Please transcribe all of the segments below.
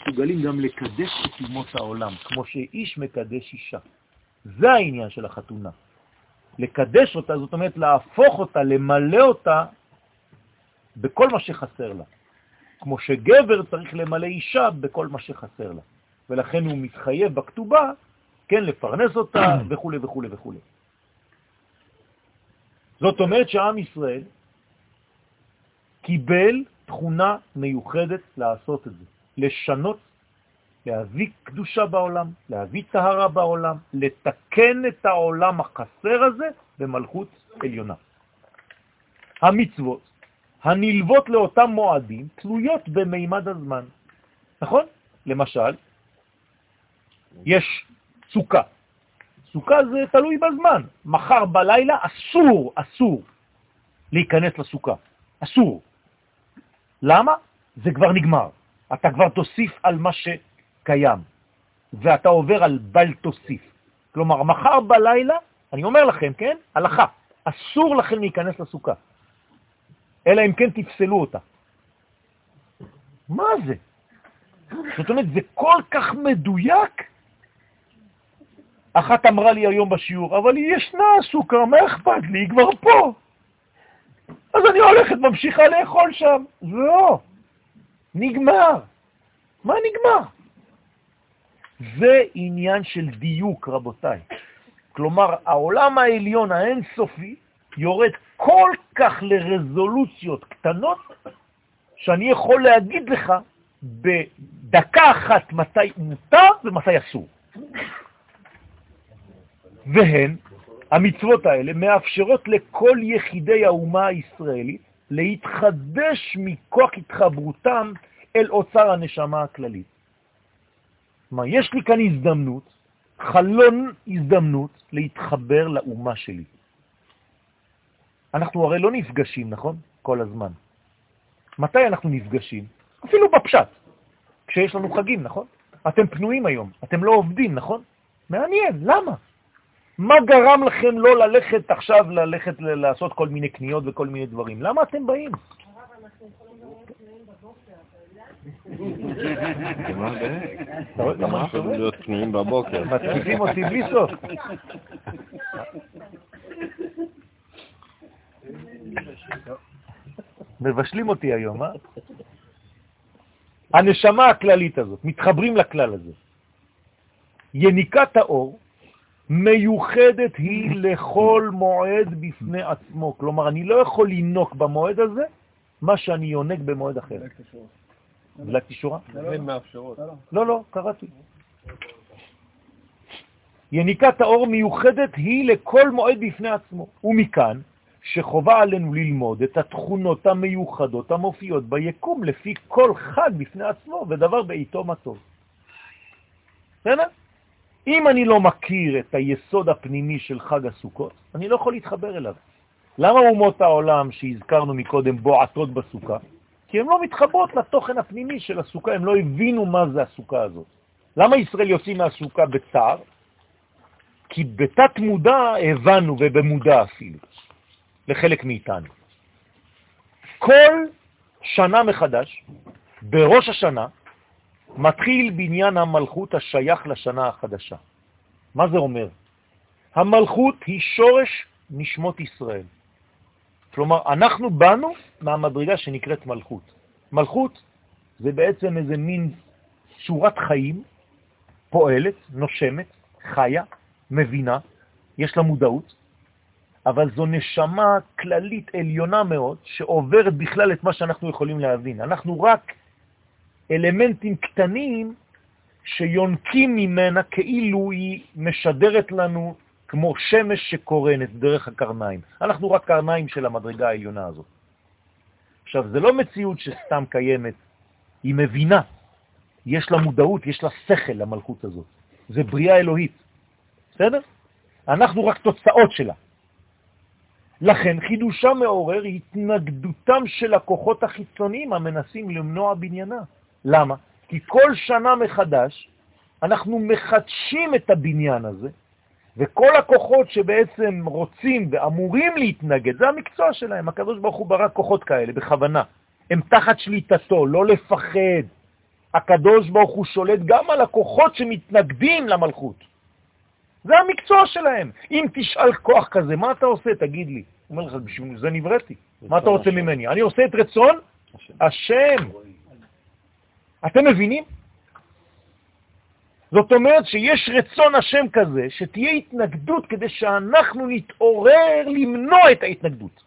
מסוגלים גם לקדש את אמות העולם, כמו שאיש מקדש אישה. זה העניין של החתונה. לקדש אותה, זאת אומרת להפוך אותה, למלא אותה בכל מה שחסר לה. כמו שגבר צריך למלא אישה בכל מה שחסר לה. ולכן הוא מתחייב בכתובה, כן, לפרנס אותה וכו' וכו' וכו'. זאת אומרת שעם ישראל קיבל תכונה מיוחדת לעשות את זה, לשנות, להביא קדושה בעולם, להביא טהרה בעולם, לתקן את העולם החסר הזה במלכות עליונה. המצוות הנלוות לאותם מועדים תלויות במימד הזמן. נכון? למשל, יש סוכה. סוכה זה תלוי בזמן. מחר בלילה אסור, אסור להיכנס לסוכה. אסור. למה? זה כבר נגמר. אתה כבר תוסיף על מה שקיים, ואתה עובר על בל תוסיף. כלומר, מחר בלילה, אני אומר לכם, כן? הלכה, אסור לכם להיכנס לסוכה. אלא אם כן תפסלו אותה. מה זה? זאת אומרת, זה כל כך מדויק. אחת אמרה לי היום בשיעור, אבל היא ישנה סוכר, מה אכפת לי? היא כבר פה. אז אני הולכת, ממשיכה לאכול שם. לא, נגמר. מה נגמר? זה עניין של דיוק, רבותיי. כלומר, העולם העליון האינסופי יורד כל כך לרזולוציות קטנות, שאני יכול להגיד לך בדקה אחת מתי מותר ומתי אסור. והן, המצוות האלה, מאפשרות לכל יחידי האומה הישראלית להתחדש מכוח התחברותם אל אוצר הנשמה הכללית. כלומר, יש לי כאן הזדמנות, חלון הזדמנות, להתחבר לאומה שלי. אנחנו הרי לא נפגשים, נכון? כל הזמן. מתי אנחנו נפגשים? אפילו בפשט, כשיש לנו חגים, נכון? אתם פנויים היום, אתם לא עובדים, נכון? מעניין, למה? מה גרם לכם לא ללכת עכשיו, ללכת לעשות כל מיני קניות וכל מיני דברים? למה אתם באים? מה יכולים להיות קניים בבוקר? מתקיפים אותי בלי סוף. מבשלים אותי היום, אה? הנשמה הכללית הזאת, מתחברים לכלל הזה. יניקת האור מיוחדת היא לכל מועד בפני עצמו. כלומר, אני לא יכול לנוק במועד הזה מה שאני יונק במועד אחר. דלקתי שורה? לא, לא, קראתי. יניקת האור מיוחדת היא לכל מועד בפני עצמו, ומכאן שחובה עלינו ללמוד את התכונות המיוחדות המופיעות ביקום לפי כל חג בפני עצמו ודבר בעיתו מה טוב. בסדר? אם אני לא מכיר את היסוד הפנימי של חג הסוכות, אני לא יכול להתחבר אליו. למה אומות העולם שהזכרנו מקודם בועטות בסוכה? כי הן לא מתחברות לתוכן הפנימי של הסוכה, הן לא הבינו מה זה הסוכה הזאת. למה ישראל יוצאים מהסוכה בצער? כי בתת מודע הבנו ובמודע אפילו. לחלק מאיתנו. כל שנה מחדש, בראש השנה, מתחיל בניין המלכות השייך לשנה החדשה. מה זה אומר? המלכות היא שורש נשמות ישראל. כלומר, אנחנו באנו מהמדרגה שנקראת מלכות. מלכות זה בעצם איזה מין שורת חיים, פועלת, נושמת, חיה, מבינה, יש לה מודעות, אבל זו נשמה כללית עליונה מאוד, שעוברת בכלל את מה שאנחנו יכולים להבין. אנחנו רק אלמנטים קטנים שיונקים ממנה כאילו היא משדרת לנו כמו שמש שקורנת דרך הקרניים. אנחנו רק קרניים של המדרגה העליונה הזאת. עכשיו, זה לא מציאות שסתם קיימת, היא מבינה, יש לה מודעות, יש לה שכל למלכות הזאת. זה בריאה אלוהית, בסדר? אנחנו רק תוצאות שלה. לכן חידושה מעורר התנגדותם של הכוחות החיצוניים המנסים למנוע בניינה. למה? כי כל שנה מחדש אנחנו מחדשים את הבניין הזה, וכל הכוחות שבעצם רוצים ואמורים להתנגד, זה המקצוע שלהם. הקדוש ברוך הוא ברא כוחות כאלה בכוונה. הם תחת שליטתו, לא לפחד. הקדוש ברוך הוא שולט גם על הכוחות שמתנגדים למלכות. זה המקצוע שלהם. אם תשאל כוח כזה, מה אתה עושה? תגיד לי. הוא אומר לך, בשביל זה נבראתי. מה אתה רוצה ממני? אני עושה את רצון השם. אתם מבינים? זאת אומרת שיש רצון השם כזה, שתהיה התנגדות כדי שאנחנו נתעורר למנוע את ההתנגדות.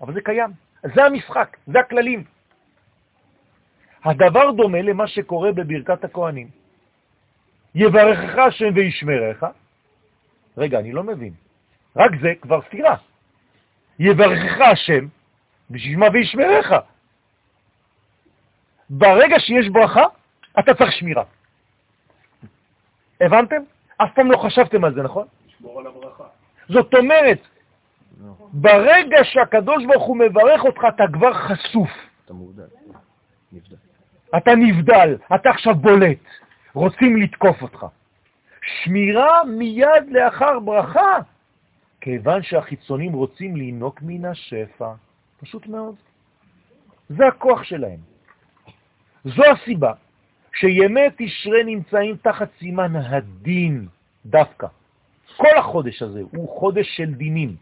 אבל זה קיים, זה המשחק, זה הכללים. הדבר דומה למה שקורה בברכת הכהנים. יברכך השם וישמרך. רגע, אני לא מבין. רק זה כבר סתירה. יברכך השם, בשביל מה וישמרך. ברגע שיש ברכה, אתה צריך שמירה. הבנתם? אף פעם לא חשבתם על זה, נכון? לשמור על הברכה. זאת אומרת, ברגע שהקדוש ברוך הוא מברך אותך, אתה כבר חשוף. אתה מובדל, נבדל. אתה נבדל, אתה עכשיו בולט, רוצים לתקוף אותך. שמירה מיד לאחר ברכה, כיוון שהחיצונים רוצים לינוק מן השפע. פשוט מאוד. זה הכוח שלהם. זו הסיבה שימי תשרה נמצאים תחת סימן הדין דווקא. כל החודש הזה הוא חודש של דינים.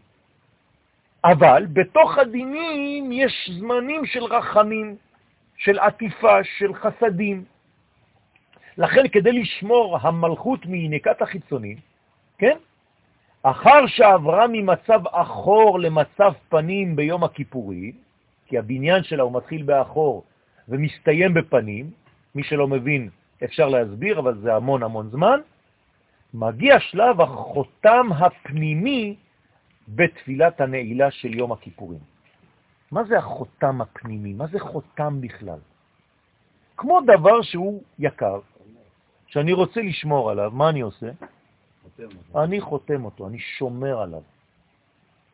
אבל בתוך הדינים יש זמנים של רחמים, של עטיפה, של חסדים. לכן כדי לשמור המלכות מינקת החיצונים, כן? אחר שעברה ממצב אחור למצב פנים ביום הכיפורים, כי הבניין שלה הוא מתחיל באחור ומסתיים בפנים, מי שלא מבין אפשר להסביר, אבל זה המון המון זמן, מגיע שלב החותם הפנימי בתפילת הנעילה של יום הכיפורים. מה זה החותם הפנימי? מה זה חותם בכלל? כמו דבר שהוא יקר, שאני רוצה לשמור עליו, מה אני עושה? אני חותם אותו, אני שומר עליו.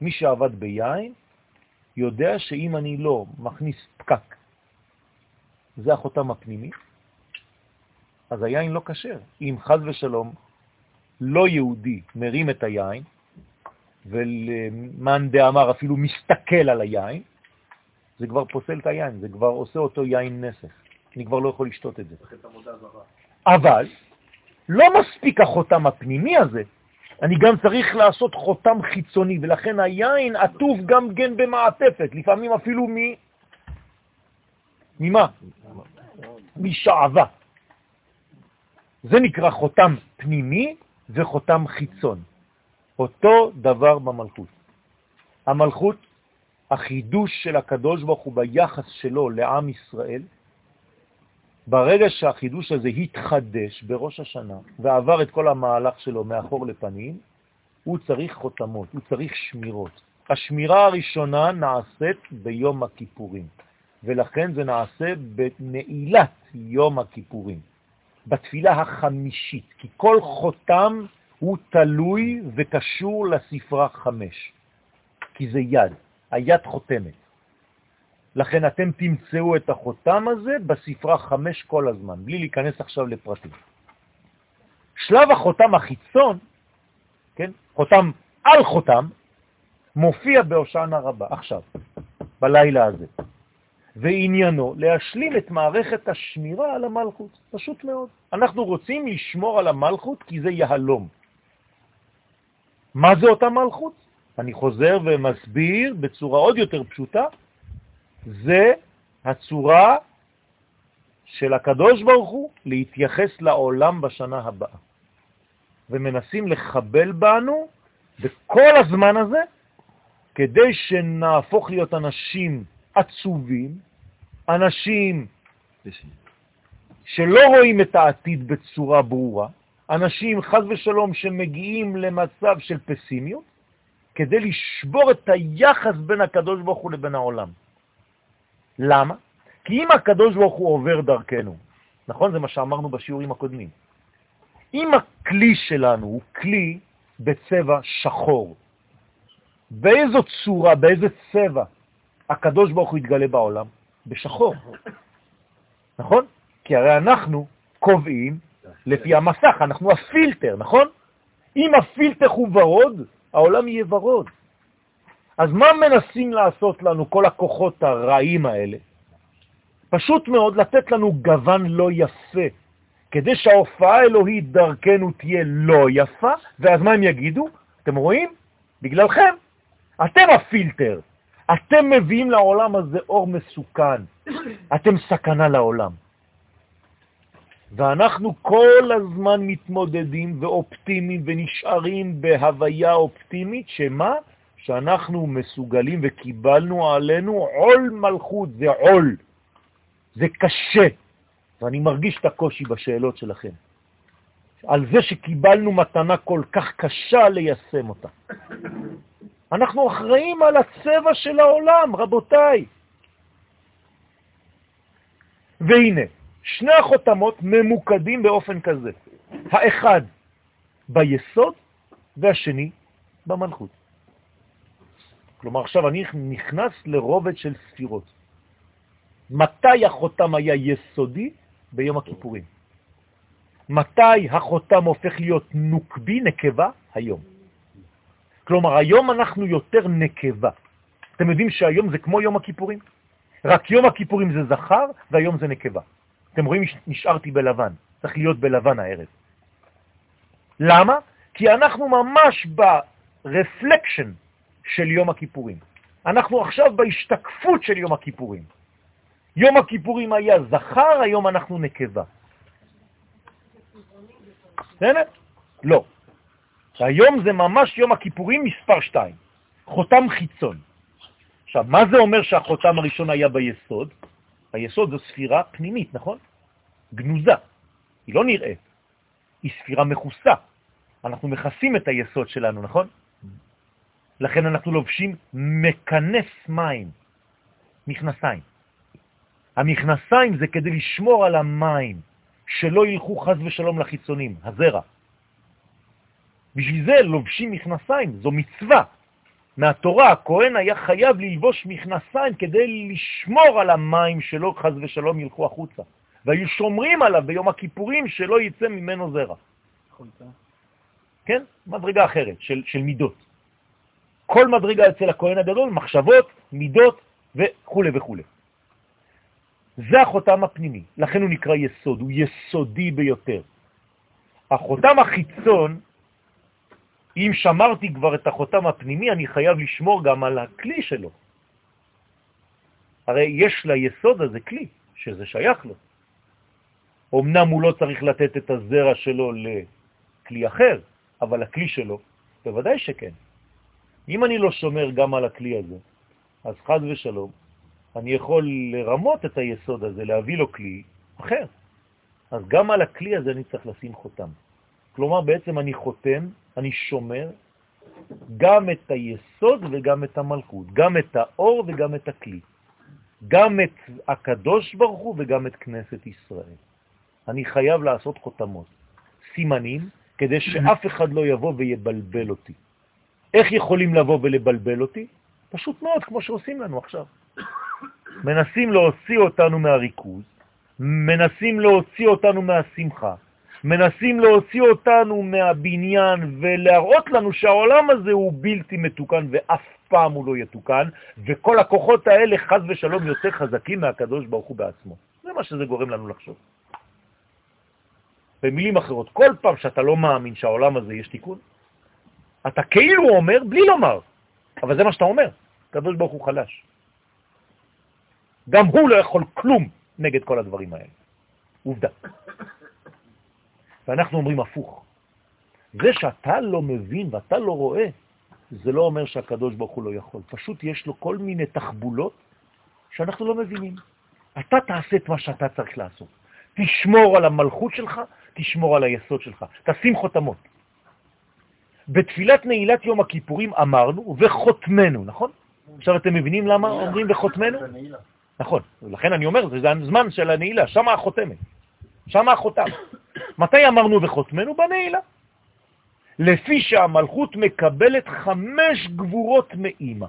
מי שעבד ביין יודע שאם אני לא מכניס פקק, זה החותם הפנימי, אז היין לא קשר. אם חז ושלום לא יהודי מרים את היין, ולמאן דאמר אפילו מסתכל על היין, זה כבר פוסל את היין, זה כבר עושה אותו יין נסך. אני כבר לא יכול לשתות את זה. אבל לא מספיק החותם הפנימי הזה, אני גם צריך לעשות חותם חיצוני, ולכן היין עטוף גם כן במעטפת, לפעמים אפילו מ... ממה? משעבה. זה נקרא חותם פנימי וחותם חיצון. אותו דבר במלכות. המלכות, החידוש של הקדוש ברוך הוא ביחס שלו לעם ישראל, ברגע שהחידוש הזה התחדש בראש השנה ועבר את כל המהלך שלו מאחור לפנים, הוא צריך חותמות, הוא צריך שמירות. השמירה הראשונה נעשית ביום הכיפורים, ולכן זה נעשה בנעילת יום הכיפורים, בתפילה החמישית, כי כל חותם הוא תלוי וקשור לספרה חמש, כי זה יד, היד חותמת. לכן אתם תמצאו את החותם הזה בספרה חמש כל הזמן, בלי להיכנס עכשיו לפרטים. שלב החותם החיצון, כן, חותם על חותם, מופיע בהושענא רבה, עכשיו, בלילה הזה. ועניינו להשלים את מערכת השמירה על המלכות, פשוט מאוד. אנחנו רוצים לשמור על המלכות כי זה יהלום. מה זה אותה מלכות? אני חוזר ומסביר בצורה עוד יותר פשוטה, זה הצורה של הקדוש ברוך הוא להתייחס לעולם בשנה הבאה. ומנסים לחבל בנו בכל הזמן הזה, כדי שנהפוך להיות אנשים עצובים, אנשים שלא רואים את העתיד בצורה ברורה, אנשים חז ושלום שמגיעים למצב של פסימיות, כדי לשבור את היחס בין הקדוש ברוך הוא לבין העולם. למה? כי אם הקדוש ברוך הוא עובר דרכנו, נכון? זה מה שאמרנו בשיעורים הקודמים. אם הכלי שלנו הוא כלי בצבע שחור, באיזו צורה, באיזה צבע הקדוש ברוך הוא יתגלה בעולם? בשחור. נכון? כי הרי אנחנו קובעים לפי המסך, אנחנו הפילטר, נכון? אם הפילטר הוא ורוד, העולם יהיה ורוד. אז מה מנסים לעשות לנו כל הכוחות הרעים האלה? פשוט מאוד לתת לנו גוון לא יפה, כדי שההופעה האלוהית דרכנו תהיה לא יפה, ואז מה הם יגידו? אתם רואים? בגללכם. אתם הפילטר. אתם מביאים לעולם הזה אור מסוכן. אתם סכנה לעולם. ואנחנו כל הזמן מתמודדים ואופטימיים ונשארים בהוויה אופטימית, שמה? שאנחנו מסוגלים וקיבלנו עלינו עול מלכות, זה עול, זה קשה, ואני מרגיש את הקושי בשאלות שלכם, על זה שקיבלנו מתנה כל כך קשה ליישם אותה. אנחנו אחראים על הצבע של העולם, רבותיי. והנה, שני החותמות ממוקדים באופן כזה, האחד ביסוד והשני במלכות. כלומר, עכשיו אני נכנס לרובד של ספירות. מתי החותם היה יסודי? ביום הכיפורים. מתי החותם הופך להיות נוקבי, נקבה? היום. כלומר, היום אנחנו יותר נקבה. אתם יודעים שהיום זה כמו יום הכיפורים? רק יום הכיפורים זה זכר והיום זה נקבה. אתם רואים, נשארתי בלבן, צריך להיות בלבן הערב. למה? כי אנחנו ממש ברפלקשן של יום הכיפורים. אנחנו עכשיו בהשתקפות של יום הכיפורים. יום הכיפורים היה זכר, היום אנחנו נקבה. בסדר? לא. היום זה ממש יום הכיפורים מספר 2, חותם חיצון. עכשיו, מה זה אומר שהחותם הראשון היה ביסוד? היסוד זו ספירה פנימית, נכון? גנוזה, היא לא נראית, היא ספירה מכוסה. אנחנו מכסים את היסוד שלנו, נכון? לכן אנחנו לובשים מכנס מים, מכנסיים. המכנסיים זה כדי לשמור על המים, שלא ילכו חז ושלום לחיצונים, הזרע. בשביל זה לובשים מכנסיים, זו מצווה. מהתורה הכהן היה חייב ללבוש מכנסיים כדי לשמור על המים שלא חז ושלום ילכו החוצה. והיו שומרים עליו ביום הכיפורים שלא יצא ממנו זרע. כן? מדרגה אחרת של, של מידות. כל מדרגה אצל הכהן הגדול, מחשבות, מידות וכו' וכו'. זה החותם הפנימי, לכן הוא נקרא יסוד, הוא יסודי ביותר. החותם החיצון, אם שמרתי כבר את החותם הפנימי, אני חייב לשמור גם על הכלי שלו. הרי יש ליסוד הזה כלי, שזה שייך לו. אמנם הוא לא צריך לתת את הזרע שלו לכלי אחר, אבל הכלי שלו, בוודאי שכן. אם אני לא שומר גם על הכלי הזה, אז חז ושלום, אני יכול לרמות את היסוד הזה, להביא לו כלי אחר. אז גם על הכלי הזה אני צריך לשים חותם. כלומר, בעצם אני חותם, אני שומר גם את היסוד וגם את המלכות, גם את האור וגם את הכלי, גם את הקדוש ברוך הוא וגם את כנסת ישראל. אני חייב לעשות חותמות, סימנים, כדי שאף אחד לא יבוא ויבלבל אותי. איך יכולים לבוא ולבלבל אותי? פשוט מאוד, כמו שעושים לנו עכשיו. מנסים להוציא אותנו מהריכוז, מנסים להוציא אותנו מהשמחה, מנסים להוציא אותנו מהבניין ולהראות לנו שהעולם הזה הוא בלתי מתוקן ואף פעם הוא לא יתוקן, וכל הכוחות האלה חז ושלום יותר חזקים מהקדוש ברוך הוא בעצמו. זה מה שזה גורם לנו לחשוב. במילים אחרות, כל פעם שאתה לא מאמין שהעולם הזה יש תיקון, אתה כאילו אומר בלי לומר, אבל זה מה שאתה אומר. הקדוש ברוך הוא חלש. גם הוא לא יכול כלום נגד כל הדברים האלה. עובדה. ואנחנו אומרים הפוך. זה שאתה לא מבין ואתה לא רואה, זה לא אומר שהקדוש ברוך הוא לא יכול. פשוט יש לו כל מיני תחבולות שאנחנו לא מבינים. אתה תעשה את מה שאתה צריך לעשות. תשמור על המלכות שלך, תשמור על היסוד שלך, תשים חותמות. בתפילת נעילת יום הכיפורים אמרנו, וחותמנו, נכון? עכשיו אתם מבינים למה אומרים וחותמנו? נכון, לכן אני אומר, זה הזמן של הנעילה, שם החותמת, שם החותם. מתי אמרנו וחותמנו? בנעילה. לפי שהמלכות מקבלת חמש גבורות מאימא.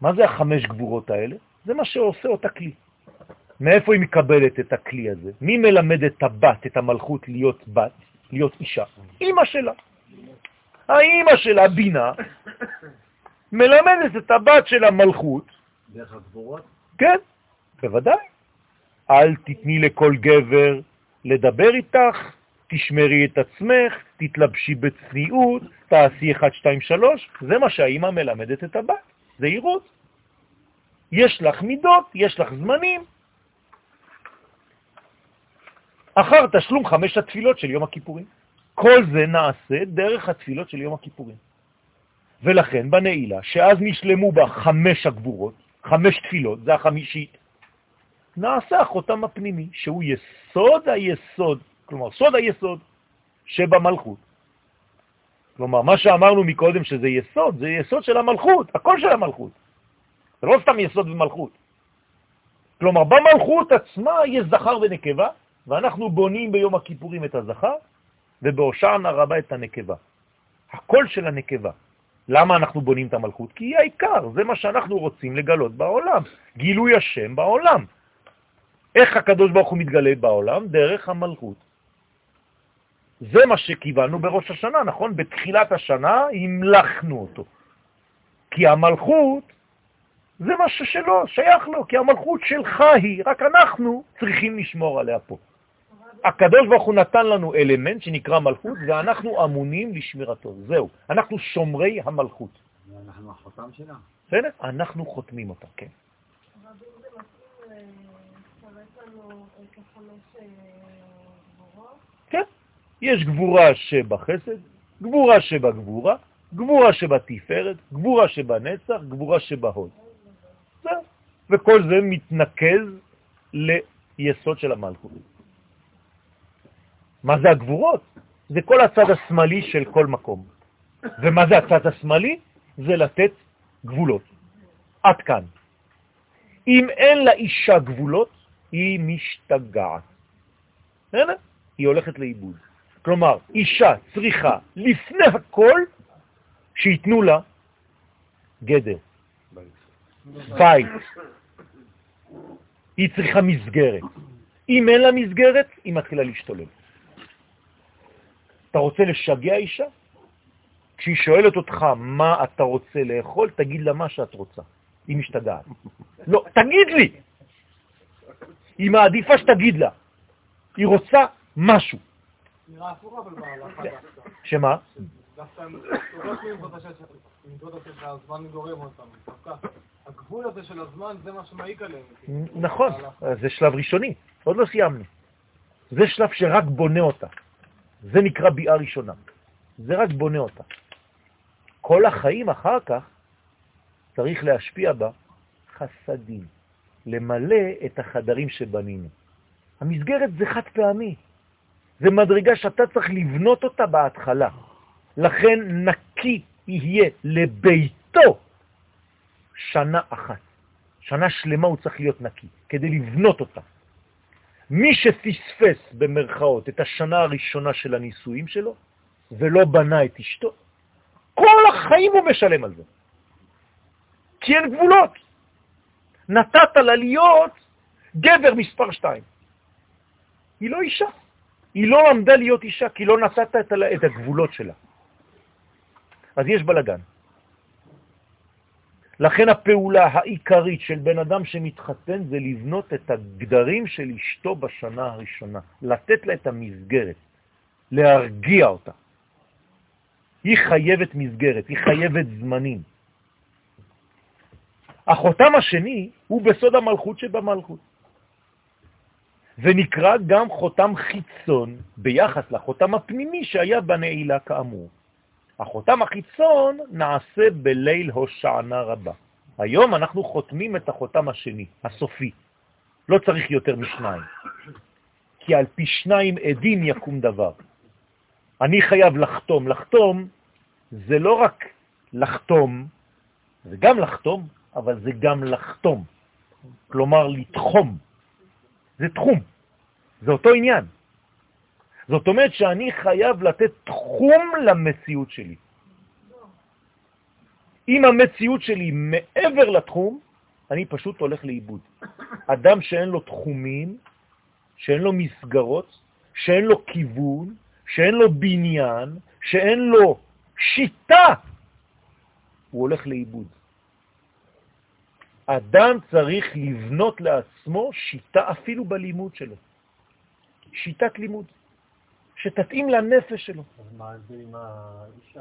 מה זה החמש גבורות האלה? זה מה שעושה אותה כלי. מאיפה היא מקבלת את הכלי הזה? מי מלמד את הבת, את המלכות, להיות בת, להיות אישה? אימא שלה. האימא שלה, בינה, מלמדת את הבת של המלכות. דרך הגבורות? כן, בוודאי. אל תתני לכל גבר לדבר איתך, תשמרי את עצמך, תתלבשי בצניעות, תעשי 1, 2, 3, זה מה שהאימא מלמדת את הבת, זהירות. יש לך מידות, יש לך זמנים. אחר תשלום חמש התפילות של יום הכיפורים. כל זה נעשה דרך התפילות של יום הכיפורים. ולכן בנעילה, שאז נשלמו בה חמש הגבורות, חמש תפילות, זה החמישית, נעשה החותם הפנימי, שהוא יסוד היסוד, כלומר, סוד היסוד שבמלכות. כלומר, מה שאמרנו מקודם שזה יסוד, זה יסוד של המלכות, הכל של המלכות. זה לא סתם יסוד ומלכות. כלומר, במלכות עצמה יש זכר ונקבה, ואנחנו בונים ביום הכיפורים את הזכר, ובהושענא הרבה את הנקבה. הכל של הנקבה. למה אנחנו בונים את המלכות? כי היא העיקר, זה מה שאנחנו רוצים לגלות בעולם, גילוי השם בעולם. איך הקדוש ברוך הוא מתגלה בעולם? דרך המלכות. זה מה שקיבלנו בראש השנה, נכון? בתחילת השנה המלכנו אותו. כי המלכות זה מה ששלו, שייך לו, כי המלכות שלך היא, רק אנחנו צריכים לשמור עליה פה. הקדוש ברוך הוא נתן לנו אלמנט שנקרא מלכות, ואנחנו אמונים לשמירתו. זהו, אנחנו שומרי המלכות. אנחנו החותם שלה? בסדר? אנחנו חותמים אותה, כן. כן, יש גבורה שבחסד, גבורה שבגבורה, גבורה שבתפארת, גבורה שבנצח, גבורה שבהוד. וכל זה מתנקז ליסוד של המלכות. מה זה הגבורות? זה כל הצד השמאלי של כל מקום. ומה זה הצד השמאלי? זה לתת גבולות. עד כאן. אם אין לאישה גבולות, היא משתגעת. הנה, היא הולכת לאיבוד. כלומר, אישה צריכה לפני הכל שיתנו לה גדר, בית. היא צריכה מסגרת. אם אין לה מסגרת, היא מתחילה להשתולל. אתה רוצה לשגע אישה? כשהיא שואלת אותך מה אתה רוצה לאכול, תגיד לה מה שאת רוצה. היא משתגעת. לא, תגיד לי! היא מעדיפה שתגיד לה. היא רוצה משהו. נראה הפוך אבל. שמה? דווקא הזמן גורם אותם. הגבול הזה של הזמן זה מה שמעיק עליהם. נכון, זה שלב ראשוני, עוד לא סיימנו. זה שלב שרק בונה אותה. זה נקרא ביאה ראשונה. זה רק בונה אותה. כל החיים אחר כך צריך להשפיע בה חסדים, למלא את החדרים שבנינו. המסגרת זה חד פעמי. זה מדרגה שאתה צריך לבנות אותה בהתחלה. לכן נקי יהיה לביתו שנה אחת. שנה שלמה הוא צריך להיות נקי, כדי לבנות אותה. מי שפספס במרכאות את השנה הראשונה של הנישואים שלו, ולא בנה את אשתו, כל החיים הוא משלם על זה. כי אין גבולות. נתת לה להיות גבר מספר שתיים. היא לא אישה. היא לא עמדה להיות אישה, כי לא נתת את הגבולות שלה. אז יש בלגן. לכן הפעולה העיקרית של בן אדם שמתחתן זה לבנות את הגדרים של אשתו בשנה הראשונה, לתת לה את המסגרת, להרגיע אותה. היא חייבת מסגרת, היא חייבת זמנים. החותם השני הוא בסוד המלכות שבמלכות, ונקרא גם חותם חיצון ביחס לחותם הפנימי שהיה בנעילה כאמור. החותם החיצון נעשה בליל הושענה רבה. היום אנחנו חותמים את החותם השני, הסופי. לא צריך יותר משניים. כי על פי שניים עדים יקום דבר. אני חייב לחתום. לחתום זה לא רק לחתום, זה גם לחתום, אבל זה גם לחתום. כלומר, לתחום. זה תחום. זה אותו עניין. זאת אומרת שאני חייב לתת תחום למציאות שלי. אם המציאות שלי מעבר לתחום, אני פשוט הולך לאיבוד. אדם שאין לו תחומים, שאין לו מסגרות, שאין לו כיוון, שאין לו בניין, שאין לו שיטה, הוא הולך לאיבוד. אדם צריך לבנות לעצמו שיטה אפילו בלימוד שלו. שיטת לימוד, שתתאים לנפש שלו. אז מה ההבדל עם האישה?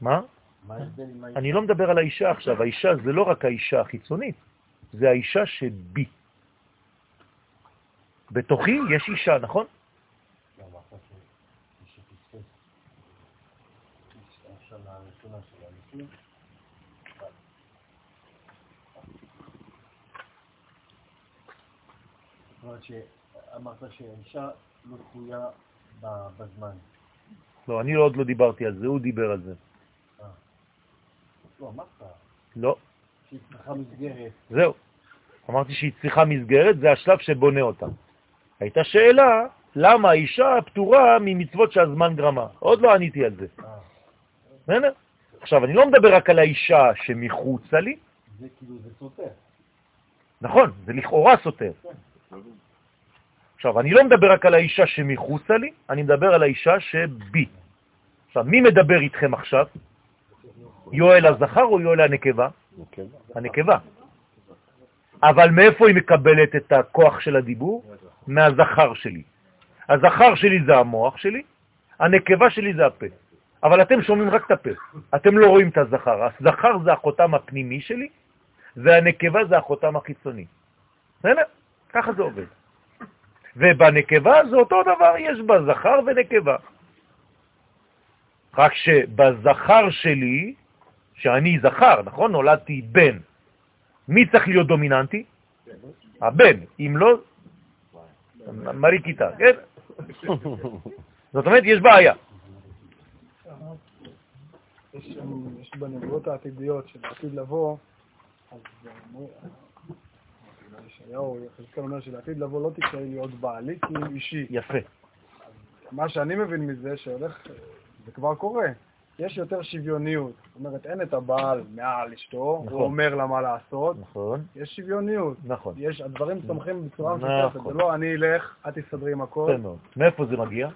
מה? מה ההבדל עם האישה? אני לא מדבר על האישה עכשיו, האישה זה לא רק האישה החיצונית, זה האישה שבי. בתוכי יש אישה, נכון? לא, אמרת ש- שפספס. השנה הראשונה של הניסוי. זאת אומרת שאמרת שהאישה לא תלויה בזמן. לא, אני עוד לא דיברתי על זה, הוא דיבר על זה. לא, אמרת לא, שהיא צריכה מסגרת. זהו. אמרתי שהיא צריכה מסגרת, זה השלב שבונה אותה. הייתה שאלה, למה האישה פטורה ממצוות שהזמן גרמה? עוד לא עניתי על זה. אה, בסדר? עכשיו, אני לא מדבר רק על האישה שמחוצה לי, זה כאילו, זה סותר. נכון, זה לכאורה סותר. עכשיו, אני לא מדבר רק על האישה שמחוצה לי, אני מדבר על האישה שבי. עכשיו, מי מדבר איתכם עכשיו? יואל הזכר או יואל הנקבה? הנקבה. אבל מאיפה היא מקבלת את הכוח של הדיבור? מהזכר שלי. הזכר שלי זה המוח שלי, הנקבה שלי זה הפה. אבל אתם שומעים רק את הפה, אתם לא רואים את הזכר. הזכר זה החותם הפנימי שלי, והנקבה זה החותם החיצוני. בסדר? ככה זה עובד. ובנקבה זה אותו דבר, יש בה זכר ונקבה. רק שבזכר שלי, שאני זכר, נכון? נולדתי בן. מי צריך להיות דומיננטי? הבן. אם לא, מרי כיתה, כן? זאת אומרת, יש בעיה. יש בנבואות העתידיות של העתיד לבוא, אז ישעיהו, יחזקאל אומר שלעתיד לבוא לא תקראי להיות בעלי כי אם אישי. יפה. מה שאני מבין מזה, שהולך, זה כבר קורה. יש יותר שוויוניות. זאת אומרת, אין את הבעל מעל אשתו, נכון. הוא אומר לה מה לעשות, נכון, יש שוויוניות. נכון. יש, הדברים צומחים בצורה נכון. משותפת. זה לא אני אלך, את תסתדרי עם הכל. יפה מאוד. מאיפה זה מגיע?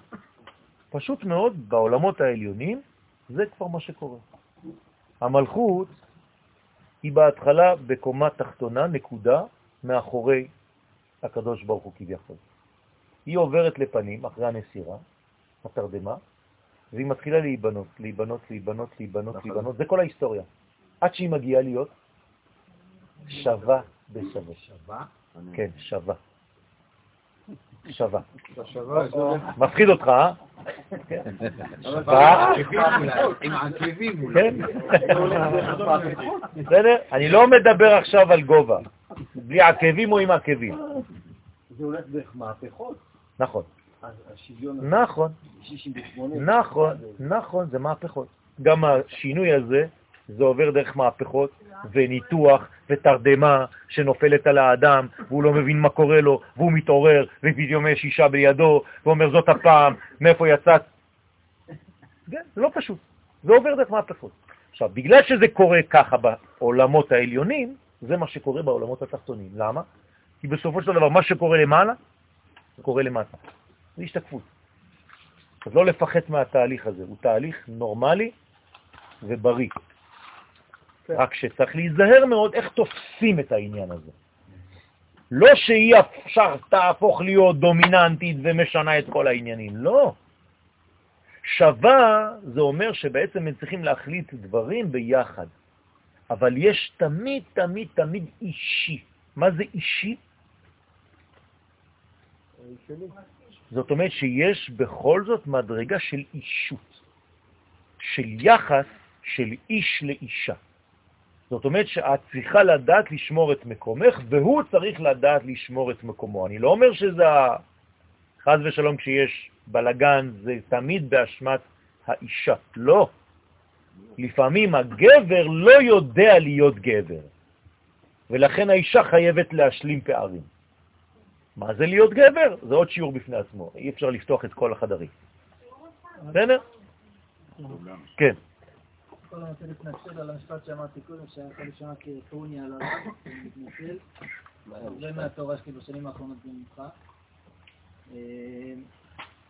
פשוט מאוד, בעולמות העליונים, זה כבר מה שקורה. המלכות היא בהתחלה בקומה תחתונה, נקודה, מאחורי הקדוש ברוך הוא כביכול. היא עוברת לפנים אחרי הנסירה, התרדמה, והיא מתחילה להיבנות, להיבנות, להיבנות, להיבנות, נכון. להיבנות, זה כל ההיסטוריה. עד שהיא מגיעה להיות שווה בשווה. שווה? כן, שווה. שווה. מפחיד אותך, אה? שווה, עם עקבים. כן? בסדר? אני לא מדבר עכשיו על גובה, בלי עקבים או עם עקבים. זה הולך דרך מהפכות. נכון, נכון, 68. נכון, נכון, זה מהפכות. גם השינוי הזה, זה עובר דרך מהפכות וניתוח ותרדמה שנופלת על האדם, והוא לא מבין מה קורה לו, והוא מתעורר, ופתאום יש אישה בידו, ואומר זאת הפעם, מאיפה יצאת? כן, זה לא פשוט, זה עובר דרך מהפכות. עכשיו, בגלל שזה קורה ככה בעולמות העליונים, זה מה שקורה בעולמות התחתונים. למה? כי בסופו של דבר, מה שקורה למעלה, זה קורה למטה. זה השתקפות. אז לא לפחד מהתהליך הזה, הוא תהליך נורמלי ובריא. כן. רק שצריך להיזהר מאוד איך תופסים את העניין הזה. לא שהיא אפשר תהפוך להיות דומיננטית ומשנה את כל העניינים, לא. שווה זה אומר שבעצם הם צריכים להחליט דברים ביחד, אבל יש תמיד, תמיד, תמיד אישי. מה זה אישי? שלי. זאת אומרת שיש בכל זאת מדרגה של אישות, של יחס של איש לאישה. זאת אומרת שאת צריכה לדעת לשמור את מקומך, והוא צריך לדעת לשמור את מקומו. אני לא אומר שזה, חז ושלום, כשיש בלגן, זה תמיד באשמת האישה. לא. לפעמים הגבר לא יודע להיות גבר, ולכן האישה חייבת להשלים פערים. מה זה להיות גבר? זה עוד שיעור בפני עצמו, אי אפשר לפתוח את כל החדרים. בסדר? כן. קודם אני רוצה להתנצל על המשפט שאמרתי קודם, שיכול לשמוע כטרוניה על העולם, אני מתנצל. זה מהתורה שלי בשנים האחרונות ממך.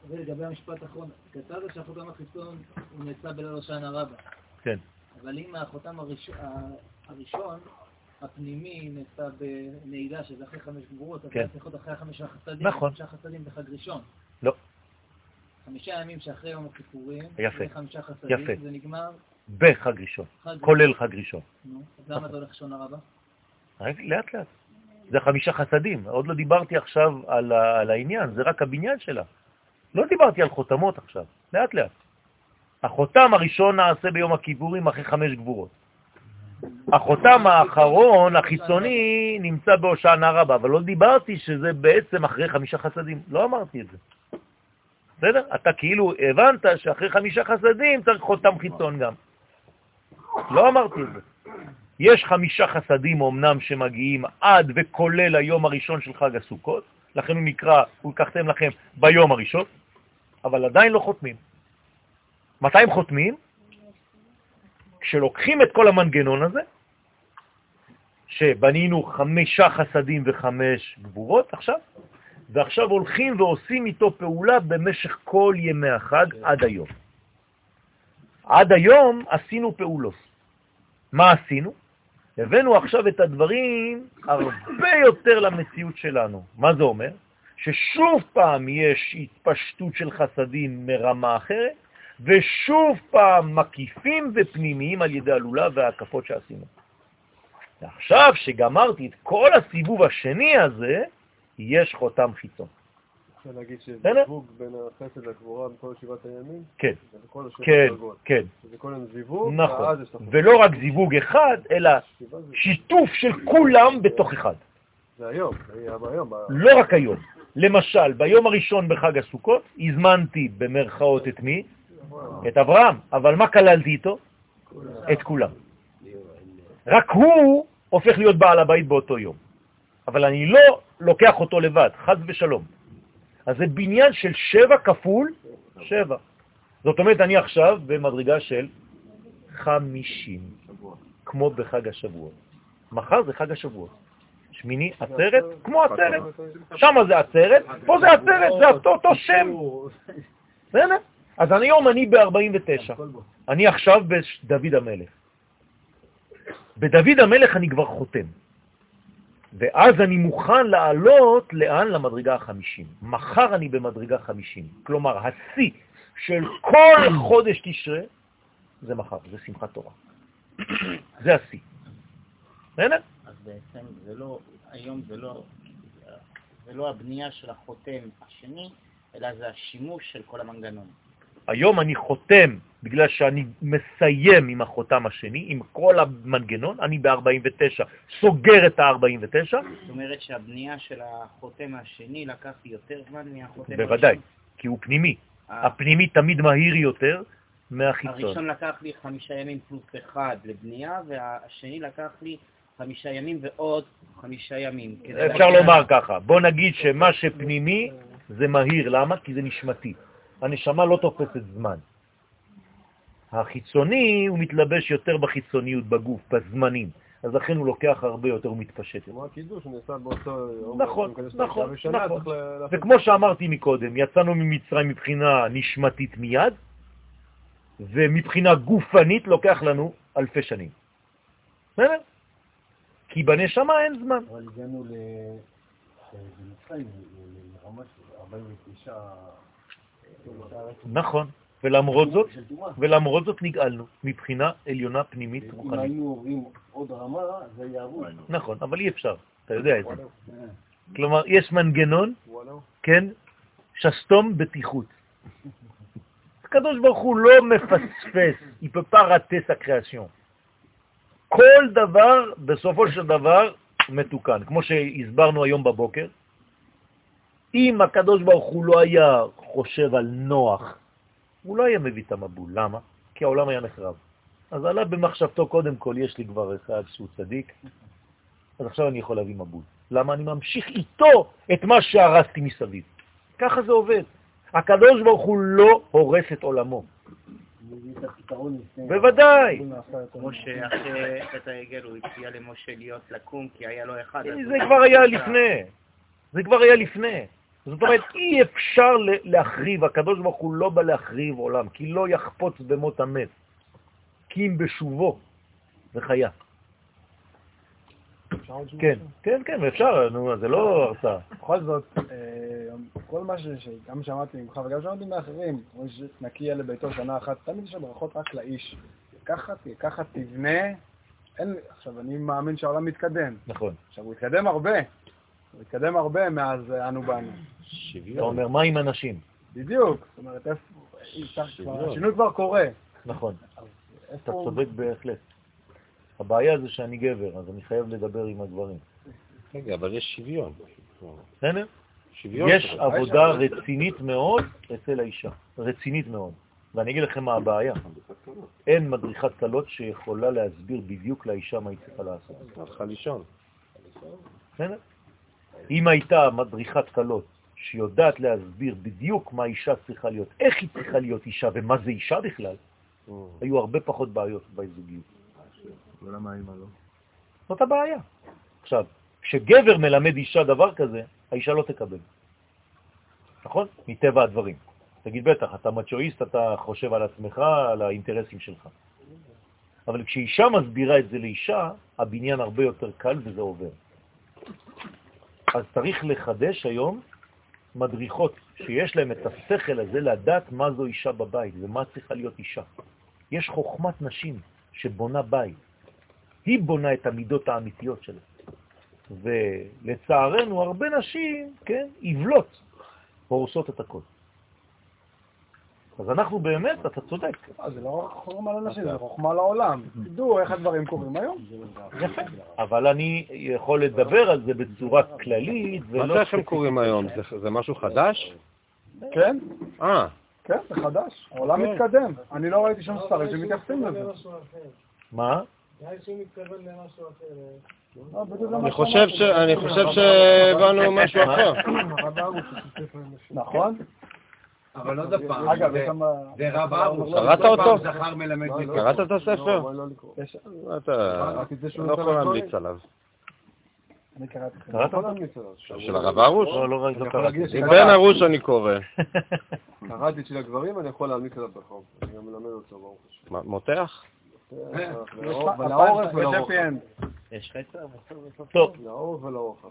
ולגבי המשפט האחרון, כתבת שהחותם החיצון הוא נעשה בליל הושענא רבה, כן. אבל אם החותם הראשון הפנימי נעשה בנעילה, שזה אחרי חמש גבורות, אז כן. זה צריך להיות אחרי חמישה חסדים. נכון. חמישה חסדים בחג ראשון. לא. חמישה ימים שאחרי יום הכיפורים, יפה. חמישה חסדים, יפה. זה נגמר בחג ראשון, כולל חג ראשון. אז למה זה הולך שון הרבה? רק לאט לאט. זה חמישה חסדים, עוד לא דיברתי עכשיו על, על העניין, זה רק הבניין שלה. לא דיברתי על חותמות עכשיו, לאט לאט. החותם הראשון נעשה ביום הכיפורים אחרי חמש גבורות. החותם האחרון, החיצוני, נמצא בהושענא רבה, אבל לא דיברתי שזה בעצם אחרי חמישה חסדים. לא אמרתי את זה. בסדר? אתה כאילו הבנת שאחרי חמישה חסדים צריך חותם חיצון גם. לא אמרתי את זה. יש חמישה חסדים אמנם שמגיעים עד וכולל היום הראשון של חג הסוכות, לכן הוא נקרא, הוא לקחתם לכם ביום הראשון, אבל עדיין לא חותמים. מתי הם חותמים? כשלוקחים את כל המנגנון הזה, שבנינו חמישה חסדים וחמש גבורות עכשיו, ועכשיו הולכים ועושים איתו פעולה במשך כל ימי החג עד היום. עד היום עשינו פעולות. מה עשינו? הבאנו עכשיו את הדברים הרבה יותר למציאות שלנו. מה זה אומר? ששוב פעם יש התפשטות של חסדים מרמה אחרת, ושוב פעם מקיפים ופנימיים על ידי הלולה וההקפות שעשינו. ועכשיו שגמרתי את כל הסיבוב השני הזה, יש חותם חיצון. אפשר להגיד? שזיווג בין החסד לגבורה בכל שבעת הימים, כן, כן. כן, זה כל יום זיווג, נכון. ולא רק זיווג אחד, אלא שיתוף של כולם בתוך אחד. זה היום, היום. לא רק היום. למשל, ביום הראשון בחג הסוכות הזמנתי במרכאות את מי? את אברהם. אבל מה כללתי איתו? את כולם. רק הוא הופך להיות בעל הבית באותו יום. אבל אני לא לוקח אותו לבד, חז ושלום. אז זה בניין של שבע כפול שבע. זאת אומרת, אני עכשיו במדרגה של חמישים, כמו בחג השבועות. מחר זה חג השבועות. שמיני עצרת, כמו עצרת. שם זה עצרת, פה זה עצרת, זה אותו, שם. בסדר? אז היום אני ב-49. אני עכשיו בדוד המלך. בדוד המלך אני כבר חותם. ואז אני מוכן לעלות לאן? למדרגה החמישים. מחר אני במדרגה חמישים. כלומר, השיא של כל חודש תשרה זה מחר, זה שמחת תורה. זה השיא. בסדר? אז בעצם זה לא, היום זה לא, זה לא הבנייה של החותם השני, אלא זה השימוש של כל המנגנון. היום אני חותם, בגלל שאני מסיים עם החותם השני, עם כל המנגנון, אני ב-49, סוגר את ה-49, זאת אומרת שהבנייה של החותם השני לקח יותר זמן מהחותם בוודאי, כי הוא פנימי. הראשון. הפנימי תמיד מהיר יותר מהחיצון. הראשון לקח לי חמישה ימים פלוס אחד לבנייה, והשני לקח לי חמישה ימים ועוד חמישה ימים. אפשר לומר ככה, בוא נגיד שמה שפנימי זה מהיר, למה? כי זה נשמתי. הנשמה לא תופסת זמן. החיצוני הוא מתלבש יותר בחיצוניות, בגוף, בזמנים, אז לכן הוא לוקח הרבה יותר, הוא מתפשט. כמו הקידוש שנעשה באותו. נכון, נכון, נכון. וכמו שאמרתי מקודם, יצאנו ממצרים מבחינה נשמתית מיד, ומבחינה גופנית לוקח לנו אלפי שנים. בסדר? כי בנשמה אין זמן. אבל הגענו ל... במצרים, לרמה של 49... נכון. ולמרות זאת. ולמרות זאת נגאלנו מבחינה עליונה פנימית אם רוחנית. היינו עוברים עוד רמה, זה אבוד. נכון, אבל אי אפשר, אתה יודע את זה. כלומר, יש מנגנון. כן, שסתום בטיחות. הקדוש ברוך הוא לא מפספס, rater sa création. כל דבר, בסופו של דבר, מתוקן. כמו שהסברנו היום בבוקר, אם הקדוש ברוך הוא לא היה חושב על נוח, הוא לא היה מביא את המבול. למה? כי העולם היה נחרב. אז עלה במחשבתו, קודם כל, יש לי כבר אחד שהוא צדיק, אז עכשיו אני יכול להביא מבול. למה? אני ממשיך איתו את מה שהרסתי מסביב. ככה זה עובד. הקדוש ברוך הוא לא הורס את עולמו. בוודאי. כמו שאחרי חטא העגל הוא הציע למשה להיות לקום כי היה לו אחד. זה כבר היה לפני. זה כבר היה לפני. זאת אומרת, אי אפשר להחריב, הקדוש ברוך הוא לא בא להחריב עולם, כי לא יחפוץ במות המת, כי אם בשובו וחיה. כן, כן, כן, אפשר, נו, זה לא הרצאה. בכל זאת, אה, כל מה ש... גם שמעתי ממך וגם שמעתי מאחרים, אומרים שנקי יהיה לביתו שנה אחת, תמיד יש ברכות רק לאיש. ככה, ככה תבנה, אין, עכשיו, אני מאמין שהעולם מתקדם. נכון. עכשיו, הוא התקדם הרבה. הוא התקדם הרבה מאז אנו באנו. אתה שוויון. אומר, מה עם אנשים? בדיוק. זאת אומרת, השינוי כבר קורה. נכון, אתה. צודק בהחלט. הבעיה זה שאני גבר, אז אני חייב לדבר עם הגברים. רגע, אבל יש שוויון. בסדר? שוויון. יש. עבודה רצינית מאוד אצל האישה, רצינית מאוד. ואני אגיד לכם מה הבעיה. אין מדריכת קלות שיכולה להסביר בדיוק לאישה מה היא צריכה לעשות. הלכה לישון. בסדר? אם הייתה מדריכת קלות שיודעת להסביר בדיוק מה אישה צריכה להיות, איך היא צריכה להיות אישה ומה זה אישה בכלל, היו הרבה פחות בעיות בזוגיות. ולמה האמא לא? זאת הבעיה. עכשיו, כשגבר מלמד אישה דבר כזה, האישה לא תקבל. נכון? מטבע הדברים. תגיד, בטח, אתה מצ'ואיסט, אתה חושב על עצמך, על האינטרסים שלך. אבל כשאישה מסבירה את זה לאישה, הבניין הרבה יותר קל וזה עובר. אז צריך לחדש היום מדריכות שיש להם את השכל הזה לדעת מה זו אישה בבית ומה צריכה להיות אישה. יש חוכמת נשים שבונה בית. היא בונה את המידות האמיתיות שלה. ולצערנו, הרבה נשים, כן, עבלות, הורסות את הכל. אז אנחנו באמת, אתה צודק. אה, זה לא חוכמה לאנשים, זה חוכמה לעולם. תדעו איך הדברים קורים היום. יפה. אבל אני יכול לדבר על זה בצורה כללית, מה. זה לכם קוראים היום? זה- זה משהו חדש? כן, אה, כן, זה חדש. העולם מתקדם. אני לא ראיתי שום ספרים שמתייחסים לזה. מה? מה אני חושב שאמרתי. ש- אני חושב שהבנו משהו אחר. נכון? אבל עוד פעם, זה- רב ארוש. קראת אותו? זכר מלמד לא, נקבה. קראת את הספר? לא, לא לקרוא. יש- אתה רק את שהוא לא יכול? להמליץ עליו. אני קראתי. קראת אותו? של הרב ארוש? לא, לא לא יכול קראתי. בן ארוש אני קורא. קראתי את של הגברים, אני יכול להמליץ עליו בחום. אני גם מלמד אותו, ברוך השם. מותח? ולאורך ולרוחב. יש happy end. יש חצר? טוב, לאורך ולרוחב.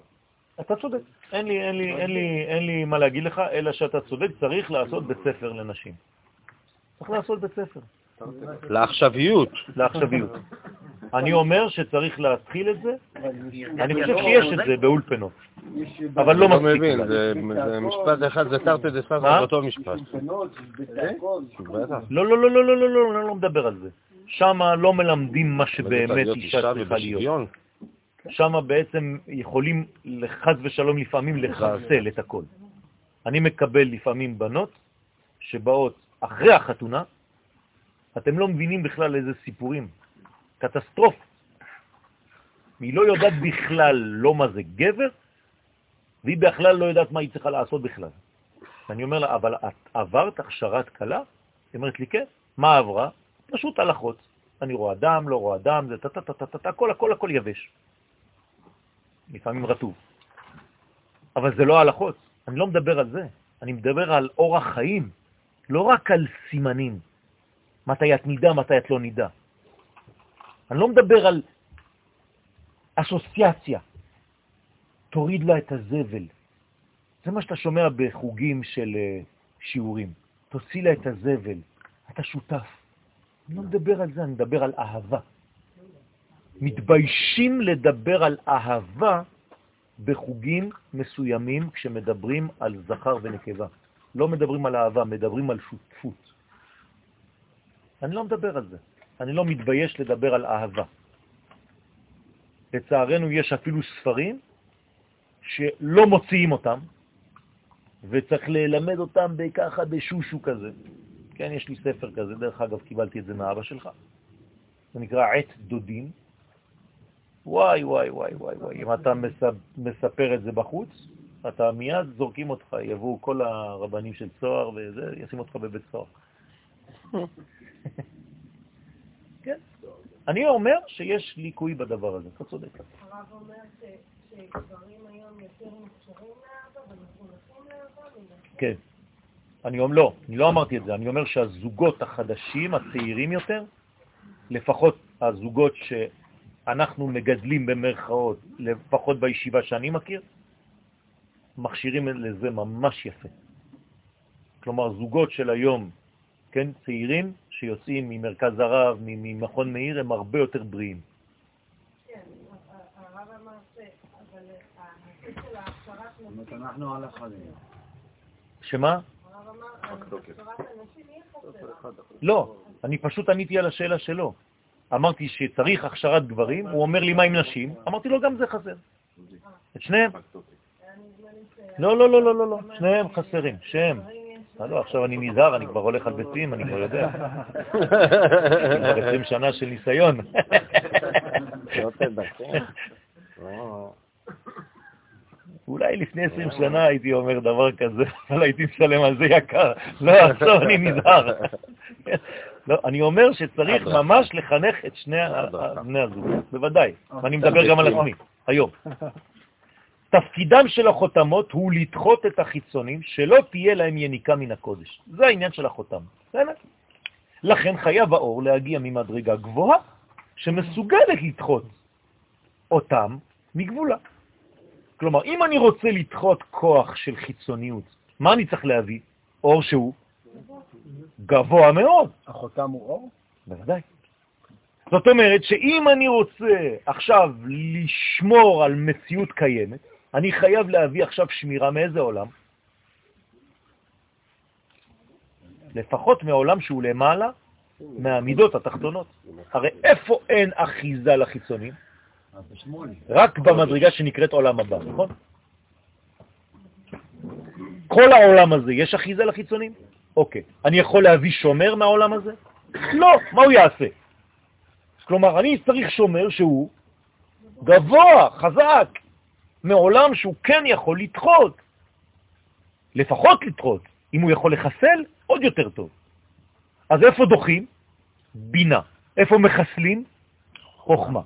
אתה צודק. אין לי, אין לי, אין לי, אין לי מה להגיד לך, אלא שאתה צודק, צריך לעשות בית ספר לנשים. צריך לעשות בית ספר. לעכשוויות. לעכשוויות. אני אומר שצריך להתחיל את זה, אני חושב שיש את זה באולפנות, אבל לא לא מספיק. מבין, אולי. זה זה משפט אחד, זה תרתי דה? זה אותו משפט. לא, לא, לא, לא, לא, לא, לא, אני לא מדבר על זה. שם לא מלמדים מה שבאמת אישה צריכה להיות. שם בעצם יכולים חס ושלום לפעמים לחסל את הכל. אני מקבל לפעמים בנות שבאות אחרי החתונה, אתם לא מבינים בכלל איזה סיפורים. קטסטרוף. היא לא יודעת בכלל לא מה זה גבר, והיא בכלל לא יודעת מה היא צריכה לעשות בכלל. אני אומר לה, אבל את עברת הכשרת קלה? היא אומרת לי, כן. מה עברה? פשוט הלכות. אני רואה דם, לא רואה דם, זה טה-טה-טה-טה, הכל, הכל, הכל יבש. לפעמים רטוב. אבל זה לא הלכות, אני לא מדבר על זה, אני מדבר על אורח חיים, לא רק על סימנים, מתי את נידה, מתי את לא נידה. אני לא מדבר על אסוציאציה, תוריד לה את הזבל. זה מה שאתה שומע בחוגים של אה, שיעורים. תוציא לה את הזבל, אתה שותף. אני לא מדבר על זה, אני מדבר על אהבה. מתביישים לדבר על אהבה בחוגים מסוימים כשמדברים על זכר ונקבה. לא מדברים על אהבה, מדברים על שותפות. אני לא מדבר על זה. אני לא מתבייש לדבר על אהבה. לצערנו יש אפילו ספרים שלא מוציאים אותם, וצריך ללמד אותם בככה בשושו כזה. כן, יש לי ספר כזה, דרך אגב, קיבלתי את זה מאבא שלך. זה נקרא עת דודים. וואי, וואי, וואי, וואי, וואי. אם אתה מספר את זה בחוץ, אתה מיד זורקים אותך, יבואו כל הרבנים של צוהר וזה, ישים אותך בבית סוהר. כן. אני אומר שיש ליקוי בדבר הזה, אתה צודק. הרב אומר ש- שגברים היום יותר מוכשרים לאהבה ומחונכים לאהבה. כן. אני אומר, לא, אני לא אמרתי את זה, אני אומר שהזוגות החדשים, הצעירים יותר, לפחות הזוגות אנחנו מגדלים במרכאות, לפחות בישיבה שאני מכיר, מכשירים לזה ממש יפה. כלומר, זוגות של היום, כן, צעירים שיוצאים ממרכז הרב, ממכון מאיר, הם הרבה יותר בריאים. כן, הרב אמר ש... אבל הנושא של ההכשרה זאת אומרת, אנחנו על החיים. שמה? הרב אמר, הכשרת הנשים היא חסרה. לא, אני פשוט עניתי על השאלה שלו. אמרתי שצריך הכשרת גברים, הוא אומר לי מה עם נשים, אמרתי לו גם זה חסר. את שניהם. לא, לא, לא, לא, לא, לא, שניהם חסרים, שהם. אה, לא, עכשיו אני נזהר, אני כבר הולך על ביצים, אני כבר יודע. כבר 20 שנה של ניסיון. אולי לפני 20 שנה הייתי אומר דבר כזה, אבל הייתי משלם על זה יקר. לא, עכשיו אני נזהר. לא, אני אומר שצריך ממש לחנך את שני בני הזוג, בוודאי. ואני מדבר גם על עצמי, היום. תפקידם של החותמות הוא לדחות את החיצונים, שלא תהיה להם יניקה מן הקודש. זה העניין של החותם. בסדר? לכן חייב האור להגיע ממדרגה גבוהה, שמסוגלת לדחות אותם מגבולה. כלומר, אם אני רוצה לדחות כוח של חיצוניות, מה אני צריך להביא? אור שהוא גבוה מאוד. החותם הוא אור? בוודאי. זאת אומרת שאם אני רוצה עכשיו לשמור על מציאות קיימת, אני חייב להביא עכשיו שמירה מאיזה עולם? לפחות מעולם שהוא למעלה מהמידות התחתונות. הרי איפה אין אחיזה לחיצונים? רק במדרגה שנקראת עולם הבא, נכון? כל העולם הזה, יש אחיזה לחיצונים? אוקיי. אני יכול להביא שומר מהעולם הזה? לא, מה הוא יעשה? כלומר, אני צריך שומר שהוא גבוה, חזק, מעולם שהוא כן יכול לדחות. לפחות לדחות. אם הוא יכול לחסל, עוד יותר טוב. אז איפה דוחים? בינה. איפה מחסלים? חוכמה.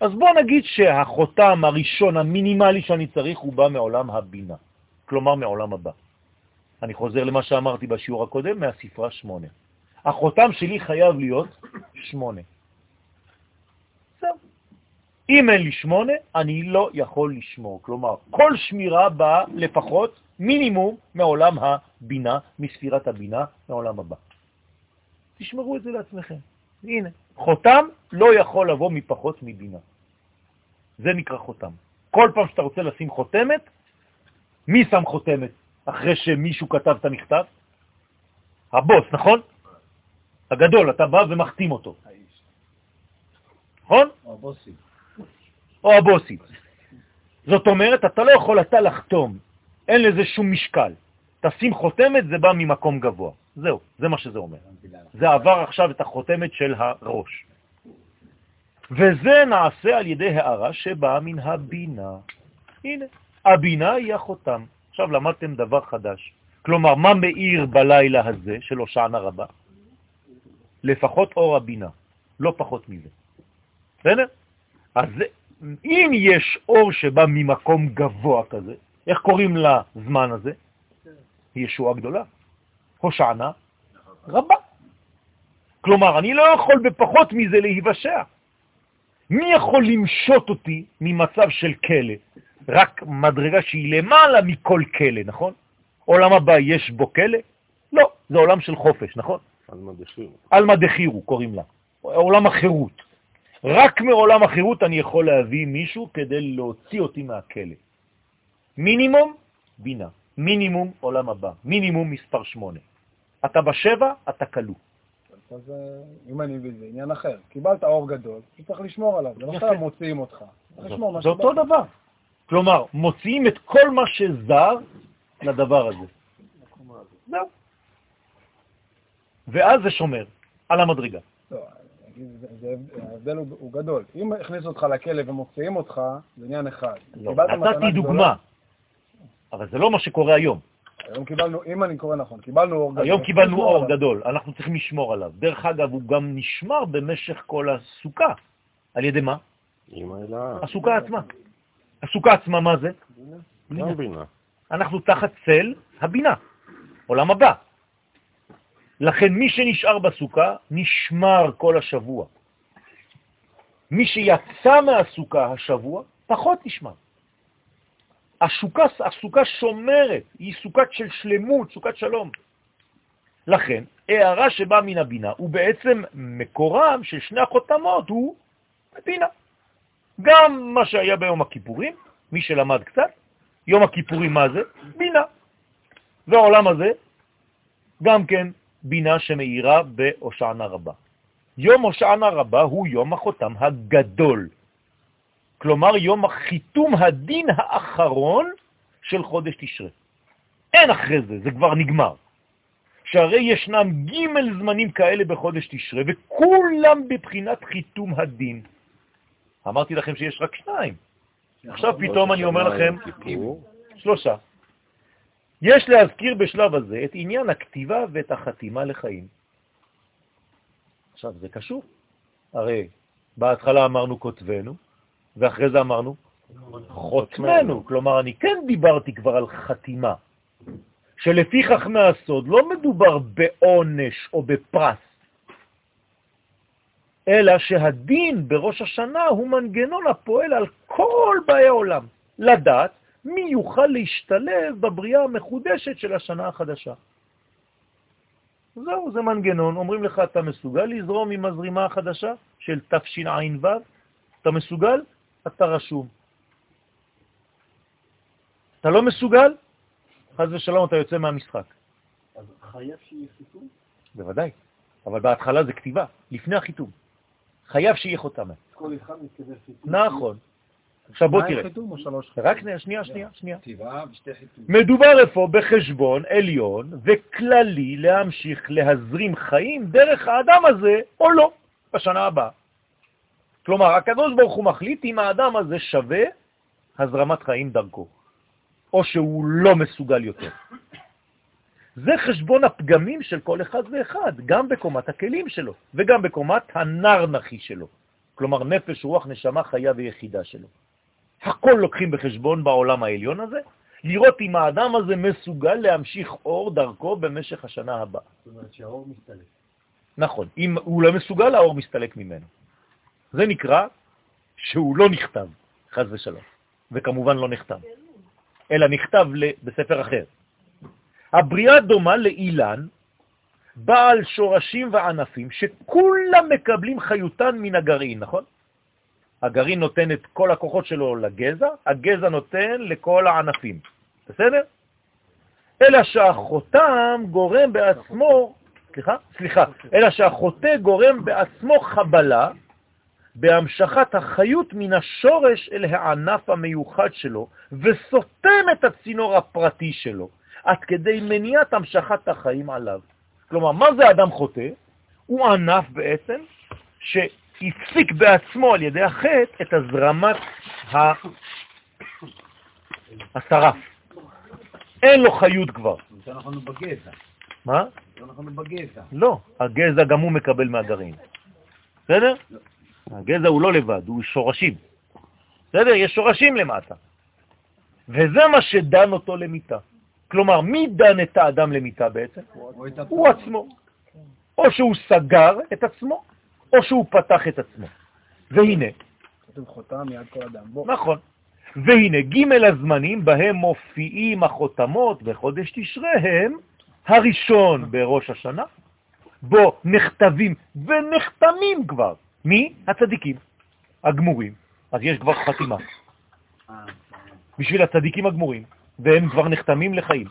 אז בוא נגיד שהחותם הראשון המינימלי שאני צריך הוא בא מעולם הבינה, כלומר מעולם הבא. אני חוזר למה שאמרתי בשיעור הקודם מהספרה שמונה. החותם שלי חייב להיות שמונה. זהו. אם אין לי שמונה, אני לא יכול לשמור. כלומר, כל שמירה באה לפחות מינימום מעולם הבינה, מספירת הבינה, מעולם הבא. תשמרו את זה לעצמכם. הנה, חותם לא יכול לבוא מפחות מבינה. זה נקרא חותם. כל פעם שאתה רוצה לשים חותמת, מי שם חותמת אחרי שמישהו כתב את המכתב? הבוס, נכון? הגדול, אתה בא ומחתים אותו. נכון? או הבוסי. או הבוסית. זאת אומרת, אתה לא יכול אתה לחתום, אין לזה שום משקל. תשים חותמת, זה בא ממקום גבוה. זהו, זה מה שזה אומר. זה עבר עכשיו את החותמת של הראש. וזה נעשה על ידי הערה שבאה מן הבינה. הנה, הבינה היא החותם. עכשיו למדתם דבר חדש. כלומר, מה מאיר בלילה הזה של הושענא רבה? לפחות אור הבינה, לא פחות מזה. בסדר? אז אם יש אור שבא ממקום גבוה כזה, איך קוראים לזמן הזה? ישועה גדולה. הושענא רבה. כלומר, אני לא יכול בפחות מזה להיוושע. מי יכול למשות אותי ממצב של כלא? רק מדרגה שהיא למעלה מכל כלא, נכון? עולם הבא יש בו כלא? לא, זה עולם של חופש, נכון? עלמא דחירו. עלמא דחירו קוראים לה, עולם החירות. רק מעולם החירות אני יכול להביא מישהו כדי להוציא אותי מהכלא. מינימום, בינה. מינימום, עולם הבא. מינימום, מספר שמונה. אתה בשבע, אתה כלוא. אז אה, אם אני מבין, זה עניין אחר. קיבלת אור גדול, שצריך לשמור עליו. זה לא. סתם מוציאים אותך. צריך לשמור מה זה אותו. דבר. כלומר, מוציאים את כל מה שזר לדבר הזה. זהו. ואז זה שומר על המדרגה. לא, ההבדל הוא גדול. אם הכניסו אותך לכלא ומוציאים אותך, זה עניין אחד. לא, נתתי דוגמה, אבל זה לא מה שקורה היום. היום קיבלנו, אם אני קורא נכון, קיבלנו אור גדול. היום קיבלנו אור. גדול, אנחנו צריכים לשמור עליו. דרך אגב, הוא גם נשמר במשך כל הסוכה. על ידי מה? הסוכה עצמה. הסוכה עצמה, מה זה? גם בינה. אנחנו תחת צל הבינה, עולם הבא. לכן מי שנשאר בסוכה נשמר כל השבוע. מי שיצא מהסוכה השבוע, פחות נשמע. השוקה, הסוכה שומרת, היא סוכת של שלמות, סוכת שלום. לכן, הערה שבאה מן הבינה, ובעצם מקורם של שני החותמות הוא בינה. גם מה שהיה ביום הכיפורים, מי שלמד קצת, יום הכיפורים מה זה? בינה. והעולם הזה, גם כן בינה שמאירה בהושענה רבה. יום הושענה רבה הוא יום החותם הגדול. כלומר, יום החיתום הדין האחרון של חודש תשרה. אין אחרי זה, זה כבר נגמר. שהרי ישנם ג' זמנים כאלה בחודש תשרה, וכולם בבחינת חיתום הדין. אמרתי לכם שיש רק שניים. עכשיו פתאום אני אומר לכם, שלושה. יש להזכיר בשלב הזה את עניין הכתיבה ואת החתימה לחיים. עכשיו, זה קשור. הרי בהתחלה אמרנו כותבנו, ואחרי זה אמרנו חותמנו. כלומר, אני כן דיברתי כבר על חתימה, שלפי חכמי הסוד לא מדובר בעונש או בפרס, אלא שהדין בראש השנה הוא מנגנון הפועל על כל באי העולם, לדעת מי יוכל להשתלב בבריאה המחודשת של השנה החדשה. זהו, זה מנגנון. אומרים לך, אתה מסוגל לזרום עם הזרימה החדשה של תשע"ו? אתה מסוגל? אתה רשום. אתה לא מסוגל? חז ושלום, אתה יוצא מהמשחק. אז חייב שיהיה חיתום? בוודאי, אבל בהתחלה זה כתיבה, לפני החיתום. חייב שיהיה חותמת. כל אחד מתכוון חיתום. נכון. עכשיו בוא תראה. רק שנייה, שנייה, שנייה. מדובר אפוא בחשבון עליון וכללי להמשיך להזרים חיים דרך האדם הזה או לא בשנה הבאה. כלומר, הקדוש ברוך הוא מחליט אם האדם הזה שווה הזרמת חיים דרכו, או שהוא לא מסוגל יותר. זה חשבון הפגמים של כל אחד ואחד, גם בקומת הכלים שלו, וגם בקומת הנרנחי שלו. כלומר, נפש, רוח, נשמה, חיה ויחידה שלו. הכל לוקחים בחשבון בעולם העליון הזה, לראות אם האדם הזה מסוגל להמשיך אור דרכו במשך השנה הבאה. זאת אומרת שהאור מסתלק. נכון, אם הוא לא מסוגל, האור מסתלק ממנו. זה נקרא שהוא לא נכתב, חז ושלום, וכמובן לא נכתב, אלא נכתב בספר אחר. הבריאה דומה לאילן, בעל שורשים וענפים, שכולם מקבלים חיותן מן הגרעין, נכון? הגרעין נותן את כל הכוחות שלו לגזע, הגזע נותן לכל הענפים, בסדר? אלא שהחותם גורם בעצמו, סליחה, סליחה, אלא שהחוטא גורם בעצמו חבלה בהמשכת החיות מן השורש אל הענף המיוחד שלו, וסותם את הצינור הפרטי שלו, עד כדי מניעת המשכת החיים עליו. כלומר, מה זה אדם חוטא? הוא ענף בעצם שהפסיק בעצמו על ידי החטא את הזרמת השרף. אין לו חיות כבר. זה אנחנו בגזע. מה? זה אנחנו בגזע. לא, הגזע גם הוא מקבל מהגרעין. בסדר? הגזע הוא לא לבד, הוא שורשים. בסדר? יש שורשים למטה. וזה מה שדן אותו למיטה. כלומר, מי דן את האדם למיטה בעצם? הוא עצמו. או שהוא סגר את עצמו, או שהוא פתח את עצמו. והנה, כתוב חותם מיד כל אדם. בוא. נכון. והנה, ג' הזמנים בהם מופיעים החותמות בחודש תשרה הם הראשון בראש השנה, בו נכתבים ונחתמים כבר. מי? הצדיקים, הגמורים. אז יש כבר חתימה. בשביל הצדיקים הגמורים, והם כבר נחתמים לחיים.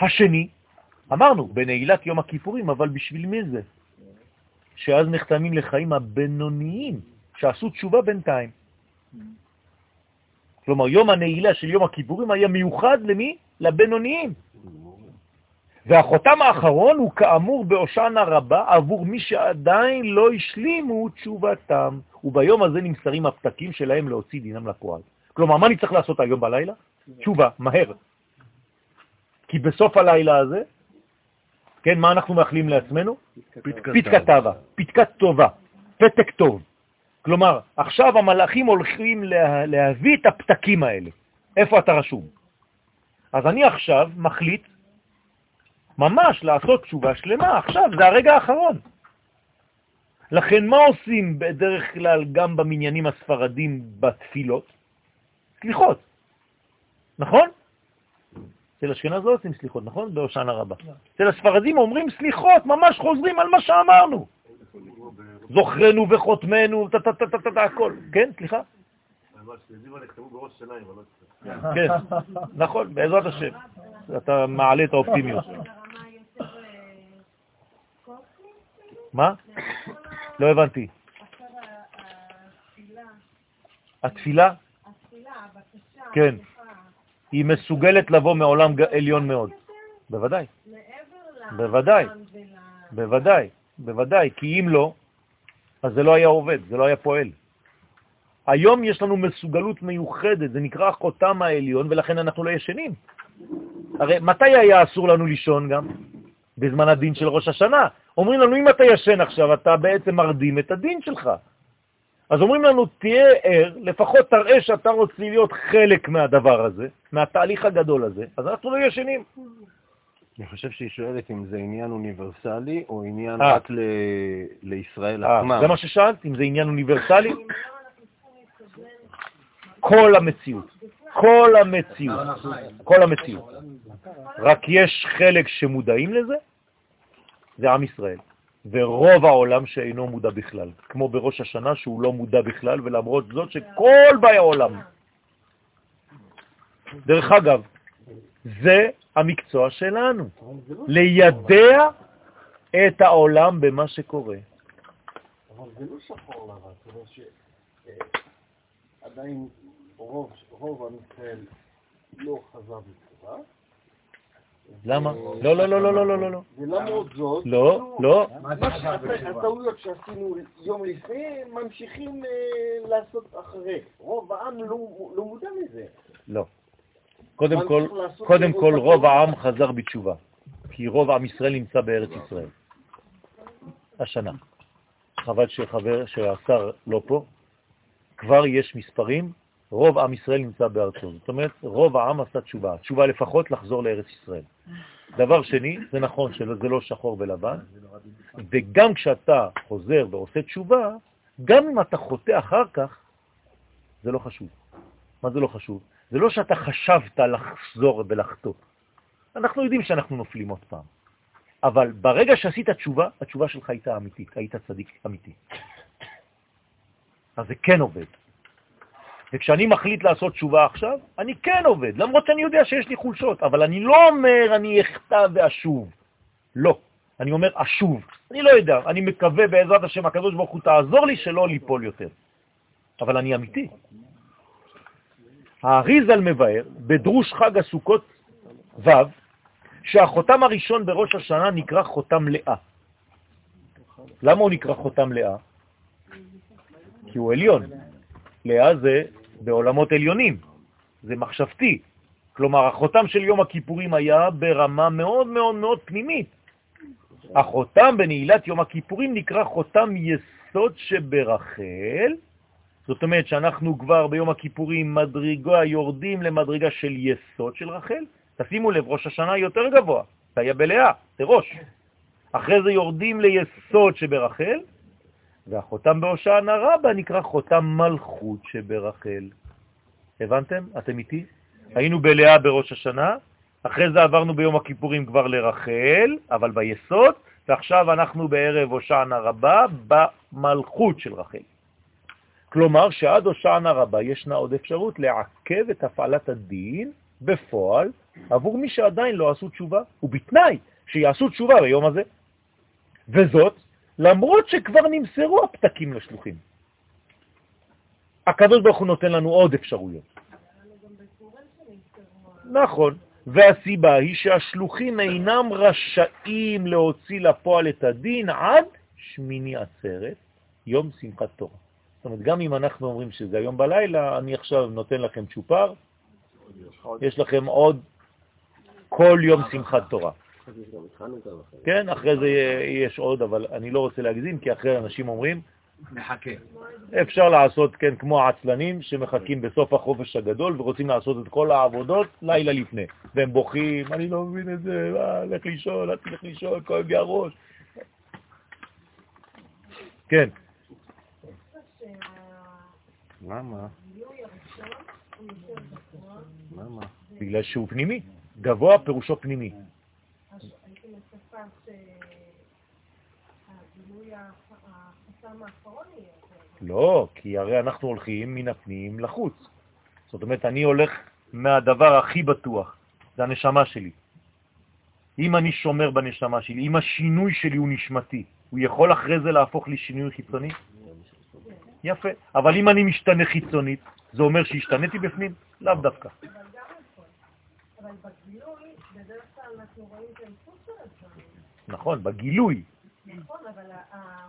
השני, אמרנו, בנעילת יום הכיפורים, אבל בשביל מי זה? שאז נחתמים לחיים הבינוניים, שעשו תשובה בינתיים. כלומר, יום הנעילה של יום הכיפורים היה מיוחד למי? לבינוניים. והחותם האחרון הוא כאמור בהושענא רבה עבור מי שעדיין לא השלימו תשובתם, וביום הזה נמסרים הפתקים שלהם להוציא דינם לפועל. כלומר, מה אני צריך לעשות היום בלילה? תשובה, מהר. כי בסוף הלילה הזה, כן, מה אנחנו מאחלים לעצמנו? פתקה טובה, פתקה טובה, פתק טוב. כלומר, עכשיו המלאכים הולכים לה, להביא את הפתקים האלה. איפה אתה רשום? אז אני עכשיו מחליט ממש לעשות תשובה שלמה, עכשיו, זה הרגע האחרון. לכן מה עושים בדרך כלל גם במניינים הספרדים בתפילות? סליחות, נכון? אצל אשכנז לא עושים סליחות, נכון? בהושענא רבה. אצל הספרדים אומרים סליחות, ממש חוזרים על מה שאמרנו. זוכרנו וחותמנו, טה-טה-טה-טה, הכל. כן, סליחה? כן, נכון, בעזרת השם. אתה מעלה את האופטימיות. מה? לא הבנתי. התפילה, התפילה, התפילה, הבקשה, כן. היא מסוגלת לבוא מעולם עליון מאוד. בוודאי, בוודאי. בוודאי, בוודאי, כי אם לא, אז זה לא היה עובד, זה לא היה פועל. היום יש לנו מסוגלות מיוחדת, זה נקרא חותם העליון, ולכן אנחנו לא ישנים. הרי מתי היה אסור לנו לישון גם? בזמן הדין של ראש השנה. אומרים לנו, אם אתה ישן עכשיו, אתה בעצם מרדים את הדין שלך. אז אומרים לנו, תהיה ער, לפחות תראה שאתה רוצה להיות חלק מהדבר הזה, מהתהליך הגדול הזה, אז אנחנו לא ישנים. אני חושב שהיא שואלת אם זה עניין אוניברסלי או עניין אה. רק ל- לישראל אה, עצמם. זה מה ששאלת, אם זה עניין אוניברסלי? כל המציאות, כל המציאות, כל המציאות. רק יש חלק שמודעים לזה, זה עם ישראל. ורוב העולם שאינו מודע בכלל, כמו בראש השנה שהוא לא מודע בכלל, ולמרות זאת שכל באי העולם. דרך אגב, זה המקצוע שלנו, לידע את העולם במה שקורה. אבל זה לא שחור לבן, זאת אומרת שעדיין רוב, רוב עם ישראל לא חזר בתשובה. למה? לא, לא, לא, לא, לא, לא, לא, לא. ולמרות זאת, לא, כאילו, לא. מה שהט- הטעויות שעשינו יום לפני, ממשיכים אה, לעשות אחרי. רוב העם לא לא מודע לזה. לא. קודם כל, קודם כל רוב. העם חזר בתשובה, כי רוב עם ישראל נמצא בארץ ישראל. השנה. חבל שחבר, שהשר לא פה. כבר יש מספרים, רוב עם ישראל נמצא בארצו. זאת אומרת, רוב העם עשה תשובה. תשובה לפחות לחזור לארץ ישראל. דבר שני, זה נכון שזה לא שחור ולבן, וגם כשאתה חוזר ועושה תשובה, גם אם אתה חוטא אחר כך, זה לא חשוב. מה זה לא חשוב? זה לא שאתה חשבת לחזור ולחטוא. אנחנו יודעים שאנחנו נופלים עוד פעם. אבל ברגע שעשית תשובה, התשובה שלך הייתה אמיתית, היית צדיק אמיתי. אז זה כן עובד. וכשאני מחליט לעשות תשובה עכשיו, אני כן עובד, למרות שאני יודע שיש לי חולשות, אבל אני לא אומר אני אכתב ואשוב. לא. אני אומר אשוב. אני לא יודע, אני מקווה בעזרת השם הקדוש ברוך הוא תעזור לי שלא ליפול יותר. אבל אני אמיתי. האריזל מבאר בדרוש חג הסוכות ו' שהחותם הראשון בראש השנה נקרא חותם לאה. למה הוא נקרא חותם לאה? כי הוא עליון. לאה זה בעולמות עליונים, זה מחשבתי. כלומר, החותם של יום הכיפורים היה ברמה מאוד מאוד מאוד פנימית. החותם בנעילת יום הכיפורים נקרא חותם יסוד שברחל, זאת אומרת שאנחנו כבר ביום הכיפורים מדרגה יורדים למדרגה של יסוד של רחל. תשימו לב, ראש השנה יותר גבוה, זה היה בלאה, זה ראש. אחרי זה יורדים ליסוד שברחל, והחותם בהושענא רבה נקרא חותם מלכות שברחל. הבנתם? אתם איתי? היינו בלאה בראש השנה, אחרי זה עברנו ביום הכיפורים כבר לרחל, אבל ביסוד, ועכשיו אנחנו בערב הושענא רבה במלכות של רחל. כלומר שעד הושענא רבה ישנה עוד אפשרות לעכב את הפעלת הדין בפועל עבור מי שעדיין לא עשו תשובה, ובתנאי שיעשו תשובה ביום הזה. וזאת למרות שכבר נמסרו הפתקים לשלוחים. הקדוש ברוך הוא נותן לנו עוד אפשרויות. נכון, והסיבה היא שהשלוחים אינם רשאים להוציא לפועל את הדין עד שמיני עצרת, יום שמחת תורה. זאת אומרת, גם אם אנחנו אומרים שזה היום בלילה, אני עכשיו נותן לכם צ'ופר, יש לכם עוד כל יום שמחת תורה. כן, אחרי זה יש עוד, אבל אני לא רוצה להגזים, כי אחרי אנשים אומרים, מחכה. אפשר לעשות, כן, כמו העצלנים שמחכים בסוף החופש הגדול ורוצים לעשות את כל העבודות לילה לפני. והם בוכים, אני לא מבין את זה, אה, לך לישון, אל תלך לישון, כואב לי הראש. כן. למה? למה? בגלל שהוא פנימי. גבוה פירושו פנימי. הייתי מצפה שהגילוי החסם האחרון יהיה לא, כי הרי אנחנו הולכים מן הפנים לחוץ. זאת אומרת, אני הולך מהדבר הכי בטוח, זה הנשמה שלי. אם אני שומר בנשמה שלי, אם השינוי שלי הוא נשמתי, הוא יכול אחרי זה להפוך לי שינוי חיצוני? יפה. אבל אם אני משתנה חיצונית, זה אומר שהשתניתי בפנים? לאו דווקא. אבל גם נכון. אבל בגילוי, אנחנו רואים את האיכות של הדברים. נכון, בגילוי. נכון, אבל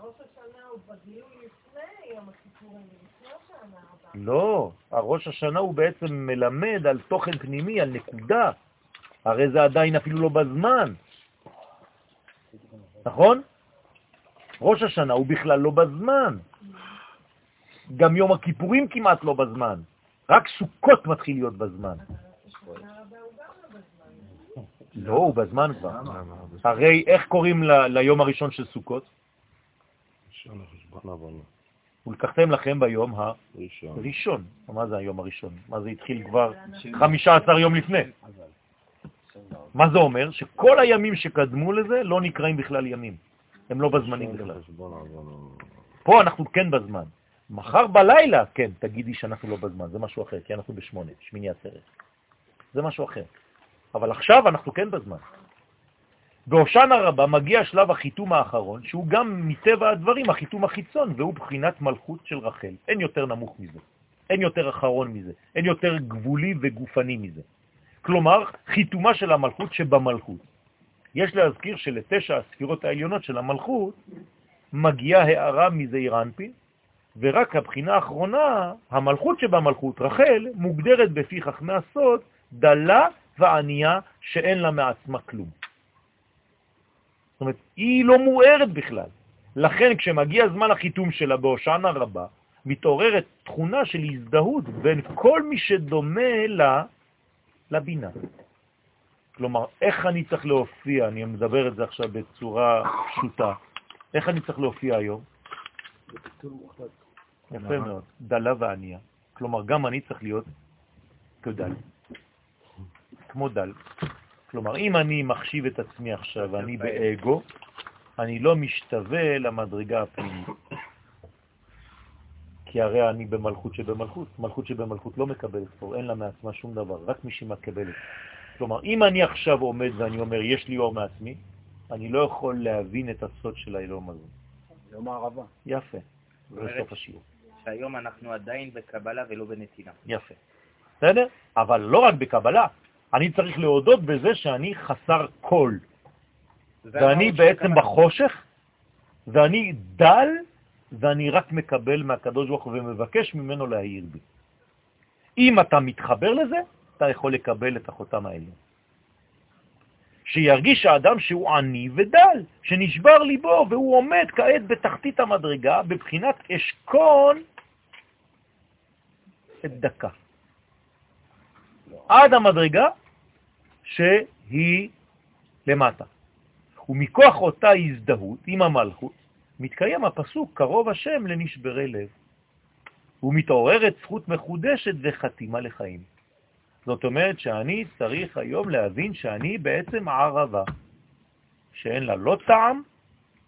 ראש השנה הוא בגילוי לפני יום הכיפורים, לפני השנה הבאה. לא, הראש השנה הוא בעצם מלמד על תוכן פנימי, על נקודה. הרי זה עדיין אפילו לא בזמן. נכון? ראש השנה הוא בכלל לא בזמן. גם יום הכיפורים כמעט לא בזמן. רק סוכות מתחיל להיות בזמן. השנה הבאה הוא גם לא בזמן. לא, הוא בזמן כבר. הרי איך קוראים ליום הראשון של סוכות? ולקחתם לכם ביום ראשון. הראשון. מה זה היום הראשון? מה זה התחיל כבר 15 יום לפני? מה זה אומר? שכל הימים שקדמו לזה לא נקראים בכלל ימים. הם לא בזמנים בכלל. עוונו. פה אנחנו כן בזמן. מחר בלילה, כן, תגידי שאנחנו לא בזמן, זה משהו אחר, כי אנחנו בשמונה, שמיני עצרת. זה משהו אחר. אבל עכשיו אנחנו כן בזמן. בהושענא רבה מגיע שלב החיתום האחרון, שהוא גם מטבע הדברים החיתום החיצון, והוא בחינת מלכות של רחל. אין יותר נמוך מזה, אין יותר אחרון מזה, אין יותר גבולי וגופני מזה. כלומר, חיתומה של המלכות שבמלכות. יש להזכיר שלתשע הספירות העליונות של המלכות מגיעה הערה מזעיר אנפין, ורק הבחינה האחרונה, המלכות שבמלכות, רחל, מוגדרת בפי חכמי הסוד דלה וענייה שאין לה מעצמה כלום. זאת אומרת, היא לא מוארת בכלל. לכן כשמגיע זמן החיתום שלה בהושענא רבה, מתעוררת תכונה של הזדהות בין כל מי שדומה לה לבינה. כלומר, איך אני צריך להופיע, אני מדבר את זה עכשיו בצורה פשוטה, איך אני צריך להופיע היום? יפה מאוד, דלה וענייה. כלומר, גם אני צריך להיות כדל, כמו דל. כלומר, אם אני מחשיב את עצמי עכשיו ואני באגו, אני לא משתווה למדרגה הפנימית. כי הרי אני במלכות שבמלכות. מלכות שבמלכות לא מקבלת פה, אין לה מעצמה שום דבר, רק מי שמקבלת. כלומר, אם אני עכשיו עומד ואני אומר, יש לי אור מעצמי, אני לא יכול להבין את הסוד של האלום הזה. יום הערבה. יפה. בסוף השיעור. שהיום אנחנו עדיין בקבלה ולא בנתינה. יפה. בסדר? אבל לא רק בקבלה, אני צריך להודות בזה שאני חסר קול, ואני בעצם. בחושך, ואני דל, ואני רק מקבל מהקדוש ברוך הוא ומבקש ממנו להעיר בי. אם אתה מתחבר לזה, אתה יכול לקבל את החותם העליון. שירגיש האדם שהוא עני ודל, שנשבר ליבו, והוא עומד כעת בתחתית המדרגה, בבחינת אשכון את דקה. עד המדרגה שהיא למטה. ומכוח אותה הזדהות עם המלכות, מתקיים הפסוק קרוב השם לנשברי לב. ומתעוררת זכות מחודשת וחתימה לחיים. זאת אומרת שאני צריך היום להבין שאני בעצם ערבה, שאין לה לא טעם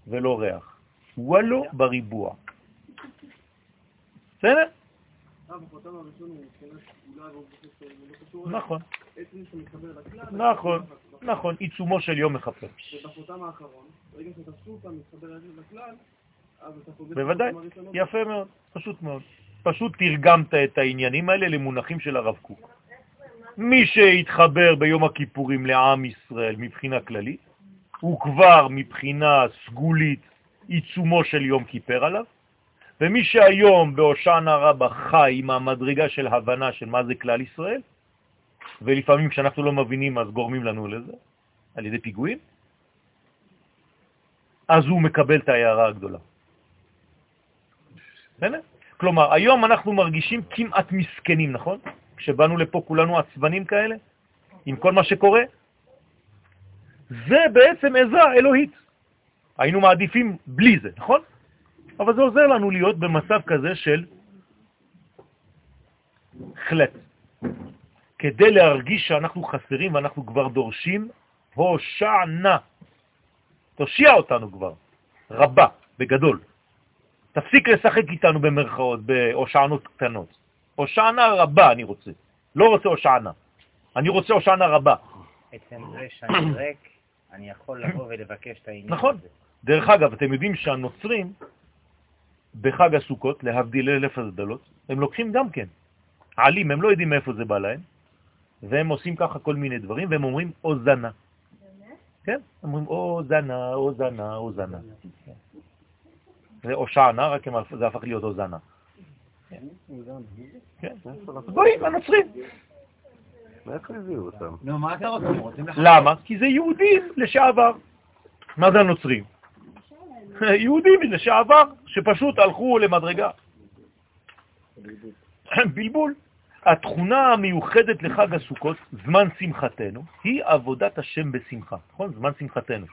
ולא ריח. וולו בריבוע. בסדר? נכון, עצם שמתחבר לכלל. נכון, נכון, עיצומו של יום מחפר. ובחותם האחרון, ברגע שתפסו אותם מתחבר לכלל. בוודאי. יפה מאוד, פשוט מאוד. פשוט תרגמת את העניינים האלה למונחים של הרב קוק. מי שהתחבר ביום הכיפורים לעם ישראל מבחינה כללית, הוא כבר מבחינה סגולית עיצומו של יום כיפר עליו, ומי שהיום בהושענא רבה חי עם המדרגה של הבנה של מה זה כלל ישראל, ולפעמים כשאנחנו לא מבינים אז גורמים לנו לזה, על ידי פיגועים, אז הוא מקבל את ההערה הגדולה. כלומר, היום אנחנו מרגישים כמעט מסכנים, נכון? כשבאנו לפה כולנו עצבנים כאלה, עם כל מה שקורה. זה בעצם עזרה אלוהית. היינו מעדיפים בלי זה, נכון? אבל זה עוזר לנו להיות במצב כזה של חלט. כדי להרגיש שאנחנו חסרים ואנחנו כבר דורשים, הושענה. תושיע אותנו כבר, רבה, בגדול. תפסיק לשחק איתנו במרכאות, בהושענות קטנות. הושענה רבה אני רוצה, לא רוצה הושענה. אני רוצה הושענה רבה. עצם זה שאני ריק, אני יכול לבוא ולבקש את העניין נכון. הזה. דרך אגב, אתם יודעים שהנוצרים, בחג הסוכות, להבדיל אלף הבדלות, הם לוקחים גם כן. עלים, הם לא יודעים מאיפה זה בא להם, והם עושים ככה כל מיני דברים, והם אומרים או זנה. כן, הם אומרים או זנה, או זנה, או זנה. זה או שענה, רק זה הפך להיות או זנה. כן, גויים, הנוצרים. מאיפה הביאו אותם? נו, מה אתה רוצה? הם רוצים לך... למה? כי זה יהודים לשעבר. מה זה הנוצרים? יהודים לשעבר, שפשוט הלכו למדרגה. בלבול. התכונה המיוחדת לחג הסוכות, זמן שמחתנו, היא עבודת השם בשמחה. נכון? זמן שמחתנו.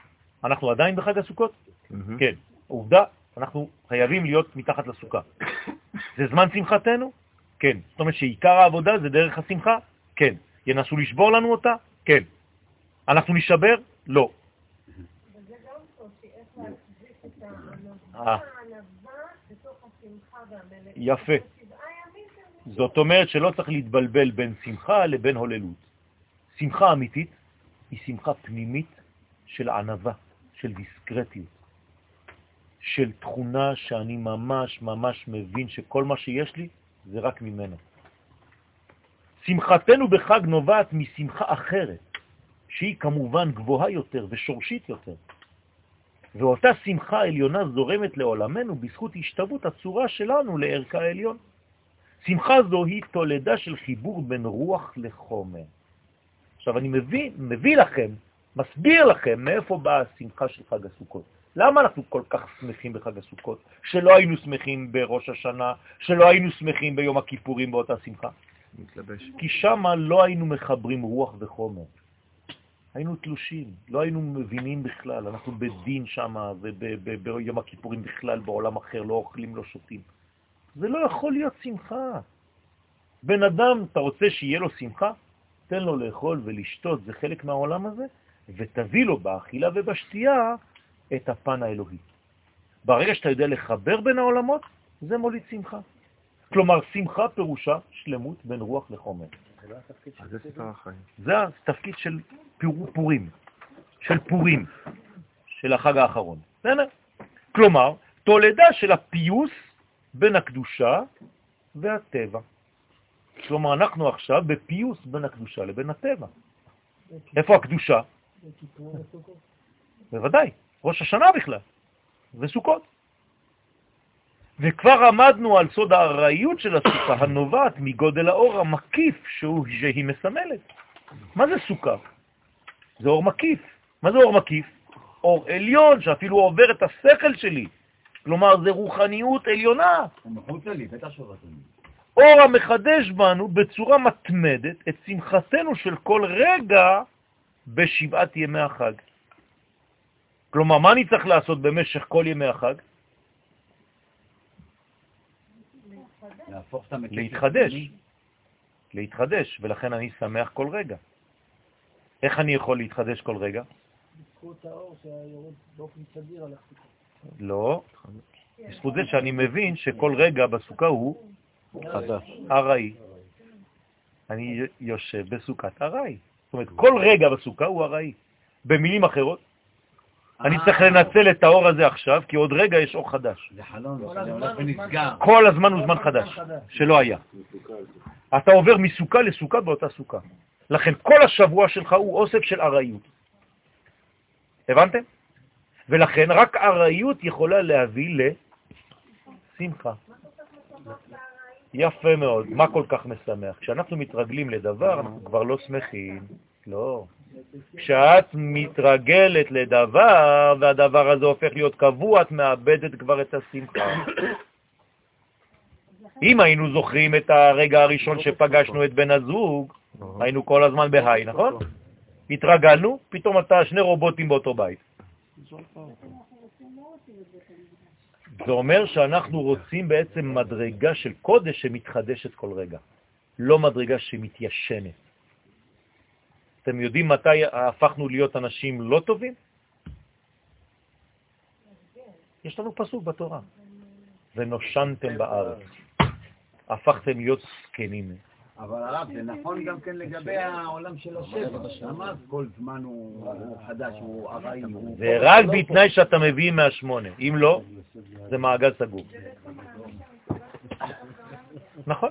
אנחנו עדיין בחג הסוכות? כן. עובדה, אנחנו חייבים להיות מתחת לסוכה. זה זמן שמחתנו? כן. זאת אומרת שעיקר העבודה זה דרך השמחה? כן. ינסו לשבור לנו אותה? כן. אנחנו נשבר? לא. וזה גם קושי, איך להחזיק את הענווה, אה. הענווה בתוך השמחה והמלך. יפה. ימים כזה. זאת אומרת שלא צריך להתבלבל בין שמחה לבין הוללות. שמחה אמיתית היא שמחה פנימית של ענבה, של דיסקרטיות, של תכונה שאני ממש ממש מבין שכל מה שיש לי זה רק ממנו. שמחתנו בחג נובעת משמחה אחרת, שהיא כמובן גבוהה יותר ושורשית יותר. ואותה שמחה עליונה זורמת לעולמנו בזכות השתוות הצורה שלנו לערכה העליון. שמחה זו היא תולדה של חיבור בין רוח לחומר. עכשיו אני מביא, מביא לכם, מסביר לכם מאיפה באה השמחה של חג הסוכות. למה אנחנו כל כך שמחים בחג הסוכות? שלא היינו שמחים בראש השנה, שלא היינו שמחים ביום הכיפורים באותה שמחה? מתלבש. כי שם לא היינו מחברים רוח וחומר. היינו תלושים, לא היינו מבינים בכלל, אנחנו בדין שם, וביום הכיפורים בכלל בעולם אחר, לא אוכלים, לא שותים. זה לא יכול להיות שמחה. בן אדם, אתה רוצה שיהיה לו שמחה? תן לו לאכול ולשתות, זה חלק מהעולם הזה, ותביא לו באכילה ובשתייה את הפן האלוהי. ברגע שאתה יודע לחבר בין העולמות, זה מוליד שמחה. כלומר, שמחה פירושה שלמות בין רוח לחומר. זה סיפר החיים. זה התפקיד של פירו- פורים, של פורים, של החג האחרון. בסדר? כלומר, תולדה של הפיוס בין הקדושה והטבע. כלומר, אנחנו עכשיו בפיוס בין הקדושה לבין הטבע. איפה הקדושה? בוודאי, ראש השנה בכלל, וסוכות. וכבר עמדנו על סוד הארעיות של הסוכה הנובעת מגודל האור המקיף שהוא, שהיא מסמלת. מה זה סוכה? זה אור מקיף. מה זה אור מקיף? אור עליון שאפילו עובר את השכל שלי. כלומר, זה רוחניות עליונה. אור המחדש בנו בצורה מתמדת את שמחתנו של כל רגע בשבעת ימי החג. כלומר, מה אני צריך לעשות במשך כל ימי החג? להפוך את המקף להתחדש. להתחדש, ולכן אני שמח כל רגע. איך אני יכול להתחדש כל רגע? בזכות האור שיורד באופן סדיר על הסוכה. לא, בזכות זה שאני מבין שכל רגע בסוכה הוא חדש. ארעי. אני יושב בסוכת ארעי. זאת אומרת, כל רגע בסוכה הוא ארעי. במילים אחרות, אני. צריך לנצל את האור הזה עכשיו, כי עוד רגע יש אור חדש. זה חלום. כל הזמן הוא זמן חדש, שלא היה. אתה עובר מסוכה לסוכה באותה סוכה. לכן כל השבוע שלך הוא אוסף של ארעיות. הבנתם? ולכן רק ארעיות יכולה להביא לשמחה. יפה מאוד. מה כל כך משמח? כשאנחנו מתרגלים לדבר, אנחנו כבר לא שמחים. לא. כשאת מתרגלת לדבר, והדבר הזה הופך להיות קבוע, את מאבדת כבר את השמחה. אם היינו זוכרים את הרגע הראשון שפגשנו את בן הזוג, היינו כל הזמן בהיי, נכון? התרגלנו, פתאום אתה שני רובוטים באותו בית. זה אומר שאנחנו רוצים בעצם מדרגה של קודש שמתחדשת כל רגע, לא מדרגה שמתיישנת. אתם יודעים מתי הפכנו להיות אנשים לא טובים? יש לנו פסוק בתורה. ונושנתם בארץ. הפכתם להיות זקנים. אבל הרב, זה נכון גם כן לגבי העולם של השבע. למה כל זמן הוא חדש, הוא ארעי. זה רק בתנאי שאתה מביא מהשמונה. אם לא, זה מעגל סגור. נכון,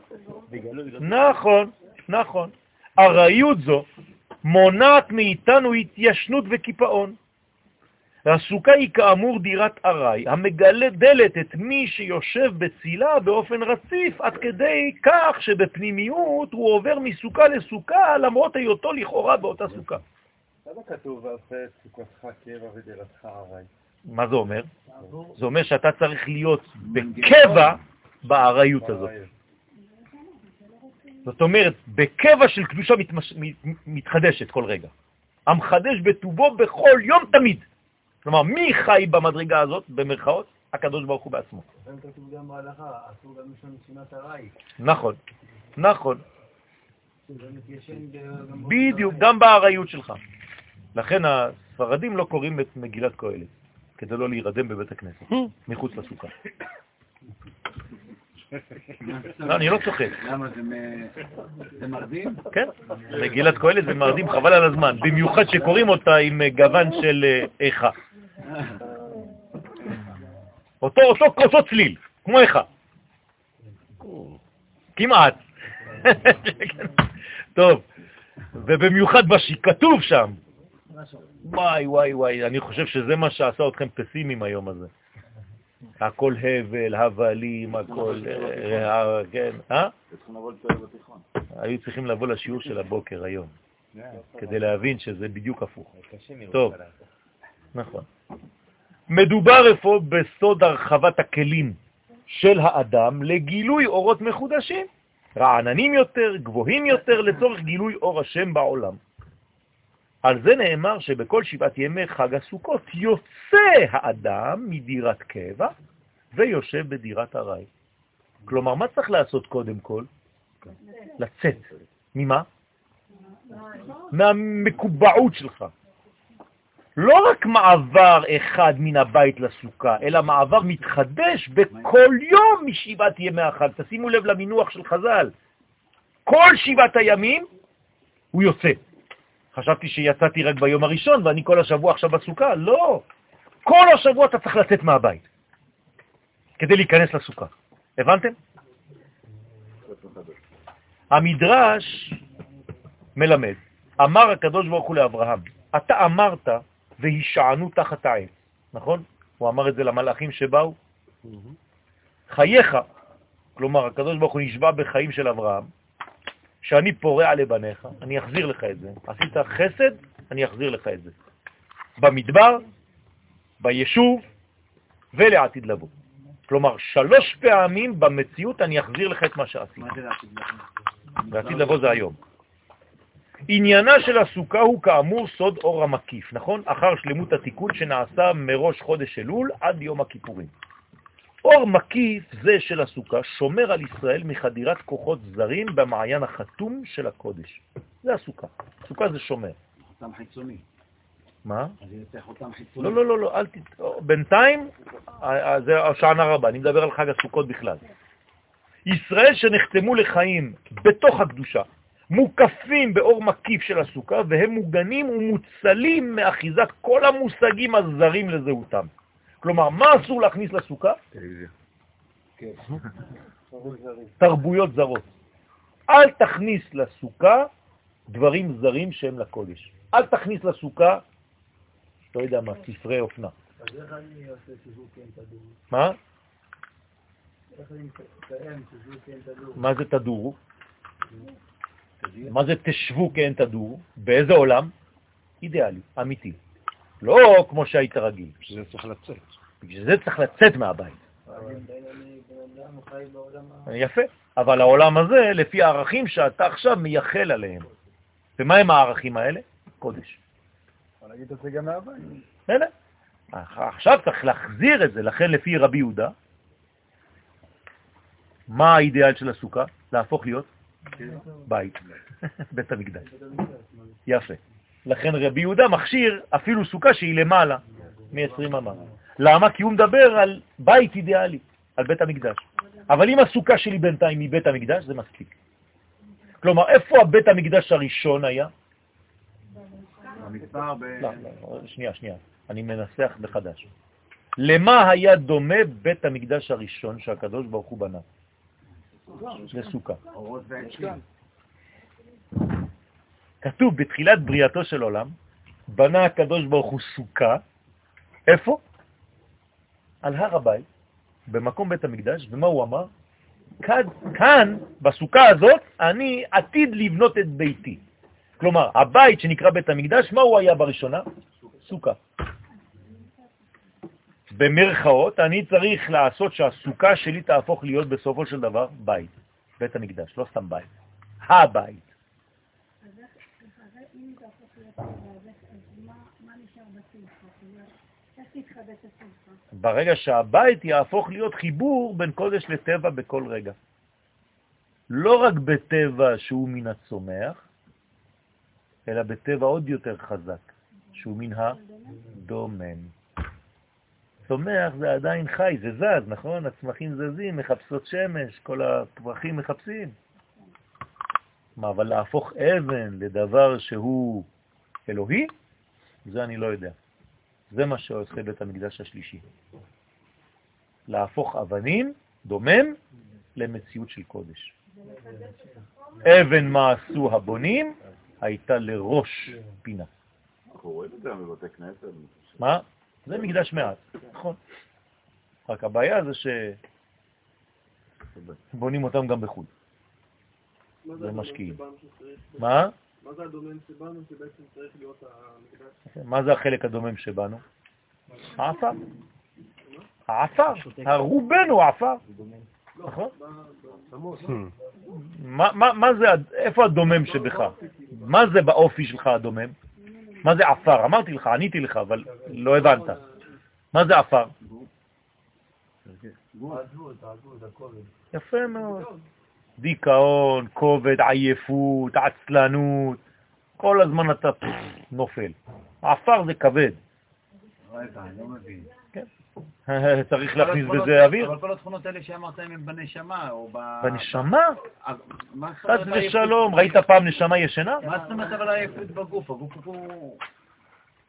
נכון, נכון. ארעיות זו מונעת מאיתנו התיישנות וקיפאון. הסוכה היא כאמור דירת ארעי, המגלדלת את מי שיושב בצילה באופן רציף, עד כדי כך שבפנימיות הוא עובר מסוכה לסוכה, למרות היותו לכאורה באותה סוכה. למה כתוב ועשה את סוכתך קבע ודירתך ארעי? מה זה אומר? זה אומר שאתה צריך להיות בקבע בארעיות הזאת. זאת אומרת, בקבע של קדושה מתמש... מת- מתחדשת כל רגע. המחדש בטובו בכל יום תמיד. כלומר, מי חי במדרגה הזאת, במרכאות? הקדוש ברוך הוא בעצמו. נכון, נכון, בדיוק, גם בארעיות שלך. לכן הספרדים לא קוראים את מגילת קהלת, כדי לא להירדם בבית הכנסת, מחוץ לסוכה. לא, אני לא צוחק. למה זה מרדים? כן, מגילת קהלת זה מרדים חבל על הזמן, במיוחד שקוראים אותה עם אה, גוון של אה, איכה. אותו, אותו, אותו צליל, כמו איכה. כמעט. טוב, ובמיוחד שכתוב שם, וואי וואי וואי, אני חושב שזה מה שעשה אתכם פסימיים היום הזה. הכל הבל, הבלים, הכל, אה, אה, כן, אה? היו צריכים לבוא לשיעור של הבוקר היום, כדי להבין שזה בדיוק הפוך. טוב, נכון. מדובר אפוא בסוד הרחבת הכלים של האדם לגילוי אורות מחודשים, רעננים יותר, גבוהים יותר, לצורך גילוי אור השם בעולם. על זה נאמר שבכל שבעת ימי חג הסוכות יוצא האדם מדירת קבע ויושב בדירת ארעי. כלומר, מה צריך לעשות קודם כל? לצאת. ממה? מהמקובעות שלך. לא רק מעבר אחד מן הבית לסוכה, אלא מעבר מתחדש בכל יום משבעת ימי החג. תשימו לב למינוח של חז"ל. כל שבעת הימים הוא יוצא. חשבתי שיצאתי רק ביום הראשון ואני כל השבוע עכשיו בסוכה. לא. כל השבוע אתה צריך לצאת מהבית כדי להיכנס לסוכה. הבנתם? המדרש מלמד, אמר הקדוש ברוך הוא לאברהם, אתה אמרת והישענו תחת העץ, נכון? הוא אמר את זה למלאכים שבאו. חייך, כלומר הקדוש ברוך הוא נשבע בחיים של אברהם, שאני פורע לבניך, אני אחזיר לך את זה. עשית חסד, אני אחזיר לך את זה. במדבר, ביישוב ולעתיד לבוא. כלומר, שלוש פעמים במציאות אני אחזיר לך את מה שעשית. מה זה לעתיד לבוא? ועתיד לבוא זה היום. עניינה של הסוכה הוא כאמור סוד אור המקיף, נכון? אחר שלמות התיקון שנעשה מראש חודש אלול עד יום הכיפורים. אור מקיף זה של הסוכה שומר על ישראל מחדירת כוחות זרים במעיין החתום של הקודש. זה הסוכה. סוכה זה שומר. חותם חיצוני. מה? אז יוצא חותם חיצוני. לא, לא, לא, לא, אל ת... בינתיים, אה, אה, זה השענה רבה, אני מדבר על חג הסוכות בכלל. ישראל שנחתמו לחיים בתוך הקדושה, מוקפים באור מקיף של הסוכה, והם מוגנים ומוצלים מאחיזת כל המושגים הזרים לזהותם. כלומר, מה אסור להכניס לסוכה? תרבויות זרות. אל תכניס לסוכה דברים זרים שהם לקודש. אל תכניס לסוכה, לא יודע מה, ספרי אופנה. אז איך אני עושה שיווק כן תדור? מה? כן תדור? מה זה תדורו? מה זה תשבו כי אין תדור? באיזה עולם? אידיאלי, אמיתי. לא כמו שהיית רגיל. שזה צריך לצאת. בגלל זה צריך לצאת מהבית. אבל. יפה. אבל העולם הזה, לפי הערכים שאתה עכשיו מייחל עליהם. ומה הם הערכים האלה? קודש. אפשר להגיד את זה גם מהבית. בסדר? עכשיו צריך להחזיר את זה, לכן לפי רבי יהודה, מה האידיאל של הסוכה? להפוך להיות בית, בית המקדש. יפה. לכן רבי יהודה מכשיר אפילו סוכה שהיא למעלה מ-20 אמה. למה? כי הוא מדבר על בית אידיאלי, על בית המקדש. אבל אם הסוכה שלי בינתיים היא בית המקדש, זה מספיק. כלומר, איפה הבית המקדש הראשון היה? ב... לא, לא, שנייה, שנייה, אני מנסח מחדש. למה היה דומה בית המקדש הראשון שהקדוש ברוך הוא בנה? לסוכה. כתוב בתחילת בריאתו של עולם, בנה הקדוש ברוך הוא סוכה, איפה? על הר הבית, במקום בית המקדש, ומה הוא אמר? כאן, כאן, בסוכה הזאת, אני עתיד לבנות את ביתי. כלומר, הבית שנקרא בית המקדש, מה הוא היה בראשונה? סוכה. במרכאות, אני צריך לעשות שהסוכה שלי תהפוך להיות בסופו של דבר בית, בית המקדש, לא סתם בית, הבית. ברגע שהבית יהפוך להיות חיבור בין קודש לטבע בכל רגע. לא רק בטבע שהוא מן הצומח, אלא בטבע עוד יותר חזק, שהוא מן הדומם. צומח זה עדיין חי, זה זז, נכון? הצמחים זזים, מחפשות שמש, כל הפרחים מחפשים. מה, אבל להפוך אבן לדבר שהוא אלוהי, זה אני לא יודע. זה מה שעושה בית המקדש השלישי. להפוך אבנים, דומם, למציאות של קודש. אבן מה עשו הבונים, הייתה לראש פינה. אנחנו רואים את זה בבתי כנסת. מה? זה מקדש מעט, נכון. רק הבעיה זה שבונים אותם גם בחו"ל. זה משקיעים. מה? מה זה הדומם שבנו שבעצם צריך להיות המקדש? מה זה החלק הדומם שבנו? העפר. העפר. רובנו עפר. נכון? מה זה, איפה הדומם שבך? מה זה באופי שלך הדומם? מה זה עפר? אמרתי לך, עניתי לך, אבל לא הבנת. מה זה עפר? יפה מאוד. דיכאון, כובד, עייפות, עצלנות, כל הזמן אתה נופל. עפר זה כבד. רגע, אני לא מבין. צריך להכניס בזה אוויר. אבל כל התכונות האלה שאמרת הם בנשמה, או ב... בנשמה? אה, חס? ושלום, ראית פעם נשמה ישנה? מה זאת אומרת אבל העייפות בגוף? הגוף הוא...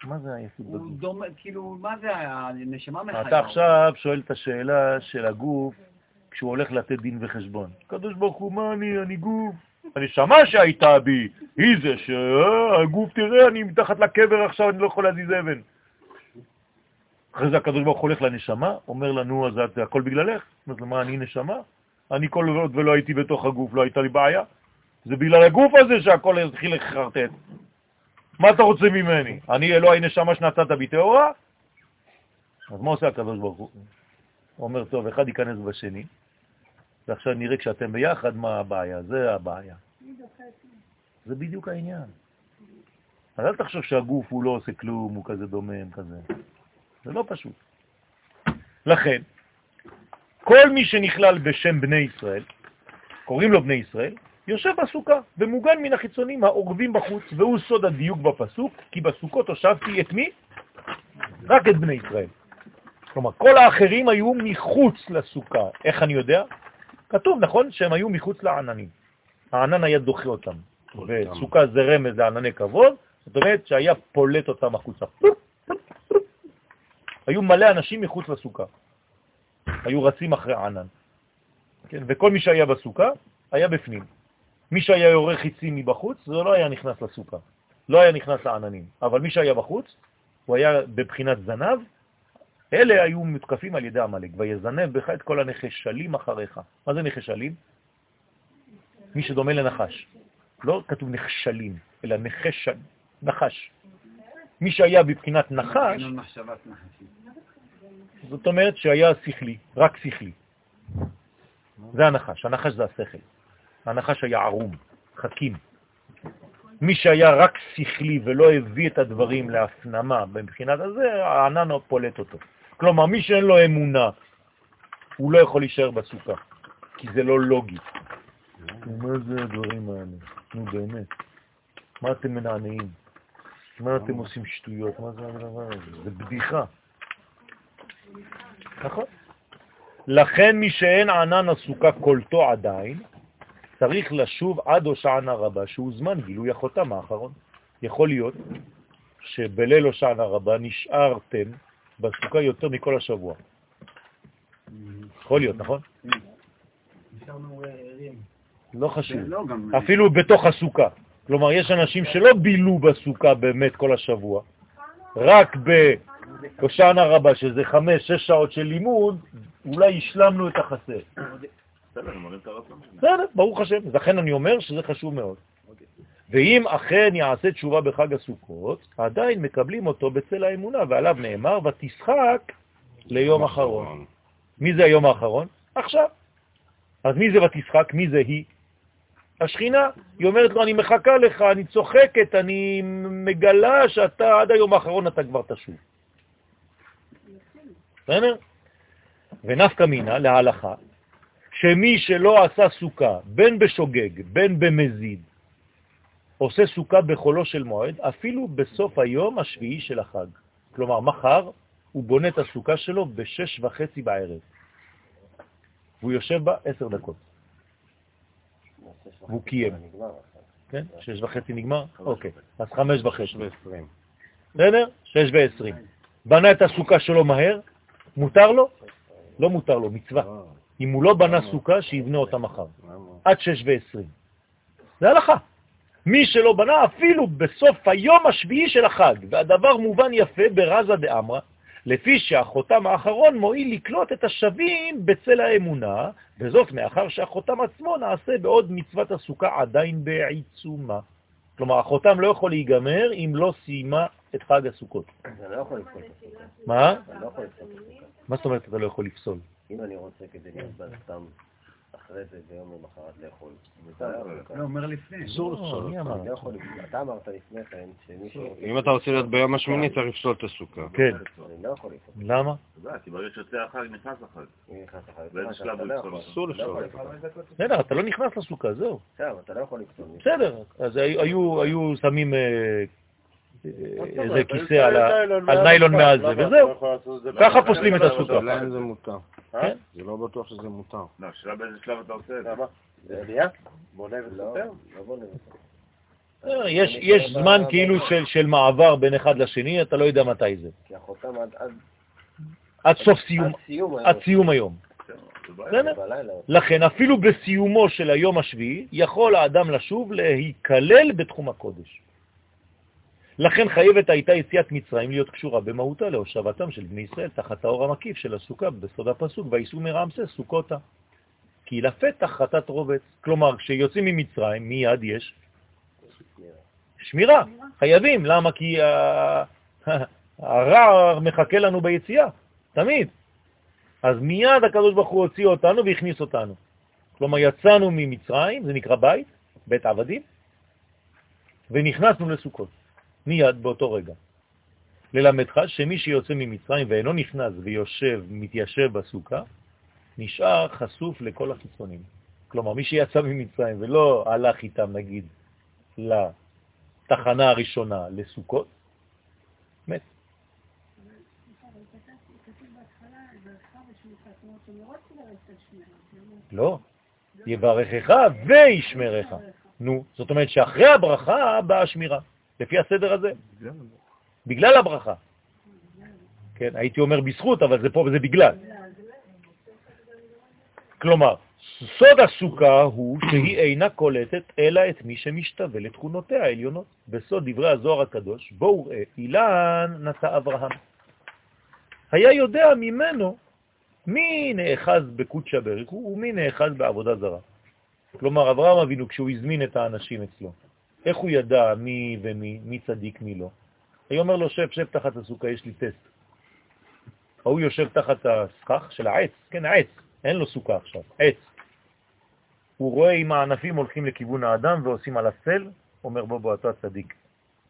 מה זה עייפות הוא בגוף? דומה, כאילו, מה זה, הנשמה מחיה? אתה עכשיו שואל את השאלה של הגוף כשהוא הולך לתת דין וחשבון. קדוש ברוך הוא, מה אני, אני גוף. הנשמה שהייתה בי, היא זה שהגוף, תראה, אני מתחת לקבר עכשיו, אני לא יכול להזיז אבן. אחרי זה הקדוש ברוך הולך לנשמה, אומר לנו, אז זה הכל בגללך? אומרת לו, מה, אני נשמה? אני כל עוד ולא הייתי בתוך הגוף, לא הייתה לי בעיה. זה בגלל הגוף הזה שהכל התחיל לחרטט. מה אתה רוצה ממני? אני אלוהי נשמה שנתת בי טהורה? אז מה עושה הקדוש ברוך הוא? הוא אומר, טוב, אחד ייכנס בשני, ועכשיו נראה כשאתם ביחד מה הבעיה, זה הבעיה. זה בדיוק העניין. אז אל תחשוב שהגוף הוא לא עושה כלום, הוא כזה דומם, כזה. זה לא פשוט. לכן, כל מי שנכלל בשם בני ישראל, קוראים לו בני ישראל, יושב בסוכה ומוגן מן החיצונים העורבים בחוץ, והוא סוד הדיוק בפסוק, כי בסוכות הושבתי את מי? רק את בני ישראל. כלומר, כל האחרים היו מחוץ לסוכה. איך אני יודע? כתוב, נכון, שהם היו מחוץ לעננים. הענן היה דוחה אותם. וסוכה זה רמז לענני כבוד, זאת אומרת שהיה פולט אותם החוצה. היו מלא אנשים מחוץ לסוכה. היו רצים אחרי הענן. כן? וכל מי שהיה בסוכה היה בפנים. מי שהיה יורה חיצים מבחוץ, זה לא היה נכנס לסוכה. לא היה נכנס לעננים. אבל מי שהיה בחוץ, הוא היה בבחינת זנב, אלה היו מותקפים על ידי המלאק, ויזנב בך את כל הנחשלים אחריך. מה זה נחשלים? מי שדומה לנחש. לא כתוב נחשלים, אלא נחש, נחש. מי שהיה בבחינת נחש. זאת אומרת שהיה שכלי, רק שכלי. זה הנחש, הנחש זה השכל. הנחש היה ערום, חכים. מי שהיה רק שכלי ולא הביא את הדברים להפנמה מבחינת הזה, הענן פולט אותו. כלומר, מי שאין לו אמונה, הוא לא יכול להישאר בסוכה, כי זה לא לוגי. מה זה הדברים האלה? נו באמת. מה אתם מנענעים? מה אתם עושים שטויות? מה זה הדבר הזה? זה בדיחה. נכון? לכן מי שאין ענן הסוכה קולטו עדיין, צריך לשוב עד הושענא רבה, שהוא זמן גילוי החותם האחרון. יכול להיות שבליל הושענא רבה נשארתם בסוכה יותר מכל השבוע. יכול להיות, נכון? אה. לא חשוב. לא, אפילו בתוך הסוכה. כלומר, יש אנשים שלא בילו בסוכה באמת כל השבוע, רק בהושענא רבה, שזה חמש, שש שעות של לימוד, אולי השלמנו את החסר. בסדר, ברוך השם. לכן אני אומר שזה חשוב מאוד. ואם אכן יעשה תשובה בחג הסוכות, עדיין מקבלים אותו בצל האמונה, ועליו נאמר, ותשחק ליום אחרון. מי זה היום האחרון? עכשיו. אז מי זה ותשחק? מי זה היא? השכינה. היא אומרת לו, אני מחכה לך, אני צוחקת, אני מגלה שאתה עד היום האחרון אתה כבר תשוב. בסדר? ונפקא מינה להלכה, שמי שלא עשה סוכה, בין בשוגג, בין במזיד, עושה סוכה בחולו של מועד, אפילו בסוף היום השביעי של החג. כלומר, מחר הוא בונה את הסוכה שלו בשש וחצי בערב. והוא יושב בה עשר דקות. והוא קיים. כן? שש וחצי נגמר? אוקיי. אז חמש וחצי. בסדר? שש ועשרים. בנה את הסוכה שלו מהר, מותר לו? לא מותר לו, מצווה. אם הוא לא בנה סוכה, שיבנה אותה מחר. עד שש ועשרים. זה הלכה. מי שלא בנה אפילו בסוף היום השביעי של החג, והדבר מובן יפה ברזה דאמרה, לפי שהחותם האחרון מועיל לקלוט את השווים בצל האמונה, וזאת מאחר שהחותם עצמו נעשה בעוד מצוות הסוכה עדיין בעיצומה. כלומר, החותם לא יכול להיגמר אם לא סיימה את חג הסוכות. אתה לא יכול לפסול את הסוכה. מה? אתה לא יכול לפסול את הסוכה. מה זאת אומרת אתה לא יכול לפסול? אם אני רוצה כדי להיות סתם אחרי זה ביום למחרת לאכול. לי. לא, אומר לפני. אסור לא, לפסול מי אותה, לא. אתה אמרת לפני כן שמישהו... אם אתה רוצה להיות ביום השמיני, צריך לפסול את הסוכה. כן. אני לא יכול לפסול. למה? אתה יודע, כי ברגע שיוצא החג, נכנס החג. נכנס באיזה שלב אתה הוא לא. אסור לא לפסול. בסדר, אתה לא נכנס לסוכה, זהו. בסדר, אתה לא יכול לפסול. בסדר, אז היו- שמים אה, איזה אומרת? כיסא היו על ה- ניילון על מעל. מעל זה, למה וזהו. לא ככה? פוסלים את הסוכה. אם זה מותר. כן? זה לא בטוח שזה מותר. לא, השאלה באיזה שלב אתה עושה את זה. זה עלייה? בונה וסופר? לא בונה וסופר. אה, יש יש זמן כאילו של- של מעבר בין אחד לשני, אתה לא יודע מתי זה. כי החותם עד- עד סוף סיום, עד סיום היום. בלילה. לכן אפילו בסיומו של היום השביעי יכול האדם לשוב להיכלל בתחום הקודש. לכן חייבת הייתה יציאת מצרים להיות קשורה במהותה להושבתם של בני ישראל תחת האור המקיף של הסוכה בסוד הפסוק, ויסעו מרעמסס סוכותה. כי לפתח חטאת רובץ. כלומר, כשיוצאים ממצרים, מיד יש שמירה. חייבים. למה? כי הרע מחכה לנו ביציאה, תמיד. אז מיד הקדוש ברוך הוא הוציא אותנו והכניס אותנו. כלומר, יצאנו ממצרים, זה נקרא בית, בית עבדים, ונכנסנו לסוכות, מיד באותו רגע. ללמדך שמי שיוצא ממצרים ואינו נכנס ויושב, מתיישב בסוכה, נשאר חשוף לכל החיצונים. כלומר, מי שיצא ממצרים ולא הלך איתם, נגיד, לתחנה הראשונה, לסוכות, מת. לא, יברכך וישמרך. נו, זאת אומרת שאחרי הברכה באה השמירה, לפי הסדר הזה, בגלל הברכה. כן, הייתי אומר בזכות, אבל זה פה וזה בגלל. כלומר, סוד הסוכה הוא שהיא אינה קולטת אלא את מי שמשתווה לתכונותיה העליונות. בסוד דברי הזוהר הקדוש, בואו ראה, אילן נטע אברהם. היה יודע ממנו מי נאחז בקודשא בריך ומי נאחז בעבודה זרה. כלומר, אברהם אבינו, כשהוא הזמין את האנשים אצלו, איך הוא ידע מי ומי, מי צדיק, מי לא? היה אומר לו, שב, שב תחת הסוכה, יש לי טסט. ההוא יושב תחת הסכך של העץ, כן, העץ, אין לו סוכה עכשיו, עץ. הוא רואה אם הענפים הולכים לכיוון האדם ועושים על הצל, אומר בו בו אתה צדיק.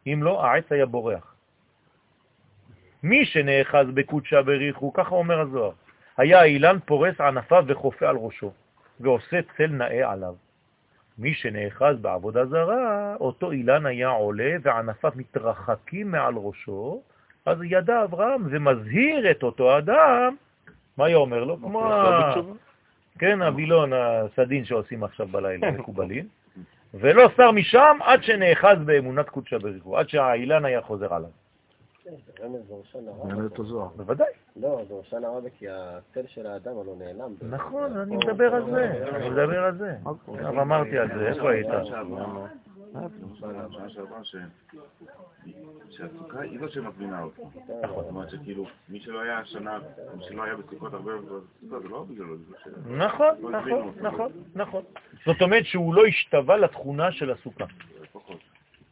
אם לא, העץ היה בורח. מי שנאחז בקודשה בריחו, ככה אומר הזוהר, היה אילן פורס ענפיו וחופה על ראשו, ועושה צל נאה עליו. מי שנאחז בעבודה זרה, אותו אילן היה עולה וענפיו מתרחקים מעל ראשו, אז ידע אברהם ומזהיר את אותו אדם, מה היה אומר לו? כמו ה... כן, הווילון, הסדין שעושים עכשיו בלילה, מקובלים, ולא שר משם עד שנאחז באמונת קודשה בריחו, עד שהאילן היה חוזר עליו. נראה הרבה. את הזוהר. בוודאי. לא, דורשן הרבה כי הצל של האדם הלא נעלם. נכון, אני מדבר על זה, אני מדבר על זה. עכשיו אמרתי על זה, איפה היית? שהסוכה היא לא שמזמינה אותו. נכון. זאת אומרת שכאילו, מי שלא היה השנה, מי שלא היה בסוכות הרבה, בסוכה, זה לא בגללו, זה בגלל ש... נכון, נכון, נכון, נכון. זאת אומרת שהוא לא השתווה לתכונה של הסוכה.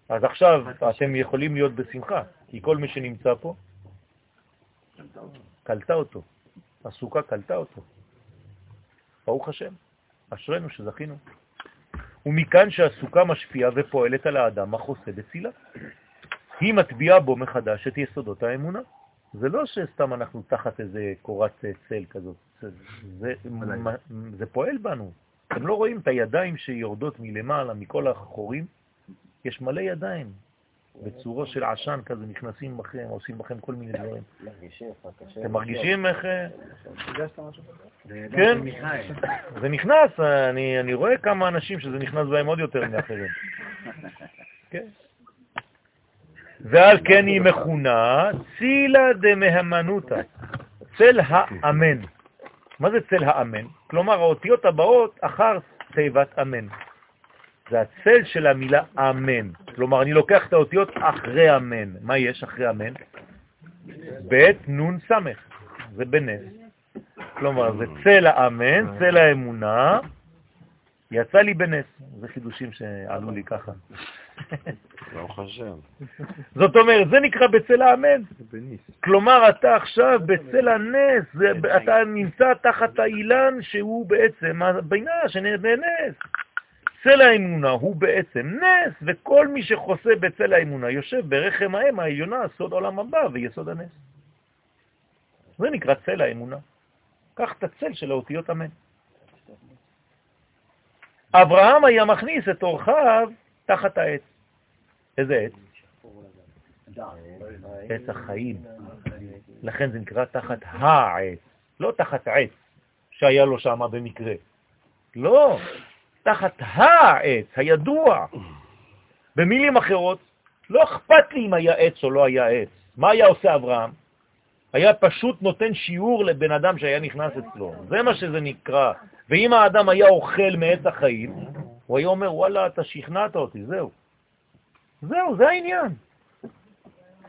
אז עכשיו אתם יכולים להיות בשמחה, כי כל מי שנמצא פה, קלטה אותו. הסוכה קלטה אותו. ברוך השם, אשרנו שזכינו. ומכאן שהסוכה משפיעה ופועלת על האדם החוסה בצילה. היא מטביעה בו מחדש את יסודות האמונה. זה לא שסתם אנחנו תחת איזה קורת צל כזאת, זה, זה, זה פועל בנו. אתם לא רואים את הידיים שיורדות מלמעלה, מכל החורים? יש מלא ידיים. בצורו של עשן כזה נכנסים בכם, עושים בכם כל מיני דברים. אתם מרגישים איך... אה, הרגשת משהו? כן, זה נכנס, אני, אני רואה כמה אנשים שזה נכנס בהם עוד יותר מאחרים. כן. ועל כן היא מכונה צילה דמהמנותא, צל האמן. מה זה צל האמן? כלומר, האותיות הבאות אחר תיבת אמן. זה הצל של המילה אמן. כלומר, אני לוקח את האותיות אחרי אמן. מה יש אחרי אמן? ב' נון סמך. זה בנס. כלומר, זה צל האמן, צל האמונה, יצא לי בנס. זה חידושים שעלו לי ככה. ברוך השם. זאת אומרת, זה נקרא בצל האמן. כלומר, אתה עכשיו בצל הנס, אתה נמצא תחת האילן שהוא בעצם הבינה שננס. צל האמונה הוא בעצם נס, וכל מי שחוסה בצל האמונה יושב ברחם האם העליונה, סוד עולם הבא ויסוד הנס. זה נקרא צל האמונה. קח את הצל של האותיות אמן. אברהם היה מכניס את אורחיו תחת העץ. איזה עץ? עץ החיים. לכן זה נקרא תחת העץ, לא תחת עץ שהיה לו שם במקרה. לא, תחת העץ, הידוע. במילים אחרות, לא אכפת לי אם היה עץ או לא היה עץ. מה היה עושה אברהם? היה פשוט נותן שיעור לבן אדם שהיה נכנס אצלו. זה מה שזה נקרא. ואם האדם היה אוכל מעץ החיים, הוא היה אומר, וואלה, אתה שכנעת אותי, זהו. זהו, זה העניין.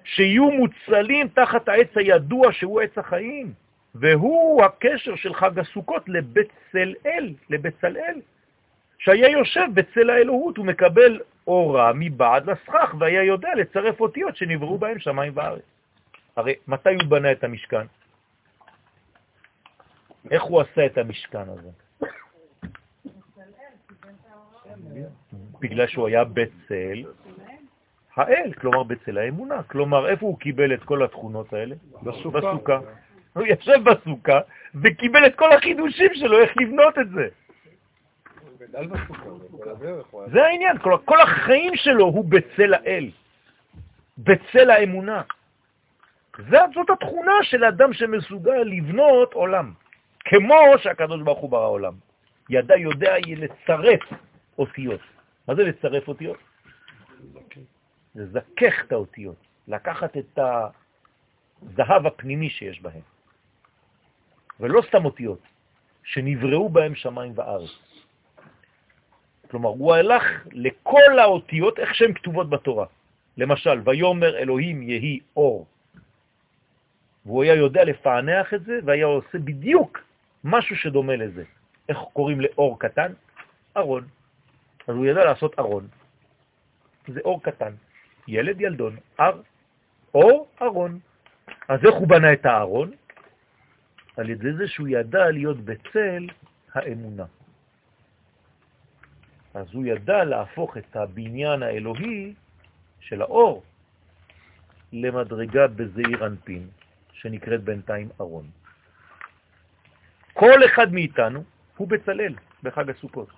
שיהיו מוצלים תחת העץ הידוע שהוא עץ החיים, והוא הקשר של חג הסוכות לבצלאל, לבצלאל, שהיה יושב בצל האלוהות ומקבל אורה מבעד לסכך, והיה יודע לצרף אותיות שנבראו בהם שמיים וארץ. הרי מתי הוא בנה את המשכן? איך הוא עשה את המשכן הזה? בגלל שהוא היה בצל האל, כלומר בצל האמונה. כלומר, איפה הוא קיבל את כל התכונות האלה? בסוכה. הוא ישב בסוכה וקיבל את כל החידושים שלו, איך לבנות את זה. גדל בסוכה, בכל הדרך. הוא היה- זה העניין, כל החיים שלו הוא בצל האל, בצל האמונה. זאת התכונה של אדם שמסוגל לבנות עולם, כמו שהקדוש ברוך הוא ברא עולם. ידע יודע לצרף אותיות. מה זה לצרף אותיות? לזכך את האותיות, לקחת את הזהב הפנימי שיש בהם. ולא סתם אותיות, שנבראו בהם שמיים וארץ. כלומר, הוא הלך לכל האותיות איך שהן כתובות בתורה. למשל, ויומר אלוהים יהי אור. והוא היה יודע לפענח את זה, והיה עושה בדיוק משהו שדומה לזה. איך קוראים לאור קטן? ארון. אז הוא ידע לעשות ארון. זה אור קטן. ילד ילדון, אר, אור, ארון. אז איך הוא בנה את הארון? על ידי זה שהוא ידע להיות בצל האמונה. אז הוא ידע להפוך את הבניין האלוהי של האור למדרגה בזעיר אנפין, שנקראת בינתיים ארון. כל אחד מאיתנו הוא בצלל בחג הסוכות,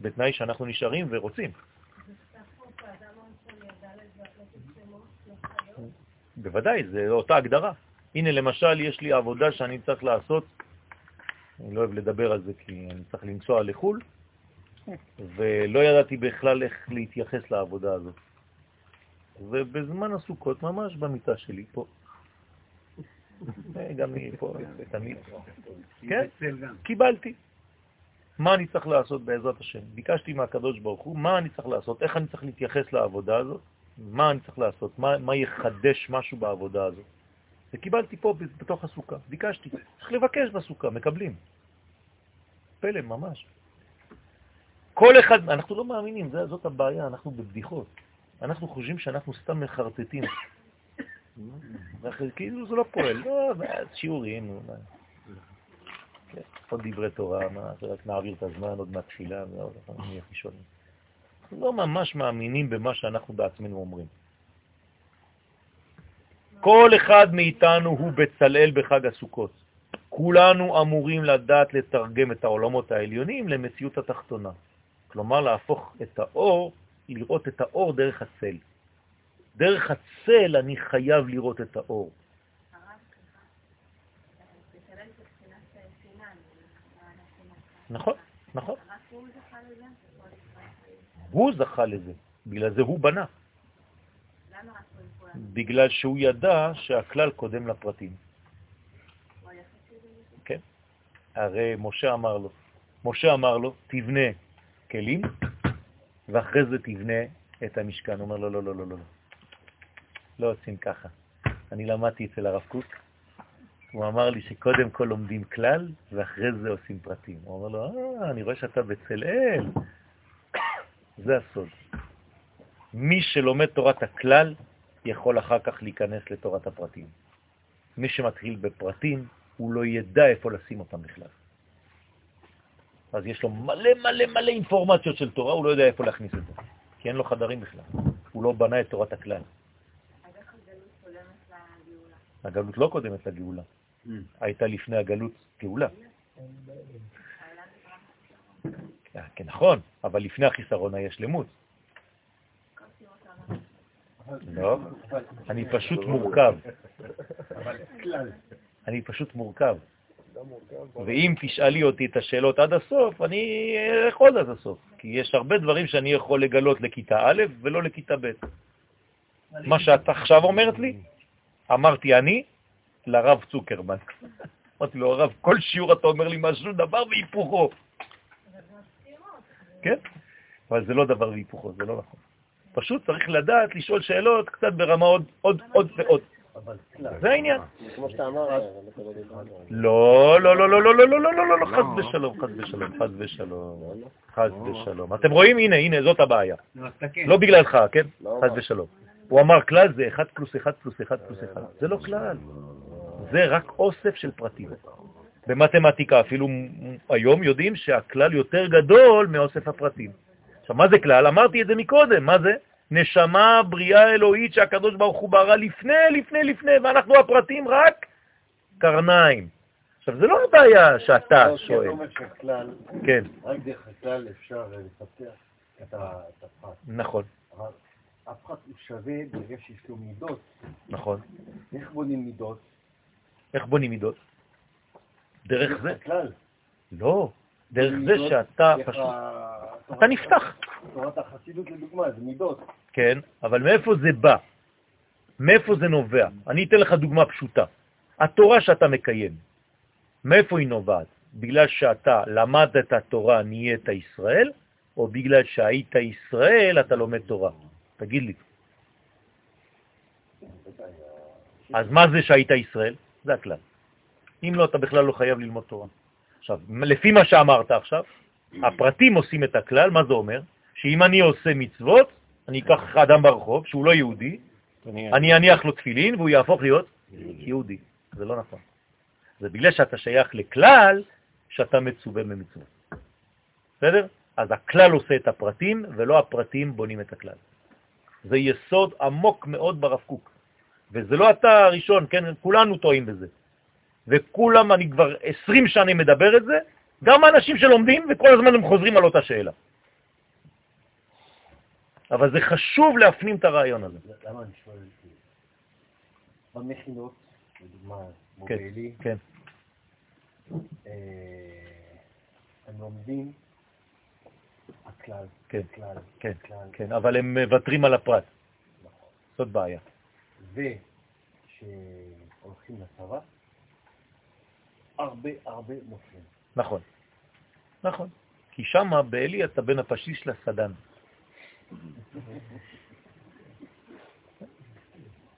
בתנאי שאנחנו נשארים ורוצים. בוודאי, זו אותה הגדרה. הנה למשל, יש לי עבודה שאני צריך לעשות, אני לא אוהב לדבר על זה כי אני צריך לנסוע לחו"ל, ולא ידעתי בכלל איך להתייחס לעבודה הזאת. ובזמן הסוכות, ממש במיטה שלי, פה, גם היא פה, תמיד, כן, קיבלתי. מה אני צריך לעשות בעזרת השם? ביקשתי מהקדוש ברוך הוא, מה אני צריך לעשות? איך אני צריך להתייחס לעבודה הזאת? מה אני צריך לעשות? מה, מה יחדש משהו בעבודה הזאת? וקיבלתי פה בתוך הסוכה, ביקשתי. צריך לבקש בסוכה, מקבלים. פלא, ממש. כל אחד, אנחנו לא מאמינים, זאת הבעיה, אנחנו בבדיחות. אנחנו חושבים שאנחנו סתם מחרטטים. כאילו זה לא פועל, לא, שיעורים, כן, עוד דברי תורה, מה, רק נעביר את הזמן עוד מהתפילה, ועוד נהיה חישונים. אנחנו לא ממש מאמינים במה שאנחנו בעצמנו אומרים. כל אחד מאיתנו הוא בצלאל בחג הסוכות. כולנו אמורים לדעת לתרגם את העולמות העליונים למציאות התחתונה. כלומר, להפוך את האור, לראות את האור דרך הצל. דרך הצל אני חייב לראות את האור. נכון, נכון. הוא זכה לזה, בגלל זה הוא בנה. בגלל שהוא ידע שהכלל קודם לפרטים. כן. הרי משה אמר לו, משה אמר לו, תבנה כלים, ואחרי זה תבנה את המשכן. הוא אומר לו, לא, לא, לא, לא, לא. לא עושים ככה. אני למדתי אצל הרב קוק, הוא אמר לי שקודם כל לומדים כלל, ואחרי זה עושים פרטים. הוא אמר לו, אה, אני רואה שאתה בצלאל. זה הסוד. מי שלומד תורת הכלל, יכול אחר כך להיכנס לתורת הפרטים. מי שמתחיל בפרטים, הוא לא ידע איפה לשים אותם בכלל. אז יש לו מלא מלא מלא אינפורמציות של תורה, הוא לא יודע איפה להכניס את זה, כי אין לו חדרים בכלל. הוא לא בנה את תורת הכלל. הגלות לא קודמת לגאולה. Mm. הייתה לפני הגלות גאולה. כן, נכון, אבל לפני החיסרון היה שלמות. לא, אני פשוט מורכב. אני פשוט מורכב. ואם תשאלי אותי את השאלות עד הסוף, אני עוד עד הסוף, כי יש הרבה דברים שאני יכול לגלות לכיתה א' ולא לכיתה ב'. מה שאת עכשיו אומרת לי, אמרתי אני לרב צוקרמן. אמרתי לו, הרב, כל שיעור אתה אומר לי משהו, דבר והיפוכו. כן? אבל זה לא דבר והיפוכו, זה לא נכון. פשוט צריך לדעת לשאול שאלות קצת ברמה עוד, עוד, עוד ועוד. זה העניין. כמו שאתה אמר, לא, לא, לא, לא, לא, לא, לא, לא, לא, לא, חס ושלום, חס ושלום, חס ושלום, חס ושלום. אתם רואים? הנה, הנה, זאת הבעיה. לא בגללך, כן? חס ושלום. הוא אמר כלל זה 1 פלוס 1 פלוס 1 פלוס 1. זה לא כלל, זה רק אוסף של פרטים. במתמטיקה אפילו היום יודעים שהכלל יותר גדול מאוסף הפרטים. עכשיו, מה זה כלל? אמרתי את זה מקודם, מה זה? נשמה בריאה אלוהית שהקדוש ברוך הוא ברא לפני, לפני, לפני, ואנחנו הפרטים רק קרניים. עכשיו, זה לא בעיה שאתה שואל. אתה אומר שהכלל, כן. רק דרך הכלל אפשר לפתח את הפרט. נכון. הפרט הוא שווה ברגע שיש לו מידות. נכון. איך בונים מידות? איך בונים מידות? דרך זה. לא, דרך זה שאתה פשוט... אתה נפתח. תורת החסידות לדוגמה, זה מידות. כן, אבל מאיפה זה בא? מאיפה זה נובע? אני אתן לך דוגמה פשוטה. התורה שאתה מקיים, מאיפה היא נובעת? בגלל שאתה למדת את התורה, נהיית ישראל, או בגלל שהיית ישראל, אתה לומד תורה? תגיד לי. אז מה זה שהיית ישראל? זה הכלל. אם לא, אתה בכלל לא חייב ללמוד תורה. עכשיו, לפי מה שאמרת עכשיו, הפרטים עושים את הכלל, מה זה אומר? שאם אני עושה מצוות, אני אקח אדם ברחוב שהוא לא יהודי, אני אניח לו תפילין והוא יהפוך להיות יהודי. זה לא נכון. זה בגלל שאתה שייך לכלל שאתה מצווה במצוות. בסדר? אז הכלל עושה את הפרטים, ולא הפרטים בונים את הכלל. זה יסוד עמוק מאוד ברב קוק. וזה לא אתה הראשון, כן? כולנו טועים בזה. וכולם, אני כבר 20 שנים מדבר את זה, גם אנשים שלומדים, וכל הזמן הם חוזרים על אותה שאלה. אבל זה חשוב להפנים את הרעיון הזה. למה אני שואל? במכינות, לדוגמה, כן, מובילי, כן. אה, הם לומדים הכלל, כן, הכלל, כן, הכלל, כן, אבל הם מוותרים על הפרט. זאת בעיה. וכשהולכים לצבא, הרבה הרבה מופלים. נכון. נכון. כי שמה באלי אתה בין הפשיש לסדן.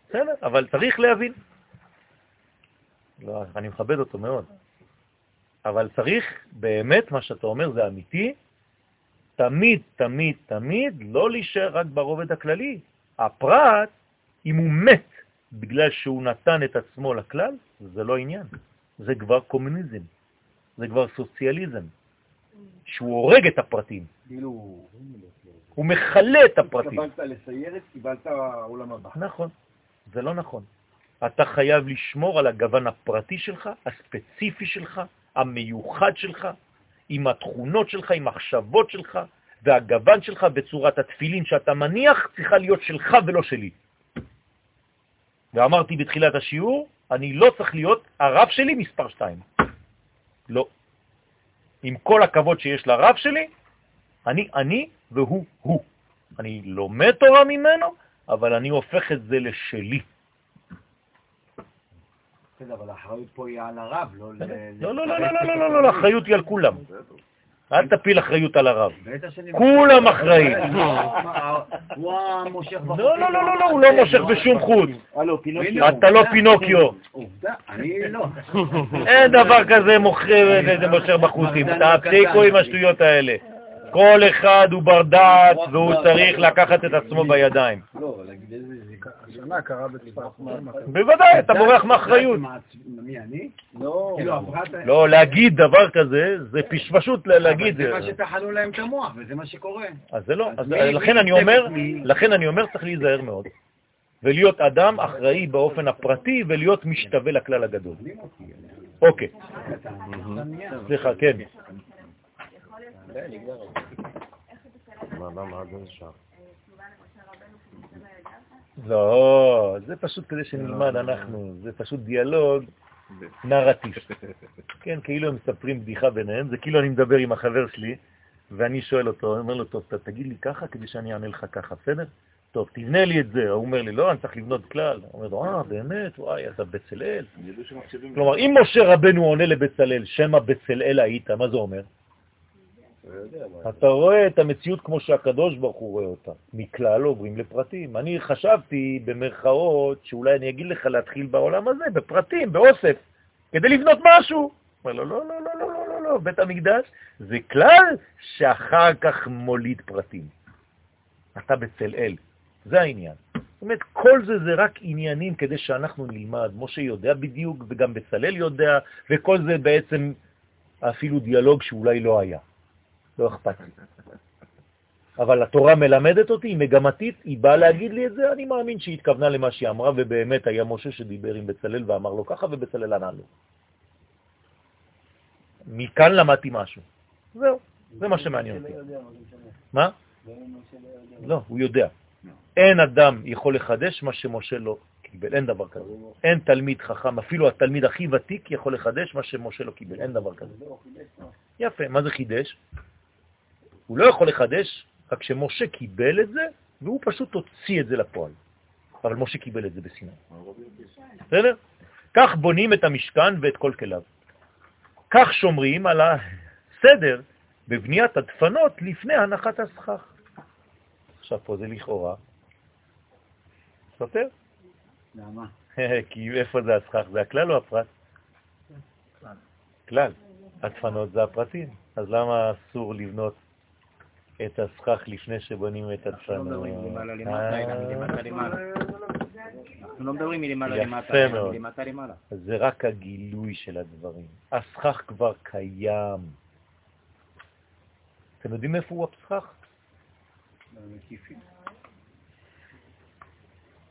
בסדר, אבל צריך להבין. לא, אני מכבד אותו מאוד. אבל צריך, באמת, מה שאתה אומר זה אמיתי, תמיד, תמיד, תמיד לא להישאר רק ברובד הכללי. הפרט, אם הוא מת בגלל שהוא נתן את עצמו לכלל, זה לא עניין. זה כבר קומוניזם, זה כבר סוציאליזם, שהוא הורג את הפרטים, כאילו, הוא מכלה את הפרטים. התקבלת לסיירת, קיבלת עולם הבא. נכון, זה לא נכון. אתה חייב לשמור על הגוון הפרטי שלך, הספציפי שלך, המיוחד שלך, עם התכונות שלך, עם המחשבות שלך, והגוון שלך בצורת התפילין שאתה מניח צריכה להיות שלך ולא שלי. ואמרתי בתחילת השיעור, אני לא צריך להיות הרב שלי מספר 2. לא. עם כל הכבוד שיש לרב שלי, אני אני והוא הוא. אני לומד תורה ממנו, אבל אני הופך את זה לשלי. בסדר, אבל האחריות פה היא על הרב, לא, לא, לא, לא ל... לא, לא, לא, לא, לא, לא, האחריות היא על כולם. אל תפיל אחריות על הרב. כולם אחראים. הוא המושך בחוקים. לא, לא, לא, לא, לא, הוא לא מושך בשום חוט. פינוקיו. אתה לא פינוקיו. לא. אין דבר כזה מושך בחוטים. תפסיקו עם השטויות האלה. כל אחד הוא בר דעת והוא צריך לקחת את עצמו בידיים. לא, להגיד איזה... השנה קרה בצפת. בוודאי, אתה בורח מאחריות. מי, אני? לא. כאילו. לא, להגיד דבר כזה, זה פש- פשוט ל- להגיד. זה מה שטחנו להם את המוח, וזה מה שקורה. אז זה לא, לכן אני אומר? לכן אני אומר צריך להיזהר מאוד. ולהיות אדם אחראי באופן הפרטי ולהיות משתווה לכלל הגדול. אוקיי. סליחה, כן. מה, למה? עד איזה שעה? לא, זה פשוט כדי שנלמד אנחנו, זה פשוט דיאלוג נרטיב. כן, כאילו הם מספרים בדיחה ביניהם, זה כאילו אני מדבר עם החבר שלי, ואני שואל אותו, אני אומר לו, טוב, אתה תגיד לי ככה כדי שאני אענה לך ככה, בסדר? טוב, תבנה לי את זה. הוא אומר לי, לא, אני צריך לבנות כלל. הוא אומר לו, אה, באמת? וואי, אתה בצלאל. כלומר, אם משה רבנו עונה לבצלאל, שמא בצלאל היית, מה זה אומר? אתה רואה את המציאות כמו שהקדוש ברוך הוא רואה אותה. מכלל עוברים לפרטים. אני חשבתי במרכאות שאולי אני אגיד לך להתחיל בעולם הזה, בפרטים, באוסף, כדי לבנות משהו. אומר לו, לא, לא, לא, לא, לא, לא, לא, בית המקדש זה כלל שאחר כך מוליד פרטים. אתה בצלאל, זה העניין. זאת אומרת, כל זה זה רק עניינים כדי שאנחנו נלמד. משה יודע בדיוק, וגם בצלאל יודע, וכל זה בעצם אפילו דיאלוג שאולי לא היה. לא אכפת לי. אבל התורה מלמדת אותי, היא מגמתית, היא באה להגיד לי את זה, אני מאמין שהיא התכוונה למה שהיא אמרה, ובאמת היה משה שדיבר עם בצלאל ואמר לו ככה, ובצלאל ענה לו. מכאן למדתי משהו. זהו, זה מה שמעניין אותי. מה? לא, הוא יודע. אין אדם יכול לחדש מה שמשה לא קיבל, אין דבר כזה. אין תלמיד חכם, אפילו התלמיד הכי ותיק יכול לחדש מה שמשה לא קיבל, אין דבר כזה. יפה, מה זה חידש? הוא לא יכול לחדש, רק שמשה קיבל את זה, והוא פשוט הוציא את זה לפועל. אבל משה קיבל את זה בסיני. בסדר? כך בונים את המשכן ואת כל כליו. כך שומרים על הסדר בבניית הדפנות לפני הנחת הסכך. עכשיו פה זה לכאורה. סותר? למה? כי איפה זה הסכך? זה הכלל או הפרט? כלל. הדפנות זה הפרטים. אז למה אסור לבנות את הסכך לפני שבונים את הדפנות? לא מדברים מלמעלה למטה, אלא מלמטה למעלה. אנחנו לא מדברים מלמעלה למטה. מלמטה למעלה. זה רק הגילוי של הדברים. הסכך כבר קיים. אתם יודעים איפה הוא הפסחח?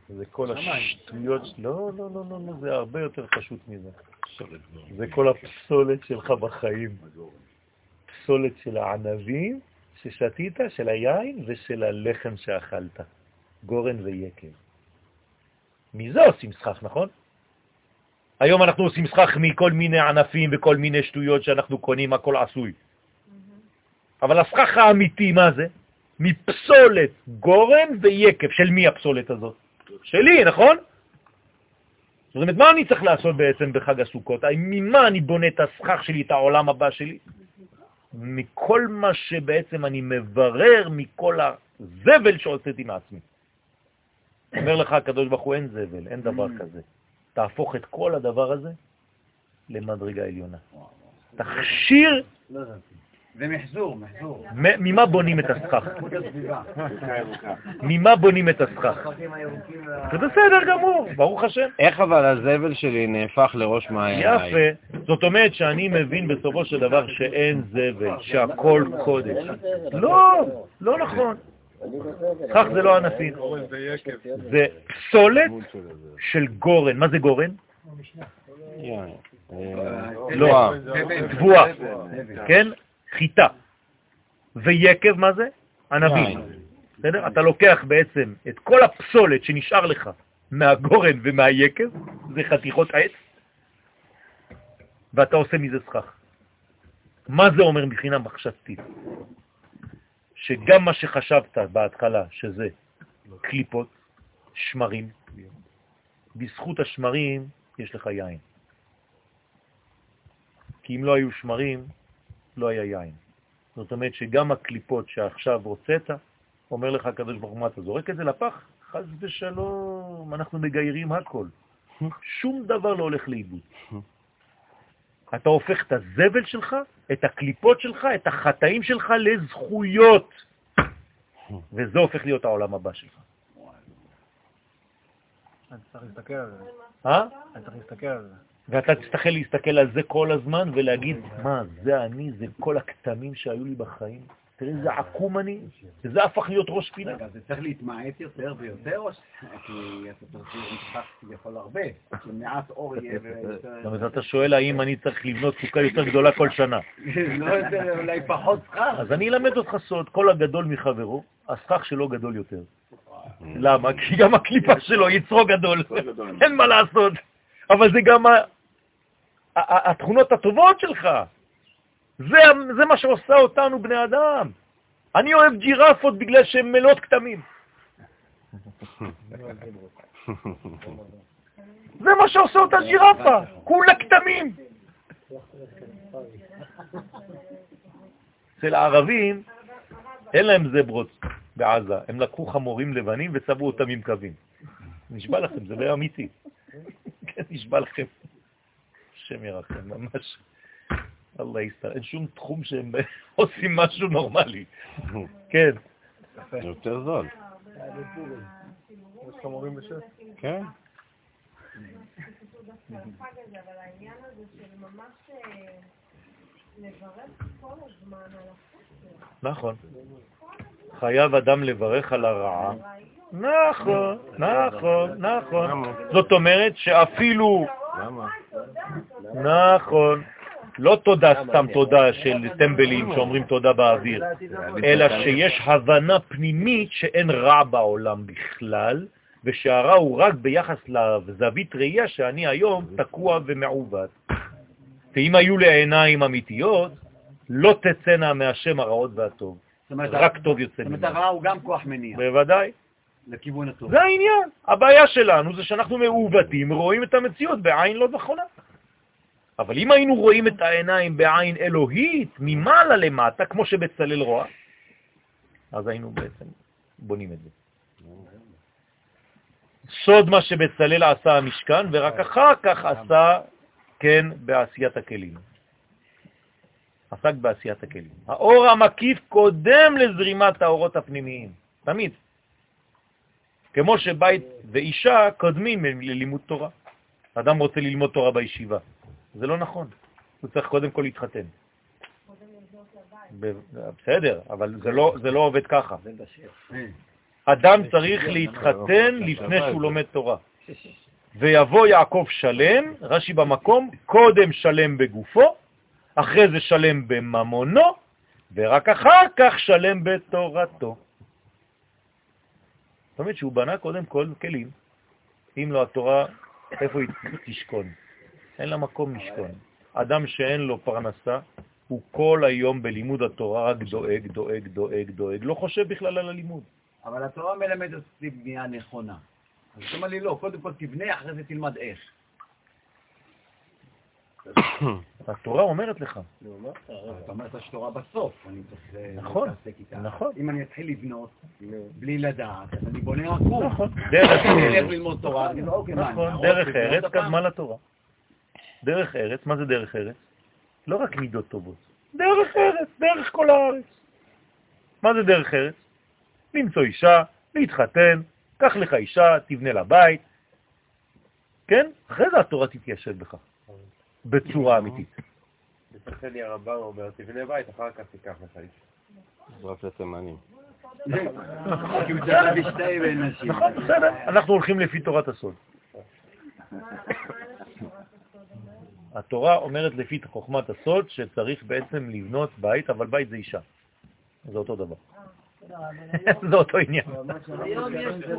זה כל השטויות, לא, לא, לא, לא, לא, זה הרבה יותר פשוט מזה. זה כל הפסולת שלך בחיים. פסולת של הענבים ששתית, של היין ושל הלחם שאכלת. גורן ויקב. מזה עושים סכך, נכון? היום אנחנו עושים סכך מכל מיני ענפים וכל מיני שטויות שאנחנו קונים, הכל עשוי. אבל הסכך האמיתי, מה זה? מפסולת גורן ויקב. של מי הפסולת הזאת? שלי, נכון? זאת אומרת, מה אני צריך לעשות בעצם בחג הסוכות? ממה אני בונה את הסכך שלי, את העולם הבא שלי? מכל מה שבעצם אני מברר מכל הזבל שהוצאתי מעצמי. אומר לך הקדוש ברוך הוא, אין זבל, אין דבר כזה. תהפוך את כל הדבר הזה למדרגה עליונה. תכשיר... זה מחזור, מחזור. ממה בונים את הסכך? ממה בונים את הסכך? זה בסדר גמור, ברוך השם. איך אבל הזבל שלי נהפך לראש מעייני? יפה. זאת אומרת שאני מבין בסופו של דבר שאין זבל, שהכל קודש. לא, לא נכון. סכך זה לא ענפים. זה פסולת של גורן. מה זה גורן? לא, תבואה, כן? חיטה. ויקב, מה זה? ענבים. בסדר? אתה לוקח בעצם את כל הפסולת שנשאר לך מהגורן ומהיקב, זה חתיכות עץ, ואתה עושה מזה סכך. מה זה אומר מבחינה מחשבתית? שגם מה שחשבת בהתחלה, שזה קליפות, שמרים, בזכות השמרים יש לך יין. כי אם לא היו שמרים, לא היה יין. זאת אומרת שגם הקליפות שעכשיו הוצאת, אומר לך הקדוש ברוך הוא, אתה זורק את זה לפח? חז ושלום, אנחנו מגיירים הכל. שום דבר לא הולך לאיבוד. אתה הופך את הזבל שלך, את הקליפות שלך, את החטאים שלך לזכויות. וזה הופך להיות העולם הבא שלך. אני צריך להסתכל על זה. אה? אני צריך להסתכל על זה. ואתה תצטרך להסתכל על זה כל הזמן ולהגיד, מה, זה אני, זה כל הכתמים שהיו לי בחיים. תראה איזה עקום אני, וזה הפך להיות ראש פינה. רגע, זה צריך להתמעט יותר ויותר, או ש... כי אתה צריך למשחק כביכול הרבה, שמעט אור יהיה ויותר... זאת אומרת, אתה שואל האם אני צריך לבנות סוכה יותר גדולה כל שנה. לא יותר, אולי פחות שכר. אז אני אלמד אותך סוד, כל הגדול מחברו, הסכך שלו גדול יותר. למה? כי גם הקליפה שלו יצרו גדול, אין מה לעשות. אבל זה גם התכונות הטובות שלך. זה, זה מה שעושה אותנו בני אדם. אני אוהב ג'ירפות בגלל שהן מלאות כתמים. זה מה שעושה אותה ג'ירפה, כולה כתמים. אצל הערבים אין להם זברות בעזה, הם לקחו חמורים לבנים וצבעו אותם עם קווים. נשבע לכם, זה לא אמיתי. כן, נשבע לכם. השם ירחם, ממש. אללה יסתר. אין שום תחום שהם עושים משהו נורמלי. כן. יותר זול. כן. נכון. חייב אדם לברך על הרעה. נכון, נכון, נכון. זאת אומרת שאפילו... נכון. לא תודה סתם תודה של טמבלים שאומרים תודה באוויר, אלא שיש הבנה פנימית שאין רע בעולם בכלל, ושהרע הוא רק ביחס לזווית ראייה שאני היום תקוע ומעוות. ואם היו לי עיניים אמיתיות, לא תצאנה מהשם הרעות והטוב. רק טוב יוצא ממנו. זאת אומרת, הרע הוא גם כוח מניע. בוודאי. לכיוון הטוב. זה העניין. הבעיה שלנו זה שאנחנו מעוותים, רואים את המציאות בעין לא נכונה. אבל אם היינו רואים את העיניים בעין אלוהית, ממעלה למטה, כמו שבצלל רואה, אז היינו בעצם בונים את זה. סוד מה שבצלל עשה המשכן, ורק אחר כך עשה, כן, בעשיית הכלים. עסק בעשיית הכלים. האור המקיף קודם לזרימת האורות הפנימיים, תמיד. כמו שבית ואישה קודמים ללימוד תורה. אדם רוצה ללמוד תורה בישיבה. זה לא נכון. הוא צריך קודם כל להתחתן. בסדר, אבל זה לא, זה לא עובד ככה. אדם צריך להתחתן לפני שהוא לומד תורה. ויבוא יעקב שלם, רש"י במקום, קודם שלם בגופו, אחרי זה שלם בממונו, ורק אחר כך שלם בתורתו. זאת אומרת שהוא בנה קודם כל כלים. אם לא התורה, איפה היא תשכון? אין לה מקום לשכון. אדם שאין לו פרנסה, הוא כל היום בלימוד התורה רק דואג, דואג, דואג, דואג, לא חושב בכלל על הלימוד. אבל התורה מלמדת אותי בנייה נכונה. אז אתה אומר לי, לא, קודם כל תבנה, אחרי זה תלמד איך. התורה אומרת לך. אתה אומר את השתורה בסוף, אני צריך אה, נכון, להתעסק איתה. נכון. אם אני אתחיל לבנות בלי לדעת, אז אני בונה עקום. נכון. דרך ארץ? קדמה לתורה. דרך ארץ, מה זה דרך ארץ? לא רק מידות טובות. דרך ארץ, דרך כל הארץ. מה זה דרך ארץ? למצוא אישה, להתחתן, קח לך אישה, תבנה לה בית, כן? אחרי זה התורה תתיישב בך, בצורה אמיתית. בסחלי הרבה אומר, תבנה בית, אחר כך תיקח לך איש. רק לתימנים. הוא. נכון, בסדר, אנחנו הולכים לפי תורת הסוד. התורה אומרת לפי חוכמת הסוד שצריך בעצם לבנות בית, אבל בית זה אישה. זה אותו דבר. זה אותו עניין.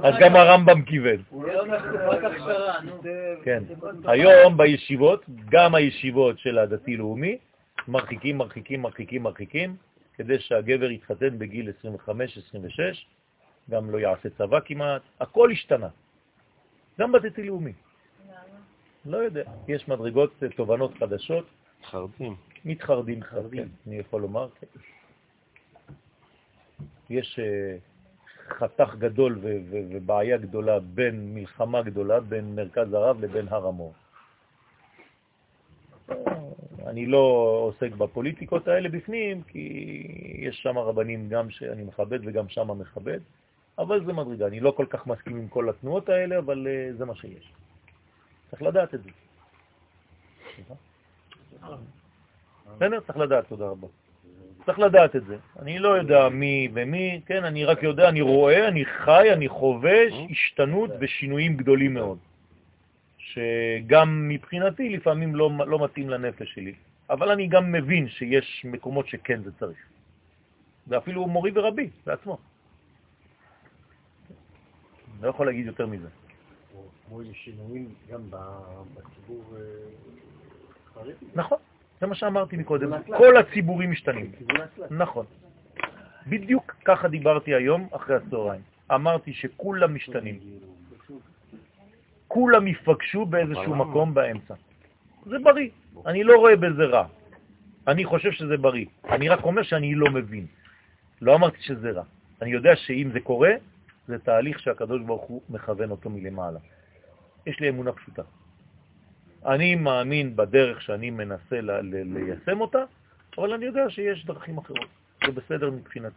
אז גם הרמב"ם כיוון. היום. כן. היום בישיבות, גם הישיבות של הדתי-לאומי, מרחיקים, מרחיקים, מרחיקים, מרחיקים, כדי שהגבר יתחתן בגיל 25-26, גם לא יעשה צבא כמעט, הכל השתנה. גם בדתי-לאומי. לא יודע, יש מדרגות, תובנות חדשות, חרדים. מתחרדים כן, אני יכול לומר. כן. יש אה, חתך גדול ובעיה גדולה בין מלחמה גדולה בין מרכז הרב לבין הר המור. אני לא עוסק בפוליטיקות האלה בפנים, כי יש שם רבנים גם שאני מכבד וגם שם מכבד, אבל זה מדרגה. אני לא כל כך מסכים עם כל התנועות האלה, אבל אה, זה מה שיש. צריך לדעת את זה. בסדר? צריך לדעת, תודה רבה. צריך לדעת את זה. אני לא יודע מי ומי, כן, אני רק יודע, אני רואה, אני חי, אני חווה השתנות ושינויים גדולים מאוד, שגם מבחינתי לפעמים לא, לא מתאים לנפש שלי, אבל אני גם מבין שיש מקומות שכן זה צריך. ואפילו מורי ורבי בעצמו. לא יכול להגיד יותר מזה. כמו שינויים גם בציבור אה, חרדי. נכון, זה מה שאמרתי מקודם. כל הציבורים משתנים. נכון. בדיוק ככה דיברתי היום אחרי הצהריים. אמרתי שכולם משתנים. כולם יפגשו באיזשהו? מקום באמצע. זה בריא, אני לא רואה בזה רע. אני חושב שזה בריא. אני רק אומר שאני לא מבין. לא אמרתי שזה רע. אני יודע שאם זה קורה, זה תהליך שהקדוש ברוך הוא מכוון אותו מלמעלה. יש לי אמונה פשוטה. אני מאמין בדרך שאני מנסה ל- ל- ליישם אותה, אבל אני יודע שיש דרכים אחרות. זה בסדר מבחינתי.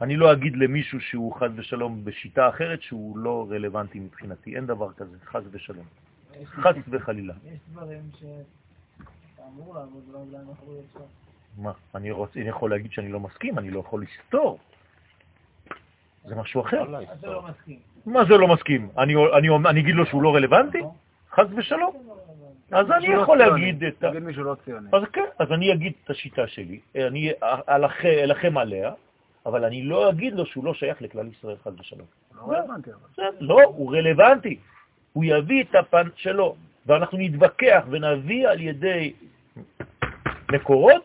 אני לא אגיד למישהו שהוא חז ושלום בשיטה אחרת שהוא לא רלוונטי מבחינתי. אין דבר כזה, חז ושלום. חס וחלילה. יש דברים שאתה אמור לעבוד. מה, אני, רוצה, אני יכול להגיד שאני לא מסכים, אני לא יכול לסתור. זה משהו אחר. לא מסכים. מה זה לא מסכים? אני, אני, אני אגיד לו שהוא לא רלוונטי? חס ושלום. אז אני לא יכול. להגיד את ה... תגיד מישהו לא ציוני. אז כן, אז אני אגיד את השיטה שלי, אני אלחם, עליה, אבל אני לא אגיד לו שהוא לא שייך לכלל ישראל, חס ושלום. לא רלוונטי אבל. לא, הוא רלוונטי. הוא יביא את הפן שלו, ואנחנו נתווכח ונביא על ידי מקורות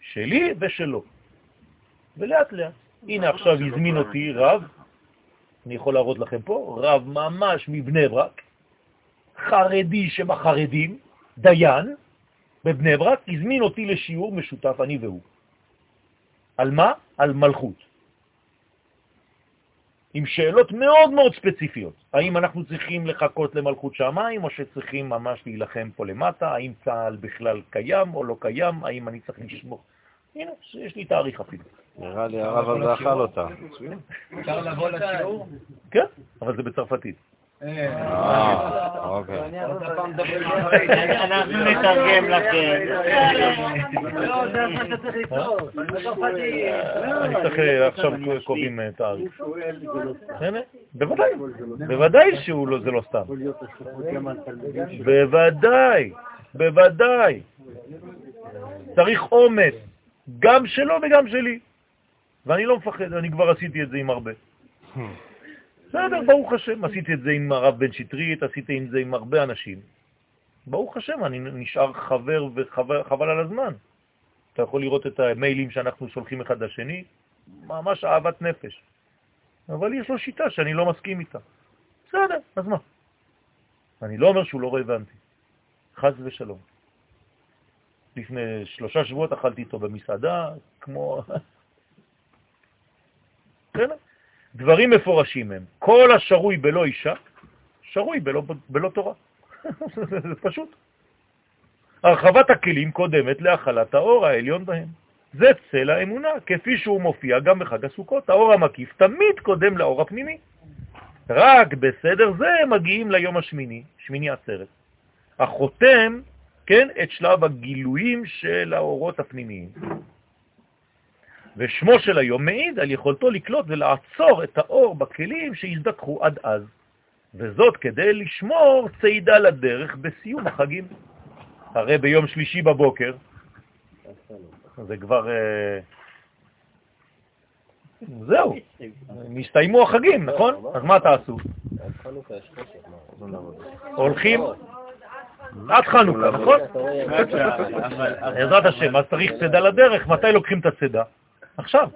שלי ושלו. ולאט לאט. הנה עכשיו הזמין אותי רב, אני יכול להראות לכם פה, רב ממש מבני ברק, חרדי שבחרדים, דיין, בבני ברק, הזמין אותי לשיעור משותף, אני והוא. על מה? על מלכות. עם שאלות מאוד מאוד ספציפיות. האם אנחנו צריכים לחכות למלכות שמיים, או שצריכים ממש להילחם פה למטה? האם צה"ל בכלל קיים או לא קיים? האם אני צריך לשמור? הנה, יש לי תאריך אפילו. נראה לי הרב הזה אכל אותה. אפשר לבוא לשיעור? כן, אבל זה בצרפתית. אה, אוקיי. אנחנו נתרגם לכם. לא, אה, עכשיו קובעים אה, תאריך. הנה, בוודאי, בוודאי שהוא לא, זה לא סתם. בוודאי, בוודאי. צריך אומץ, גם שלו וגם שלי. ואני לא מפחד, אני כבר עשיתי את זה עם הרבה. בסדר, ברוך השם, עשיתי את זה עם הרב בן שטרית, עשיתי את זה עם הרבה אנשים. ברוך השם, אני נשאר חבר וחבל על הזמן. אתה יכול לראות את המיילים שאנחנו שולחים אחד לשני, ממש אהבת נפש. אבל יש לו שיטה שאני לא מסכים איתה. בסדר, אז מה? אני לא אומר שהוא לא רלוונטי. חז ושלום. לפני שלושה שבועות אכלתי איתו במסעדה, כמו... בסדר? דברים מפורשים הם. כל השרוי בלא אישה, שרוי בלא, בלא תורה. זה פשוט. הרחבת הכלים קודמת להחלת האור העליון בהם. זה צל האמונה, כפי שהוא מופיע גם בחג הסוכות. האור המקיף תמיד קודם לאור הפנימי. רק בסדר זה מגיעים ליום השמיני, שמיני עצרת. החותם, כן, את שלב הגילויים של האורות הפנימיים. ושמו של היום מעיד על יכולתו לקלוט ולעצור את האור בכלים שהזדקחו עד אז, וזאת כדי לשמור צעידה לדרך בסיום החגים. הרי ביום שלישי בבוקר, זה כבר... אה, זהו, מסתיימו החגים, נכון? אז מה תעשו? הולכים עד חנוכה, נכון? בעזרת השם, אז צריך צדה לדרך, מתי לוקחים את הצדה? עכשיו.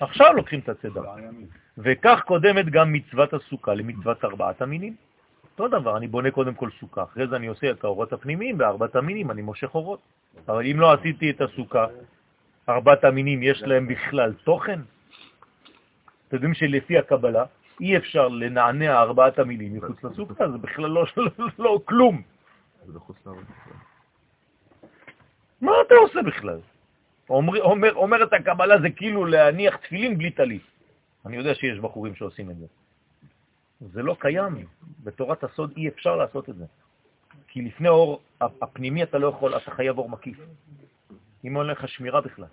עכשיו לוקחים את הצדה. וכך קודמת גם מצוות הסוכה למצוות ארבעת המינים. אותו דבר, אני בונה קודם כל סוכה, אחרי זה אני עושה את האורות הפנימיים בארבעת המינים, אני מושך אורות. אבל אם לא עשיתי את הסוכה, ארבעת המינים יש להם בכלל תוכן? אתם יודעים שלפי הקבלה אי אפשר לנענע ארבעת המינים מחוץ לסוכה, זה בכלל לא, לא, לא כלום. מה אתה עושה בכלל? אומר, אומר, אומרת הקבלה זה כאילו להניח תפילין בלי טלית. אני יודע שיש בחורים שעושים את זה. זה לא קיים. בתורת הסוד אי אפשר לעשות את זה. כי לפני האור הפנימי אתה לא יכול, אתה חייב אור מקיף. אם אין לך שמירה בכלל.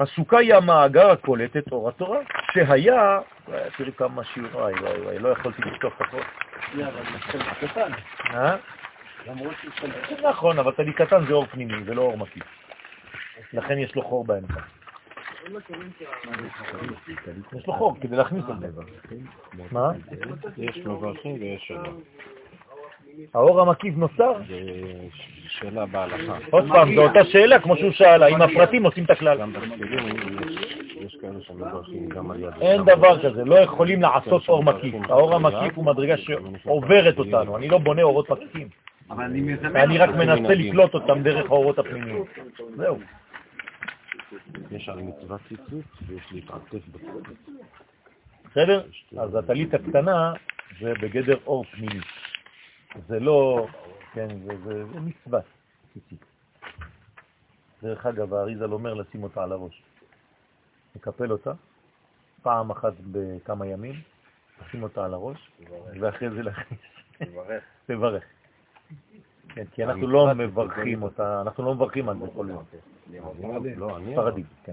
הסוכה היא המאגר הקולט את אור התורה, שהיה, תראי כמה שיעור, וואי וואי לא יכולתי לפתוח את הכל. נכון, אבל טלי קטן זה אור פנימי, זה לא אור מקיף. לכן יש לו חור באמצע. יש לו חור כדי להכניס את זה. מה? יש מברכים ויש שלא. האור המקיף נוצר? זה שאלה בהלכה. עוד פעם, זו אותה שאלה כמו שהוא שאל, האם הפרטים עושים את הכלל. אין דבר כזה, לא יכולים לעשות אור מקיף. האור המקיף הוא מדרגה שעוברת אותנו, אני לא בונה אורות מקיפים. אני רק מנסה לקלוט אותם דרך האורות הפנימיים. זהו. יש הרי מצוות ציצית ויש להתעטף בציצית. בסדר? אז הטלית הקטנה זה בגדר אור פנימי. זה לא, כן, זה, מצווה, ציצית. דרך אגב, האריזל אומר לשים אותה על הראש. לקפל אותה, פעם אחת בכמה ימים, לשים אותה על הראש, ואחרי זה להכניס. לברך. כן, כי אנחנו לא מברכים אותה, אנחנו לא מברכים על זה כל יום. לא, אני... ספרדים, כן.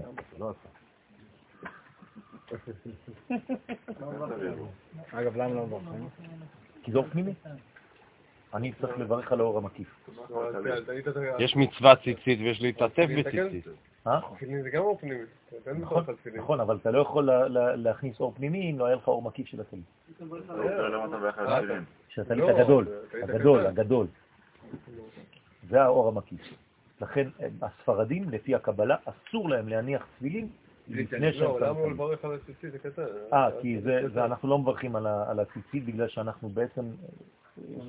אגב, למה לא מברכים? כי זה אור פנימי. אני צריך לברך על האור המקיף. יש מצוות ציצית ויש להתעטף בציצית. אה? תפילין זה גם אור פנימי. אין נכון. נכון, אבל אתה לא יכול לה- לה- להכניס אור פנימי אם לא היה לך אור מקיף של הטלית. של הטלית לא, הגדול, הגדול. זה האור המקיף. לכן הספרדים, לפי הקבלה, אסור להם להניח תפילין לפני שהם לא, למה הוא. לברך על הציצית? זה קטן. אה, כי זה, זה אנחנו לא מברכים על, הציצית בגלל שאנחנו בעצם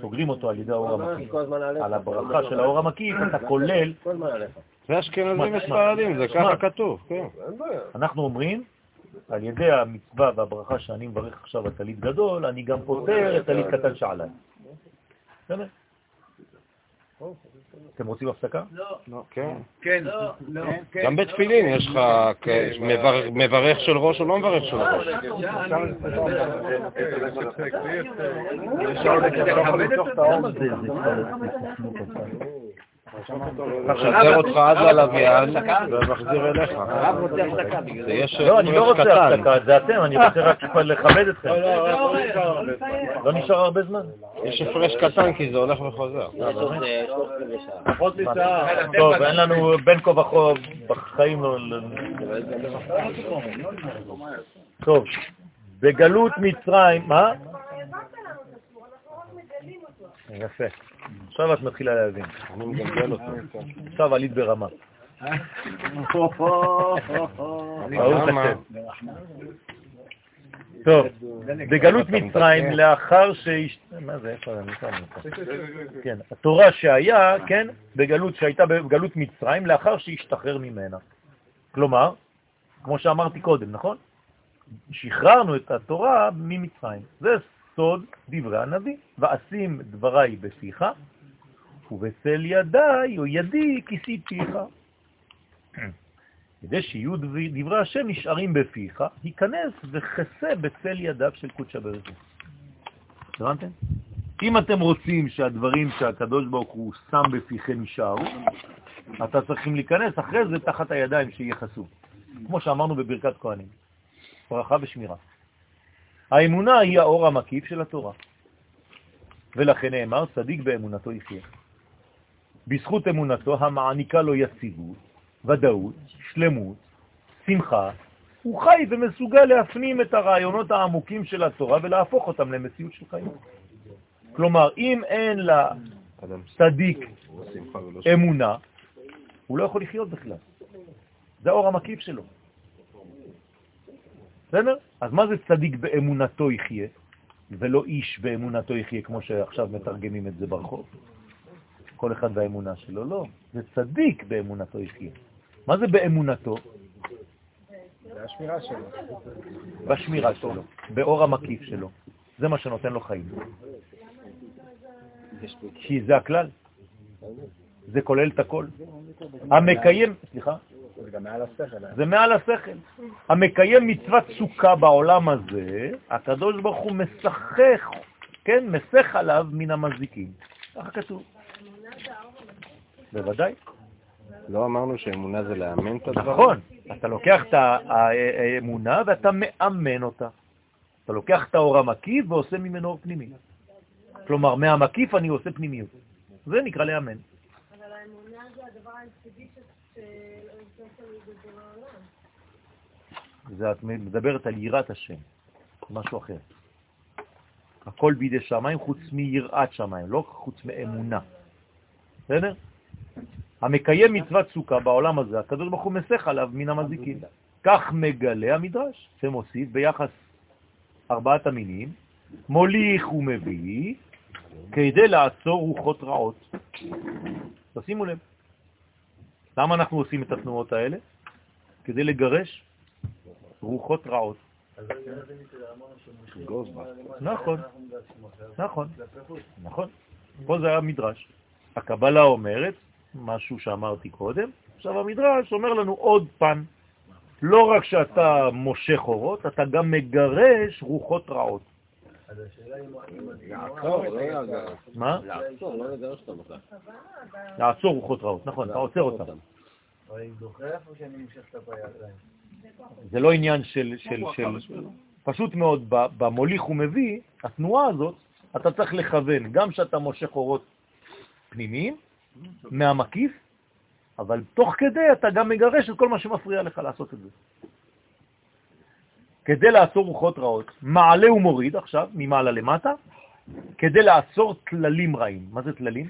סוגרים אותו על ידי האור המקיף. על הברכה של האור המקיף אתה כולל, זה אשכנזים וספרדים, זה. ככה כתוב, כן. אנחנו אומרים, על ידי המצווה והברכה שאני מברך עכשיו על טלית גדול, אני גם פותר את טלית קטן שעליי. בסדר? אתם רוצים הפסקה? לא. כן. כן, לא. לא, כן. גם בתפילין יש לך מברך של ראש או לא מברך של ראש. משחרר אותך עד ללוויין ומחזיר אליך. לא, אני לא רוצה. הפסקה, זה אתם, אני רוצה רק לכבד אתכם. לא נשאר הרבה זמן. יש הפרש קטן כי זה הולך וחוזר. פחות משעה. טוב, אין לנו בין כה וכה בחיים לא... טוב, בגלות מצרים, מה? יפה. עכשיו את מתחילה להבין. אני מגלגל אותו. עכשיו עלית ברמה. טוב, בגלות מצרים, לאחר שהש... מה זה, איפה נמצא? נמצא. כן, התורה שהיה, כן, בגלות, שהייתה בגלות מצרים, לאחר שהשתחרר ממנה. כלומר, כמו שאמרתי קודם, נכון? שחררנו את התורה ממצרים. זה סוד דברי הנביא. ואשים דבריי בפיך, ובצל ידיי או ידי כיסיתיך. כדי שיהיו דברי השם נשארים בפיך, היכנס וחסה בצל ידיו של קודשא ברוך הוא. הבנתם? אם אתם רוצים שהדברים שהקדוש ברוך הוא שם בפיכם יישארו, אתה צריכים להיכנס אחרי זה תחת הידיים שיחסו. כמו שאמרנו בברכת כהנים, ברכה ושמירה. האמונה היא האור המקיף של התורה, ולכן נאמר, צדיק באמונתו יחיה. בזכות אמונתו המעניקה לו יציבות, ודאות, שלמות, שמחה, הוא חי ומסוגל להפנים את הרעיונות העמוקים של התורה ולהפוך אותם למציאות של חיים. כלומר, אם אין לצדיק אמונה, הוא לא יכול לחיות בכלל. זה האור המקיף שלו. בסדר? אז מה זה צדיק באמונתו יחיה, ולא איש באמונתו יחיה, כמו שעכשיו מתרגמים את זה ברחוב? כל אחד באמונה שלו, לא. זה צדיק באמונתו יחיה. מה זה באמונתו? זה השמירה שלו. בשמירה שלו, באור המקיף שלו. זה מה שנותן לו חיים. כי זה הכלל. זה כולל את הכל. המקיים, סליחה? זה גם מעל השכל. זה מעל השכל. המקיים מצוות סוכה בעולם הזה, הקדוש ברוך הוא משחק, כן, מסך עליו מן המזיקים. ככה כתוב. בוודאי. לא אמרנו שאמונה זה לאמן את הדברים? נכון, אתה לוקח את האמונה ואתה מאמן אותה. אתה לוקח את האור המקיף ועושה ממנו אור פנימי. כלומר, מהמקיף אני עושה פנימיות. זה נקרא לאמן. אבל האמונה זה הדבר היחידי. זה את מדברת על יראת השם, משהו אחר. הכל בידי שמיים חוץ מיראת שמיים, לא חוץ מאמונה. בסדר? המקיים מצוות סוכה בעולם הזה, הקדוש ברוך הוא מסך עליו מן המזיקים. כך מגלה המדרש, שמוסיף ביחס ארבעת המינים, מוליך ומביא, כדי לעצור רוחות רעות. תשימו לב. למה אנחנו עושים את התנועות האלה? כדי לגרש רוחות רעות. נכון, נכון, נכון. פה זה המדרש. הקבלה אומרת משהו שאמרתי קודם, עכשיו המדרש אומר לנו עוד פן. לא רק שאתה מושך אורות, אתה גם מגרש רוחות רעות. לעצור, לא לגרש. מה? לעצור, לא לגרש אותם בכלל. לעצור רוחות רעות, נכון, אתה עוצר אותם. זה לא עניין של, של, של, פשוט מאוד, במוליך ומביא, התנועה הזאת, אתה צריך לכוון, גם שאתה מושך אורות פנימיים, מהמקיף, אבל תוך כדי אתה גם מגרש את כל מה שמפריע לך לעשות את זה. כדי לעצור רוחות רעות, מעלה ומוריד עכשיו, ממעלה למטה, כדי לעצור תללים רעים. מה זה תללים?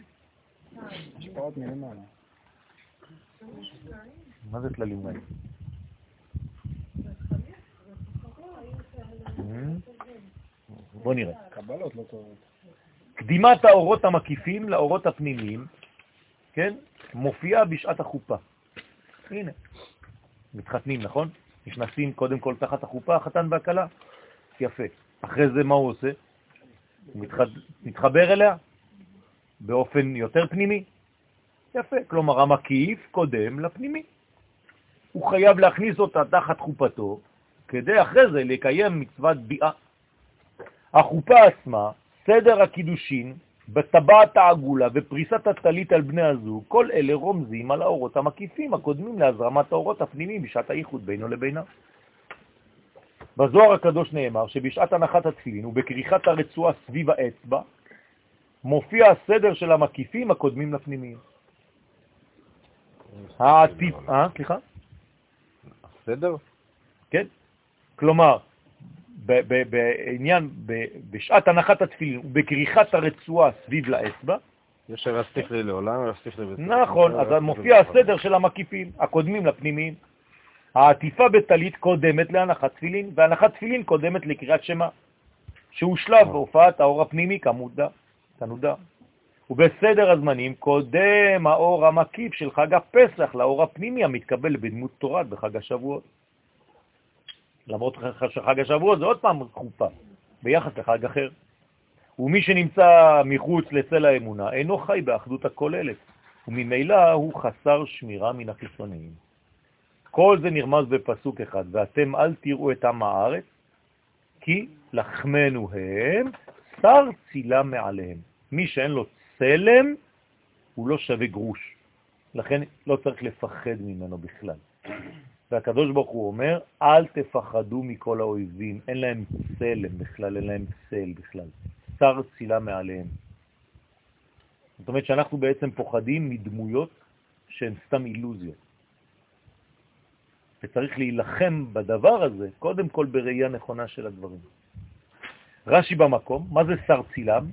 מה זה תללים רעים? בוא נראה. קבלות לא טובות. קדימת האורות המקיפים לאורות הפנימיים, כן, מופיעה בשעת החופה. הנה, מתחתנים, נכון? נכנסים קודם כל תחת החופה, החתן והכלה. יפה. אחרי זה מה הוא עושה? הוא מתח... מתחבר אליה באופן יותר פנימי, יפה. כלומר, המקיף קודם לפנימי. הוא חייב להכניס אותה תחת חופתו, כדי אחרי זה לקיים מצוות ביאה. החופה עצמה, סדר הקידושין, בטבעת העגולה ופריסת הטלית על בני הזוג, כל אלה רומזים על האורות המקיפים הקודמים להזרמת האורות הפנימיים בשעת הייחוד בינו לבינה. בזוהר הקדוש נאמר שבשעת הנחת התפילין ובכריכת הרצועה סביב האצבע מופיע הסדר של המקיפים הקודמים לפנימיים. העטיף... אה, סליחה? בסדר? כן. כלומר, בעניין, בשעת הנחת התפילין ובכריכת הרצועה סביב לאצבע, יש הרסתיך לי לעולם, הרסתיך לי בצד. נכון, אז מופיע הסדר של המקיפים, הקודמים לפנימיים. העטיפה בטלית קודמת להנחת תפילין, והנחת תפילין קודמת לקריאת שמה, שהוא שלב בהופעת האור הפנימי כמודע, כנודע. ובסדר הזמנים קודם האור המקיף של חג הפסח לאור הפנימי המתקבל בדמות תורת בחג השבועות. למרות שחג השבועות זה עוד פעם חופה, ביחס לחג אחר. ומי שנמצא מחוץ לצל האמונה אינו חי באחדות הכוללת, וממילא הוא חסר שמירה מן החיצוניים. כל זה נרמז בפסוק אחד, ואתם אל תראו את עם הארץ, כי לחמנו הם, שר צילה מעליהם. מי שאין לו צלם, הוא לא שווה גרוש. לכן לא צריך לפחד ממנו בכלל. והקדוש ברוך הוא אומר, אל תפחדו מכל האויבים, אין להם צלם בכלל, אין להם צל בכלל. שר צילה מעליהם. זאת אומרת שאנחנו בעצם פוחדים מדמויות שהן סתם אילוזיות. וצריך להילחם בדבר הזה, קודם כל בראייה נכונה של הדברים. רש"י במקום, מה זה שר צילם?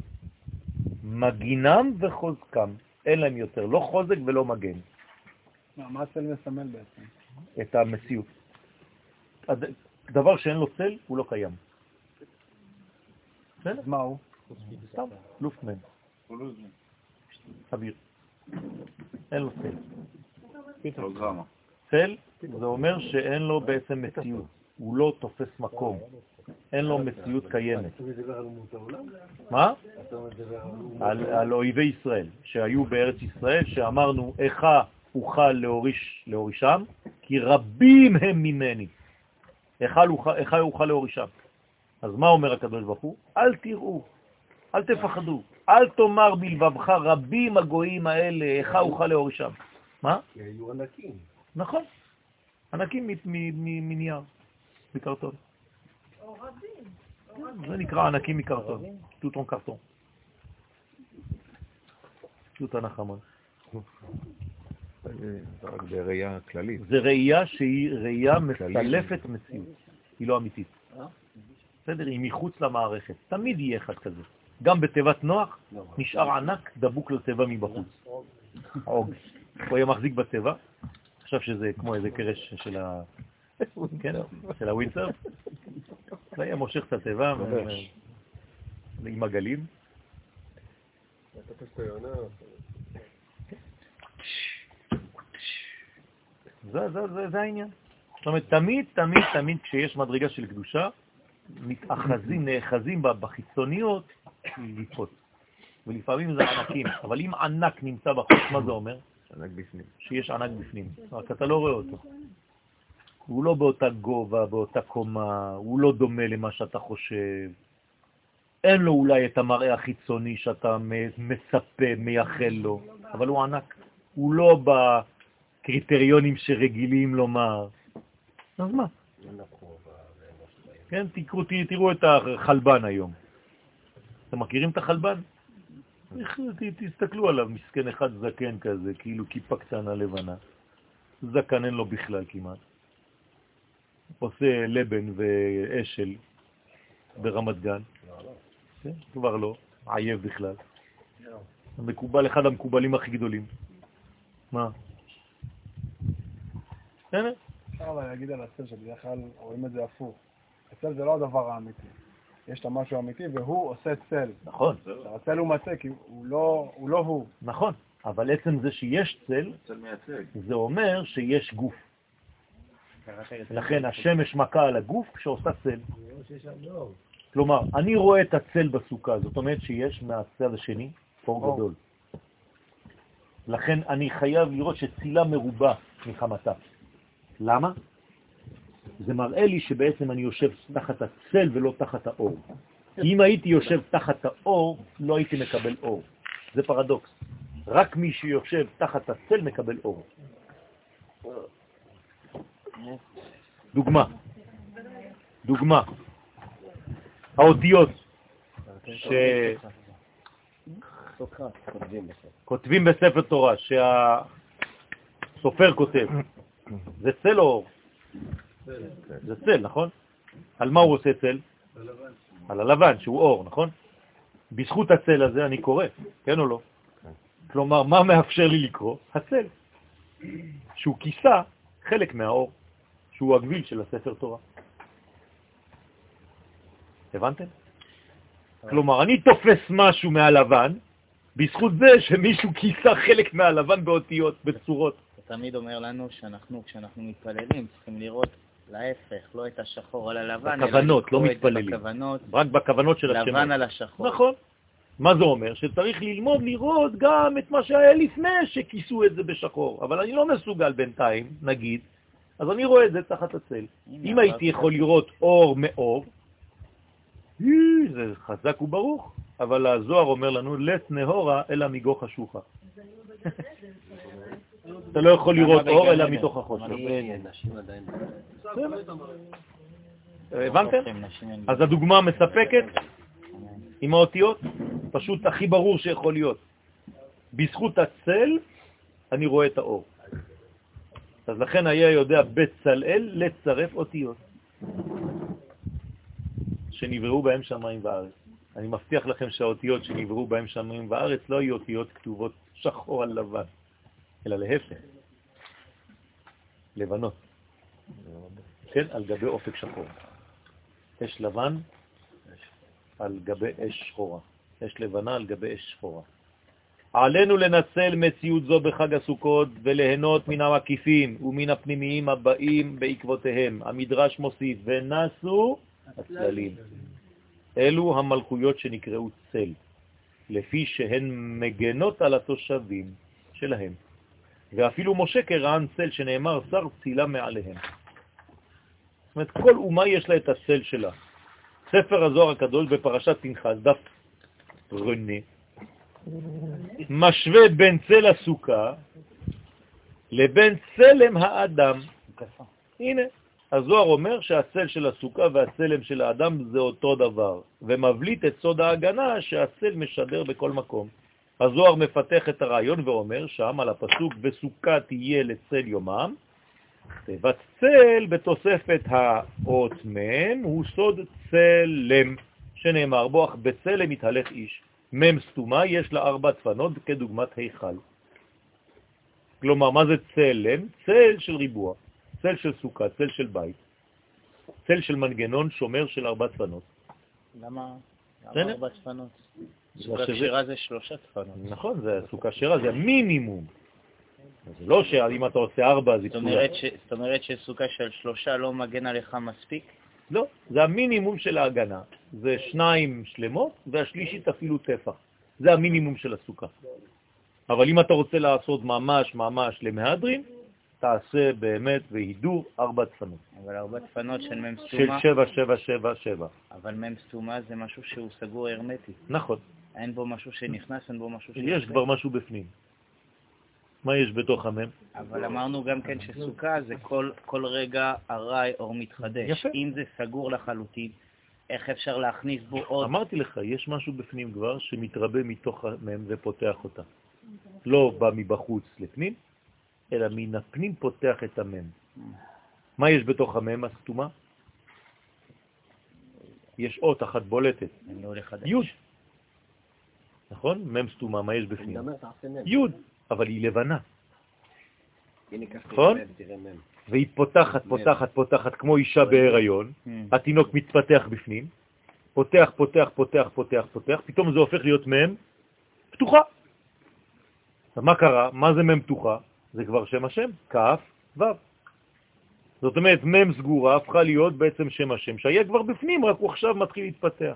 מגינם וחוזקם. אין להם יותר, לא חוזק ולא מגן. מה הצל מסמל בעצם? את המציאות. הד- דבר שאין לו צל, הוא לא קיים. בסדר? מה הוא? סתם, לופטמן, אוויר. אין לו צל. צל זה אומר שאין לו בעצם מציאות, הוא לא תופס מקום, אין לו מציאות קיימת. מה? על, על אויבי ישראל, שהיו בארץ ישראל, שאמרנו, איכה אוכל להוריש, להורישם, כי רבים הם ממני. איכה אוכל- אוכל להורישם. אז מה אומר הקדוש ברוך הוא? אל תראו, אל תפחדו, אל תאמר בלבבך רבים הגויים האלה, איכה אוכל להורישם. מה? כי היו ענקים. נכון, ענקים מ- מ- מ- מנייר, מקרטון. או רבים. זה נקרא ענקים מקרטון, טוטון קרטון. טוטן החמון. זה רק בראייה כללית. זה ראייה שהיא ראייה מסלפת מציאות, היא לא אמיתית. בסדר? היא מחוץ למערכת. תמיד יהיה אחד כזה. גם בתיבת נוח נשאר ענק דבוק לתיבה מבחוץ. עוג. הוא היה מחזיק בתיבה, חשב שזה כמו איזה קרש של ה... כן, של הווינסר. זה היה מושך את התיבה עם הגלים. זה, זה, זה, זה העניין. זאת אומרת, תמיד, תמיד, תמיד כשיש מדרגה של קדושה, מתאחזים, נאחזים בה בחיצוניות ליפות. ולפעמים זה ענקים, אבל אם ענק נמצא בחוץ, מה זה אומר? ענק בפנים. שיש ענק בפנים, רק אתה לא רואה אותו. הוא לא באותה גובה, באותה קומה, הוא לא דומה למה שאתה חושב. אין לו אולי את המראה החיצוני שאתה מצפה, מייחל לו, אבל הוא ענק. הוא לא בקריטריונים שרגילים לומר. אז מה? כן, תקראו, תראו את החלבן היום. אתם מכירים את החלבן? ת- תסתכלו עליו, מסכן אחד זקן כזה, כאילו כיפה קטנה לבנה. זקן אין לו בכלל כמעט. עושה לבן ואשל ברמת גן. כן, כבר לא, עייב בכלל. מקובל, אחד המקובלים הכי גדולים. מה? בסדר? אפשר אבל להגיד על הצל שבדרך כלל רואים את זה הפוך. הצל זה לא הדבר האמיתי. יש את המשהו האמיתי והוא עושה צל. נכון. הצל הוא מצא כי הוא לא הוא. לא הוא. נכון, אבל עצם זה שיש צל, צל מייצג. זה אומר שיש גוף. לכן השמש מכה על הגוף כשעושה צל. כלומר, אני רואה את הצל בסוכה, זאת אומרת שיש מהצד השני אור. גדול. לכן אני חייב לראות שצילה מרובה מחמתה. למה? זה מראה לי שבעצם אני יושב תחת הצל ולא תחת האור. אם הייתי יושב תחת האור, לא הייתי מקבל אור. זה פרדוקס. רק מי שיושב תחת הצל מקבל אור. דוגמה, דוגמה, האותיות שכותבים בספר תורה, שהסופר כותב, זה צל או אור? זה צל, נכון? על מה הוא עושה צל? על הלבן, שהוא אור, נכון? בזכות הצל הזה אני קורא, כן או לא? כלומר, מה מאפשר לי לקרוא? הצל, שהוא כיסה חלק מהאור, שהוא הגביל של הספר תורה. הבנתם? כלומר, אני תופס משהו מהלבן, בזכות זה שמישהו כיסה חלק מהלבן באותיות, בצורות. תמיד אומר לנו שאנחנו, כשאנחנו מתפללים, צריכים לראות להפך, לא את השחור על הלבן, בכוונות, לא לקרוא את זה מתפללים. בכוונות, רק בכוונות של השם. לבן על השחור. נכון. מה זה אומר? שצריך ללמוד לראות גם את מה שהיה לפני שכיסו את זה בשחור. אבל אני לא מסוגל בינתיים, נגיד, אז אני רואה את זה תחת הצל. אם הייתי יכול לראות אור מאור, זה חזק וברוך, אבל הזוהר אומר לנו, לס נהורה אלא מגו חשוכה. אתה לא יכול לראות אור אלא מתוך החושך. הבנתם? אז הדוגמה מספקת עם האותיות, פשוט הכי ברור שיכול להיות. בזכות הצל אני רואה את האור. אז לכן היה יודע בצלאל לצרף אותיות שנבראו בהם שמיים וארץ. אני מבטיח לכם שהאותיות שנבראו בהם שמיים וארץ לא היו אותיות כתובות שחור על לבן, אלא להפך, לבנות. כן, על גבי אופק שחור. אש לבן על גבי אש שחורה. אש לבנה על גבי אש שחורה. עלינו לנצל מציאות זו בחג הסוכות וליהנות מן המקיפים ומן הפנימיים הבאים בעקבותיהם. המדרש מוסיף, ונסו הצללים. אלו המלכויות שנקראו צל, לפי שהן מגנות על התושבים שלהם. ואפילו משה כרען צל שנאמר שר צילה מעליהם. זאת אומרת, כל אומה יש לה את הצל שלה. ספר הזוהר הקדוש בפרשת פנחס, דף רנה, משווה בין צל הסוכה לבין צלם האדם. הנה, הזוהר אומר שהצל של הסוכה והצלם של האדם זה אותו דבר, ומבליט את סוד ההגנה שהצל משדר בכל מקום. הזוהר מפתח את הרעיון ואומר שם על הפסוק בסוכה תהיה לצל יומם, תיבת צל בתוספת האות מם הוא סוד צלם, שנאמר בו, אך בצלם מתהלך איש. מם סתומה יש לה ארבע צפנות כדוגמת היכל. כלומר, מה זה צלם? צל של ריבוע, צל של סוכה, צל של בית, צל של מנגנון שומר של ארבע צפנות. למה? למה ארבע צפנות? סוכה כשירה זה שלושה צפנות. נכון, זה סוכה שירה, זה המינימום. זה לא שאם אתה עושה ארבע אז זאת היא. זאת אומרת שסוכה של שלושה לא מגן עליך מספיק? לא, זה המינימום של ההגנה. זה שניים שלמות והשלישית אפילו טפח. זה המינימום של הסוכה. אבל אם אתה רוצה לעשות ממש ממש למהדרין, תעשה באמת והידור ארבע צפנות. אבל ארבע צפנות של מ"ם של סתומה, שבע, שבע, שבע, שבע. אבל מ"ם סתומה זה משהו שהוא סגור הרמטי. נכון. אין בו משהו שנכנס, אין בו משהו יש כבר משהו בפנים. מה יש בתוך המם? אבל אמרנו גם כן שסוכה זה כל, כל רגע ארעי אור מתחדש. יפה. אם זה סגור לחלוטין, איך אפשר להכניס בו עוד? אמרתי לך, יש משהו בפנים כבר שמתרבה מתוך המם ופותח אותה. לא בא מבחוץ לפנים, אלא מן הפנים פותח את המם. מה יש בתוך המם הסתומה? יש אות אחת בולטת, אני לא הולך י'. נכון? מם סתומה, מה יש בפנים? י', אבל היא לבנה, נכון? והיא פותחת, פותחת, פותחת, כמו אישה בהיריון. התינוק מתפתח בפנים, פותח, פותח, פותח, פותח, פותח, פתאום זה הופך להיות מם פתוחה. מה קרה? מה זה מם פתוחה? זה כבר שם השם, כף, ו'. זאת אומרת, מם סגורה הפכה להיות בעצם שם השם, שהיה כבר בפנים, רק הוא עכשיו מתחיל להתפתח.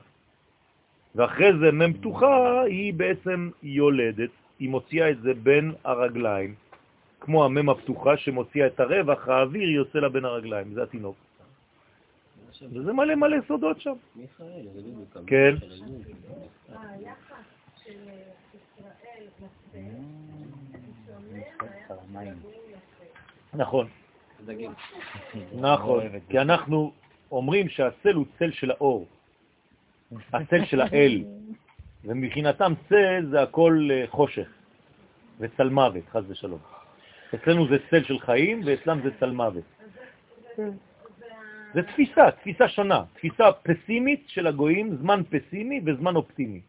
ואחרי זה מם פתוחה היא בעצם יולדת היא מוציאה את זה בין הרגליים, כמו המם הפתוחה שמוציאה את הרווח, האוויר יוצא לה בין הרגליים, זה התינוק. וזה מלא מלא סודות שם. כן. מהיחס נכון. נכון, כי אנחנו אומרים שהצל הוא צל של האור, הצל של האל, ומבחינתם צל זה הכל אה, חושך וצל מוות, חז ושלום. אצלנו זה צל של חיים ואצלם זה צל מוות. זה תפיסה, תפיסה שונה, תפיסה פסימית של הגויים, זמן פסימי וזמן אופטימי.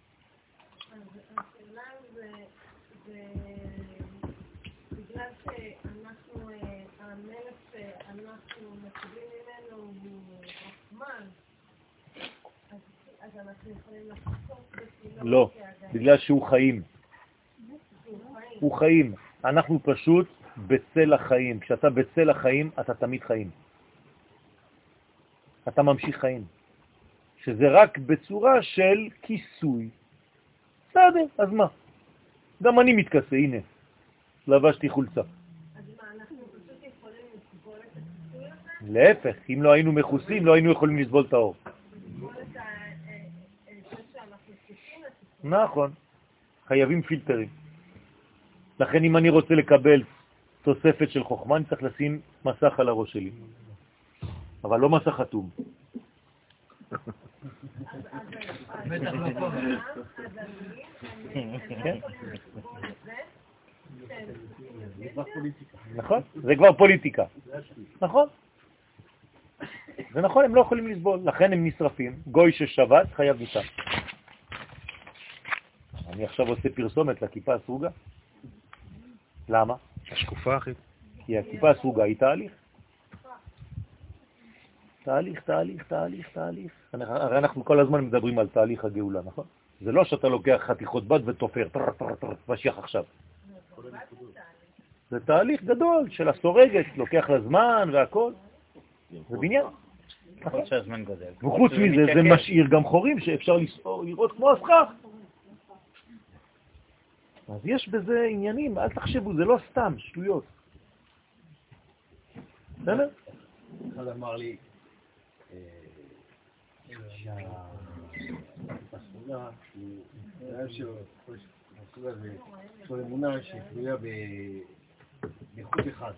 לא. בגלל שהוא חיים. שהוא חיים. הוא חיים. אנחנו פשוט בצל החיים. כשאתה בצל החיים, אתה תמיד חיים. אתה ממשיך חיים. שזה רק בצורה של כיסוי. בסדר, אז מה? גם אני מתכסה, הנה, לבשתי חולצה. אז מה, אנחנו פשוט יכולים לסבול את הכיסוי הזה? להפך, אם לא היינו מכוסים, לא היינו יכולים לסבול את האור. לסבול את ה- אה, אה, זה שאנחנו כיסים לכיסוי. נכון, חייבים פילטרים. לכן אם אני רוצה לקבל תוספת של חוכמה, אני צריך לשים מסך על הראש שלי. אבל לא מסך חתום. לא. כן? נכון? זה כבר פוליטיקה. נכון. זה נכון, הם לא יכולים לסבול, לכן הם נשרפים. גוי ששבת חייב מיתה. אני עכשיו עושה פרסומת לכיפה הסרוגה. למה? השקופה, אחי. כי הכיפה הסרוגה היא תהליך. תהליך, תהליך, תהליך, תהליך. הרי אנחנו כל הזמן מדברים על תהליך הגאולה, נכון? זה לא שאתה לוקח חתיכות בד ותופר, טר, טר, טר, משיח עכשיו. זה תהליך גדול של הסורגת, לוקח לה זמן והכל. זה בניין. גודל. וחוץ זה מזה, זה. משאיר גם חורים שאפשר לראות כמו הסכך. אז יש בזה עניינים, אל תחשבו, זה לא סתם, שטויות. בסדר? אחד אמר לי, אה, שהסעודה, הוא אמונה שתלויה ב- באיכות אחד.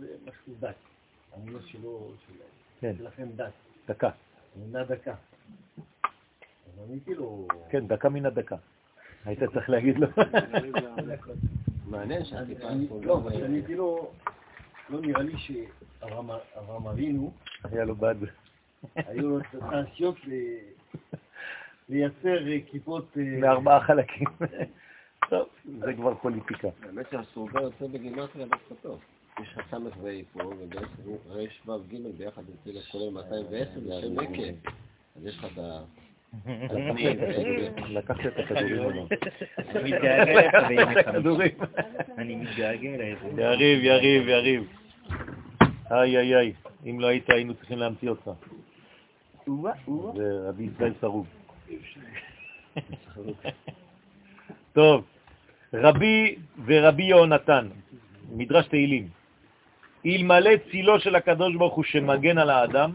זה משהו דת. האמונה שלו, של- כן, שלכם דת. דקה. אמונה דקה. כאילו... כן, דקה מן הדקה. היית צריך להגיד לו. מעניין שהטיפה אני- הסרוגה לא, אבל אני כאילו, לא נראה לי שאברהם אברהם אבינו, היה לו בד. היו לו ל- לייצר אה, כיפות... אה, מארבעה חלקים. טוב, זה כבר פוליטיקה. האמת שהסרוגה יוצא בגימטריה דווקא טוב. יש לך סמך ואי פה, ובעצם רש וו ג' ביחד יוצא לכולל 210, זה שם מקה. אז יש לך את ה... לקחתי את הכדורים לא? אני מתגעגע. הכדורים. אני מתגעגע אליך. יריב, יריב, יריב. איי, איי, איי. אם לא היית, היינו צריכים להמציא אותך. זה רבי ישראל שרוב. טוב, רבי ורבי יהונתן, מדרש תהילים. אלמלא צילו של הקדוש ברוך הוא שמגן על האדם,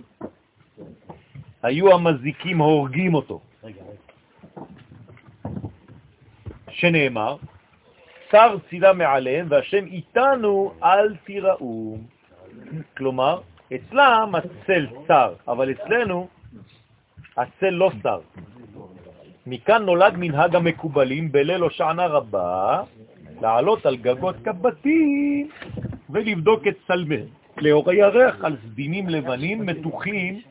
היו המזיקים הורגים אותו. שנאמר, שר צילה מעליהם והשם איתנו אל תיראו. כלומר, אצלם הצל צר, אבל אצלנו הצל לא שר. מכאן נולד מנהג המקובלים בליל הושענא רבה, לעלות על גגות קבתים ולבדוק את צלמיהם, לאור הירח על סדינים לבנים מתוחים,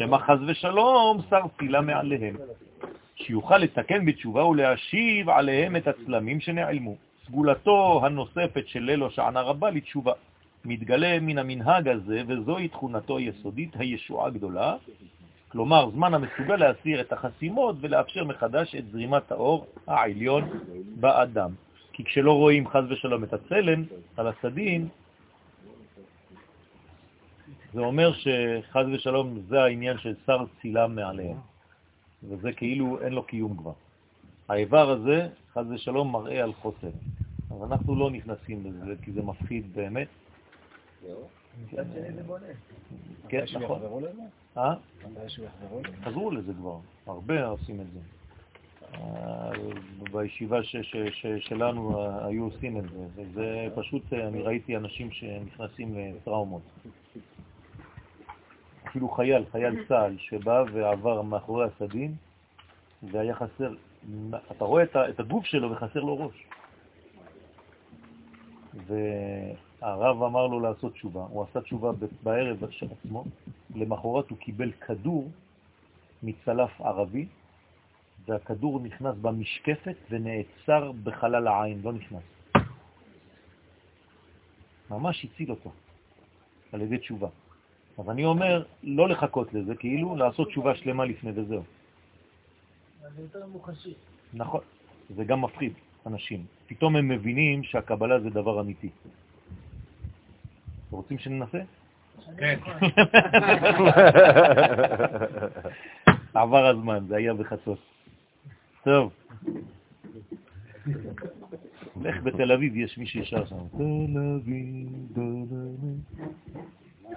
שמא חס ושלום שר צילה מעליהם, שיוכל לתקן בתשובה ולהשיב עליהם את הצלמים שנעלמו. סגולתו הנוספת של ליל הושענא רבה לתשובה. מתגלה מן המנהג הזה, וזוהי תכונתו היסודית, הישועה הגדולה, כלומר זמן המסוגל להסיר את החסימות ולאפשר מחדש את זרימת האור העליון באדם. כי כשלא רואים חז ושלום את הצלם על הסדין, זה אומר שחז ושלום זה העניין של שר צילם מעליהם, וזה כאילו אין לו קיום כבר. האיבר הזה, חד ושלום, מראה על חוסן. אז אנחנו לא נכנסים לזה, כי זה מפחיד באמת. כן, נכון. יחזרו לזה? אה? לזה? חזרו לזה כבר, הרבה עושים את זה. אה, בישיבה שלנו היו עושים את זה, וזה פשוט, אה, אני ראיתי אנשים שנכנסים לטראומות. אפילו חייל, חייל צה"ל, שבא ועבר מאחורי הסדין, והיה חסר, אתה רואה את, הגוף שלו וחסר לו ראש. והרב אמר לו לעשות תשובה, הוא עשה תשובה בערב של עצמו, למחרת הוא קיבל כדור מצלף ערבי, והכדור נכנס במשקפת ונעצר בחלל העין, לא נכנס. ממש הציל אותו על ידי תשובה. אז אני אומר, לא לחכות לזה, כאילו לעשות תשובה שלמה לפני וזהו. זה יותר מוחשי. נכון, זה גם מפחיד אנשים. פתאום הם מבינים שהקבלה זה דבר אמיתי. רוצים שננסה? כן. עבר הזמן, זה היה בחצות. טוב. לך בתל אביב, יש מי שישר שם. תל אביב, תל אביב,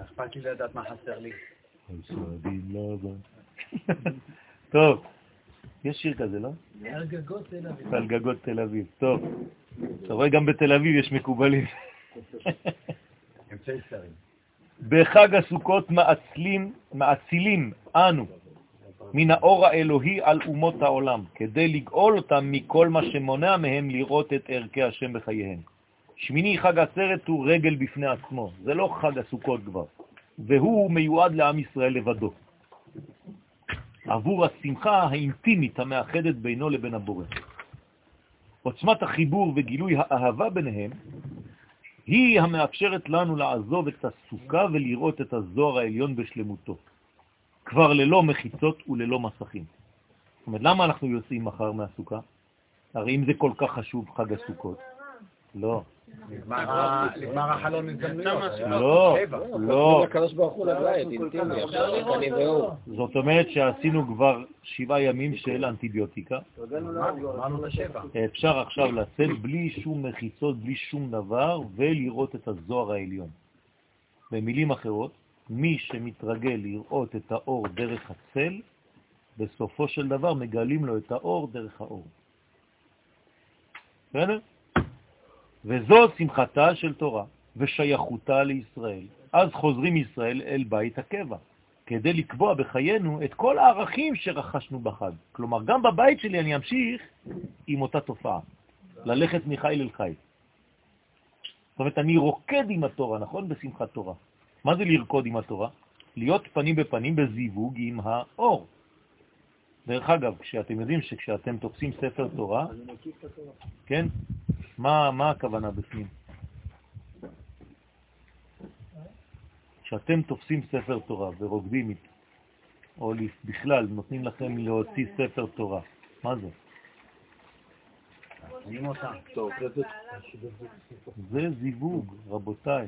אכפת לי לדעת מה חסר לי? לבן. טוב, יש שיר כזה, לא? על גגות תל אביב. על גגות תל אביב. טוב. אתה רואה, גם בתל אביב יש מקובלים. אמצעי שרים. בחג הסוכות מאצילים, מאצילים אנו מן האור האלוהי על אומות העולם, כדי לגאול אותם מכל מה שמונע מהם לראות את ערכי השם בחייהם. שמיני חג עצרת הוא רגל בפני עצמו, זה לא חג הסוכות כבר, והוא מיועד לעם ישראל לבדו. עבור השמחה האינטימית המאחדת בינו לבין הבורא. עוצמת החיבור וגילוי האהבה ביניהם היא המאפשרת לנו לעזוב את הסוכה ולראות את הזוהר העליון בשלמותו, כבר ללא מחיצות וללא מסכים. זאת אומרת, למה אנחנו יוצאים מחר מהסוכה? הרי אם זה כל כך חשוב, חג הסוכות. לא, נגמר החלון הזדמנויות. לא. לא. זאת אומרת שעשינו כבר שבעה ימים של אנטיביוטיקה. אפשר עכשיו לצאת בלי שום מחיצות, בלי שום דבר, ולראות את הזוהר העליון. במילים אחרות, מי שמתרגל לראות את האור דרך הצל, בסופו של דבר מגלים לו את האור דרך האור. בסדר? וזו שמחתה של תורה ושייכותה לישראל. אז חוזרים ישראל אל בית הקבע, כדי לקבוע בחיינו את כל הערכים שרכשנו בחג. כלומר, גם בבית שלי אני אמשיך עם אותה תופעה, ללכת מחיל אל חיל. זאת אומרת, אני רוקד עם התורה, נכון? בשמחת תורה. מה זה לרקוד עם התורה? להיות פנים בפנים בזיווג עם האור. דרך אגב, כשאתם יודעים שכשאתם תופסים ספר תורה, כן? מה, מה הכוונה בפנים? כשאתם תופסים ספר תורה ורוקדים איתו, או בכלל נותנים לכם להוציא ספר תורה, מה זה? זה זיווג, רבותיי.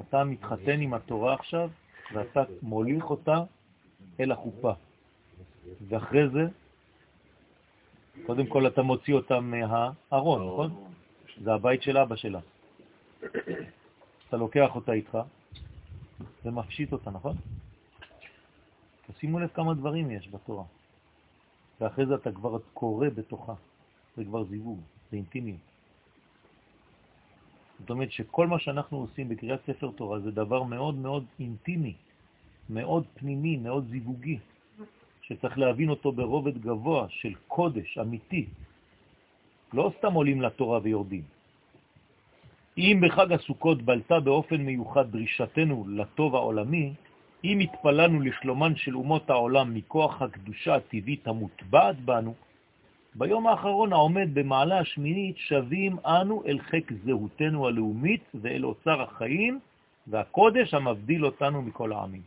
אתה מתחתן עם התורה עכשיו, ואתה מוליך אותה אל החופה. ואחרי זה, קודם כל אתה מוציא אותה מהארון, נכון? זה הבית של אבא שלה. אתה לוקח אותה איתך ומפשיט אותה, נכון? תשימו לב כמה דברים יש בתורה. ואחרי זה אתה כבר קורא בתוכה. זה כבר זיווג, זה אינטימיות. זאת אומרת שכל מה שאנחנו עושים בקריאת ספר תורה זה דבר מאוד מאוד אינטימי, מאוד פנימי, מאוד זיווגי, שצריך להבין אותו ברובד גבוה של קודש אמיתי. לא סתם עולים לתורה ויורדים. אם בחג הסוכות בלטה באופן מיוחד דרישתנו לטוב העולמי, אם התפללנו לשלומן של אומות העולם מכוח הקדושה הטבעית המוטבעת בנו, ביום האחרון העומד במעלה השמינית שווים אנו אל חק זהותנו הלאומית ואל אוצר החיים והקודש המבדיל אותנו מכל העמים.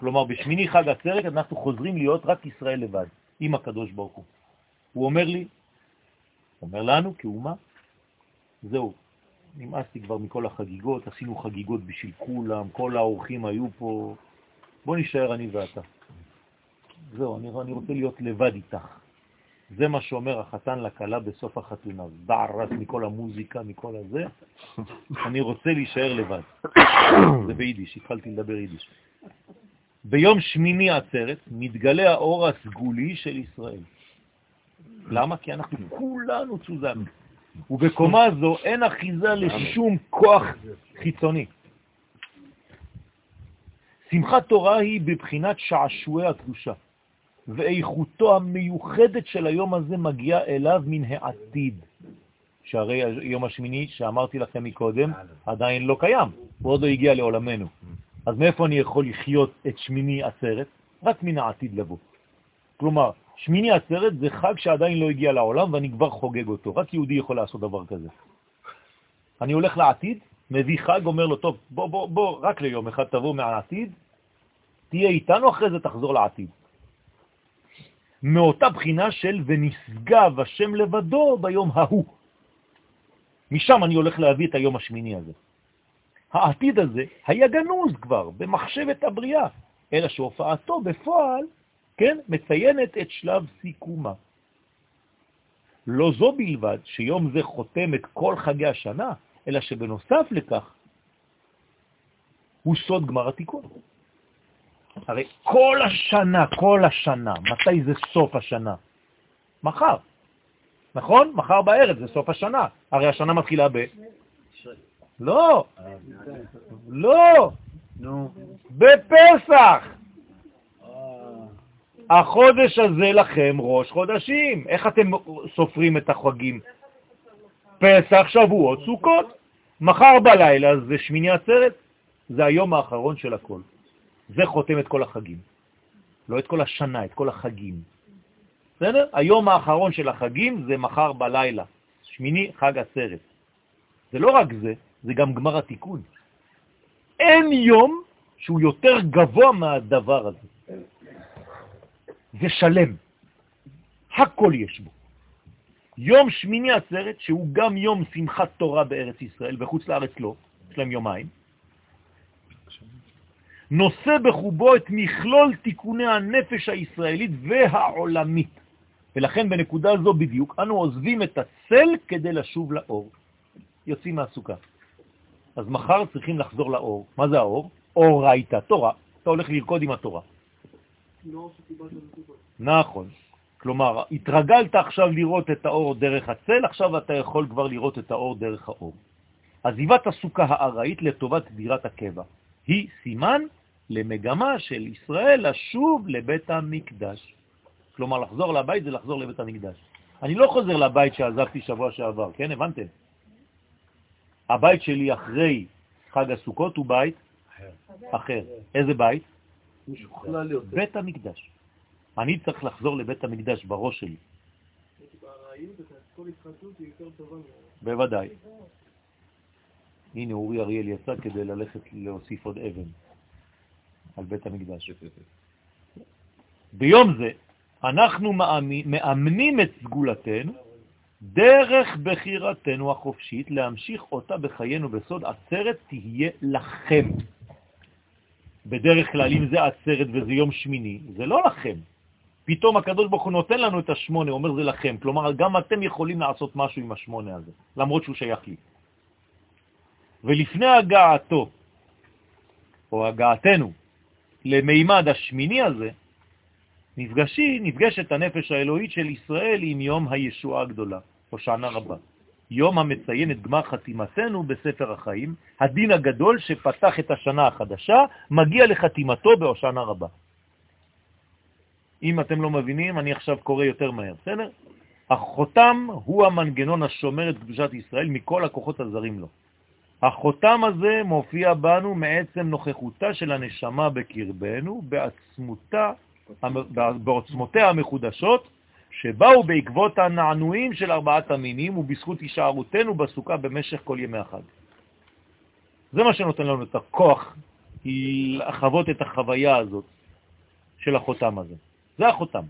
כלומר, בשמיני חג עצרת אנחנו חוזרים להיות רק ישראל לבד, עם הקדוש ברוך הוא. הוא אומר לי, אומר לנו כאומה, זהו, נמאסתי כבר מכל החגיגות, עשינו חגיגות בשביל כולם, כל האורחים היו פה, בוא נשאר אני ואתה. זהו, אני, אני רוצה להיות לבד איתך. זה מה שאומר החתן לכלה בסוף החתונה. בערס מכל המוזיקה, מכל הזה. אני רוצה להישאר לבד. זה ביידיש, התחלתי לדבר יידיש. ביום שמיני עצרת מתגלה האור הסגולי של ישראל. למה? כי אנחנו כולנו צוזם. ובקומה זו אין אחיזה לשום כוח חיצוני. שמחת תורה היא בבחינת שעשועי הקדושה, ואיכותו המיוחדת של היום הזה מגיעה אליו מן העתיד. שהרי היום השמיני שאמרתי לכם מקודם עדיין לא קיים, הוא עוד לא הגיע לעולמנו. אז מאיפה אני יכול לחיות את שמיני עצרת? רק מן העתיד לבוא. כלומר, שמיני עצרת זה חג שעדיין לא הגיע לעולם ואני כבר חוגג אותו. רק יהודי יכול לעשות דבר כזה. אני הולך לעתיד, מביא חג, אומר לו, טוב, בוא, בוא, בוא, רק ליום אחד תבוא מהעתיד, תהיה איתנו, אחרי זה תחזור לעתיד. מאותה בחינה של ונשגב השם לבדו ביום ההוא. משם אני הולך להביא את היום השמיני הזה. העתיד הזה היה גנוז כבר במחשבת הבריאה, אלא שהופעתו בפועל, כן, מציינת את שלב סיכומה. לא זו בלבד שיום זה חותם את כל חגי השנה, אלא שבנוסף לכך הוא סוד גמר התיקון. הרי כל השנה, כל השנה, מתי זה סוף השנה? מחר, נכון? מחר בערב זה סוף השנה. הרי השנה מתחילה ב... לא, לא, בפסח. החודש הזה לכם ראש חודשים. איך אתם סופרים את החגים? פסח, שבועות, סוכות. מחר בלילה זה שמיני עצרת, זה היום האחרון של הכל. זה חותם את כל החגים. לא את כל השנה, את כל החגים. בסדר? היום האחרון של החגים זה מחר בלילה. שמיני, חג עצרת. זה לא רק זה, זה גם גמר התיקון. אין יום שהוא יותר גבוה מהדבר הזה. זה שלם. הכל יש בו. יום שמיני עצרת, שהוא גם יום שמחת תורה בארץ ישראל, בחוץ לארץ לא, יש להם יומיים, נושא בחובו את מכלול תיקוני הנפש הישראלית והעולמית. ולכן בנקודה זו בדיוק אנו עוזבים את הצל כדי לשוב לאור. יוצאים מהסוכה. אז מחר צריכים לחזור לאור. מה זה האור? אור ראית, תורה. אתה הולך לרקוד עם התורה. נכון. כלומר, התרגלת עכשיו לראות את האור דרך הצל, עכשיו אתה יכול כבר לראות את האור דרך האור. עזיבת הסוכה הארעית לטובת דירת הקבע היא סימן למגמה של ישראל לשוב לבית המקדש. כלומר, לחזור לבית זה לחזור לבית המקדש. אני לא חוזר לבית שעזבתי שבוע שעבר, כן? הבנתם? הבית שלי אחרי חג הסוכות הוא בית אחר. אחר. איזה בית? בית המקדש. אני צריך לחזור לבית המקדש בראש שלי. בוודאי. הנה אורי אריאל יצא כדי ללכת להוסיף עוד אבן על בית המקדש. ביום זה אנחנו מאמנים את סגולתנו דרך בחירתנו החופשית להמשיך אותה בחיינו בסוד עצרת תהיה לכם. בדרך כלל, אם זה עצרת וזה יום שמיני, זה לא לכם. פתאום הקדוש ברוך הוא נותן לנו את השמונה, אומר זה לכם. כלומר, גם אתם יכולים לעשות משהו עם השמונה הזה, למרות שהוא שייך לי. ולפני הגעתו, או הגעתנו, למימד השמיני הזה, נפגשי, נפגשת הנפש האלוהית של ישראל עם יום הישועה הגדולה, הושענא רבה. יום המציין את גמר חתימתנו בספר החיים, הדין הגדול שפתח את השנה החדשה, מגיע לחתימתו בהושענא רבה. אם אתם לא מבינים, אני עכשיו קורא יותר מהר, בסדר? החותם הוא המנגנון השומר את קדושת ישראל מכל הכוחות הזרים לו. החותם הזה מופיע בנו מעצם נוכחותה של הנשמה בקרבנו, בעצמותה, בעוצמותיה המחודשות, שבאו בעקבות הנענועים של ארבעת המינים ובזכות הישארותנו בסוכה במשך כל ימי החג. זה מה שנותן לנו את הכוח לחוות את החוויה הזאת של החותם הזה. זה החותם.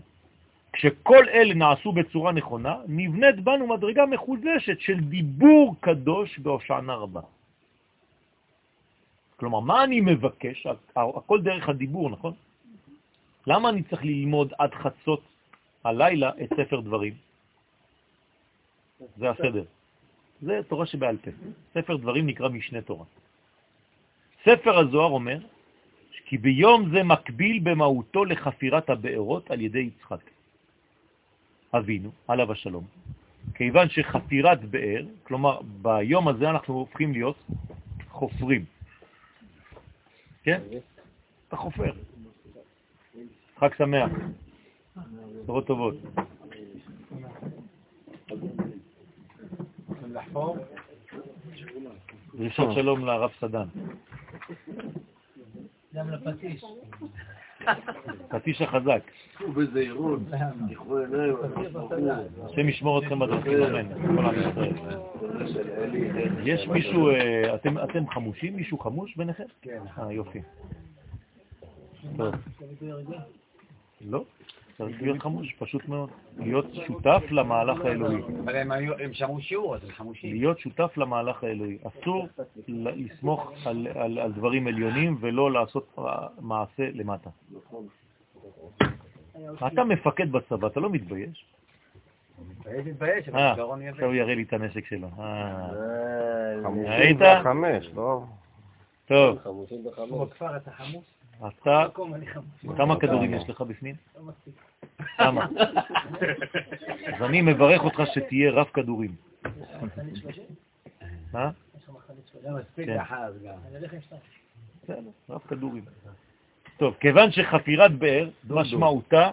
כשכל אלה נעשו בצורה נכונה, נבנית בנו מדרגה מחודשת של דיבור קדוש בהושענא רבה. כלומר, מה אני מבקש? הכל דרך הדיבור, נכון? למה אני צריך ללמוד עד חצות הלילה את ספר דברים. זה הסדר. זה תורה שבעל פה. ספר דברים נקרא משנה תורה. ספר הזוהר אומר כי ביום זה מקביל במהותו לחפירת הבארות על ידי יצחק. אבינו, עליו השלום. כיוון שחפירת באר, כלומר ביום הזה אנחנו הופכים להיות חופרים. כן? אתה חופר. חג שמח. בשורות טובות. דרישות שלום לרב סדן. גם לפטיש. פטיש החזק. ובזהירות, עיניים, השם ישמור אתכם בדרכים, אמן. יש מישהו, אה, אתם- אתם חמושים? מישהו חמוש ביניכם? כן. אה, יופי. טוב. לא, צריך להיות חמוש, פשוט מאוד. להיות שותף למהלך האלוהי. אבל הם שמעו שיעור, אז הם חמושים. להיות שותף למהלך האלוהי. אסור לסמוך על, דברים עליונים ולא לעשות מעשה למטה. אתה מפקד בצבא, אתה לא מתבייש? מתבייש, מתבייש, אבל אה, גרון יבש. עכשיו הוא יראה לי את הנשק שלו. אה. חמושים ראית? בחמש, לא? טוב, חמושים בחמש. בכפר אתה חמוש? אתה. כמה כדורים יש לך בפנים? לא. כמה? אז אני מברך אותך שתהיה רב כדורים. שלושים? אה? יש לך מחנית לא כן. רב כדורים. טוב, כיוון שחפירת באר משמעותה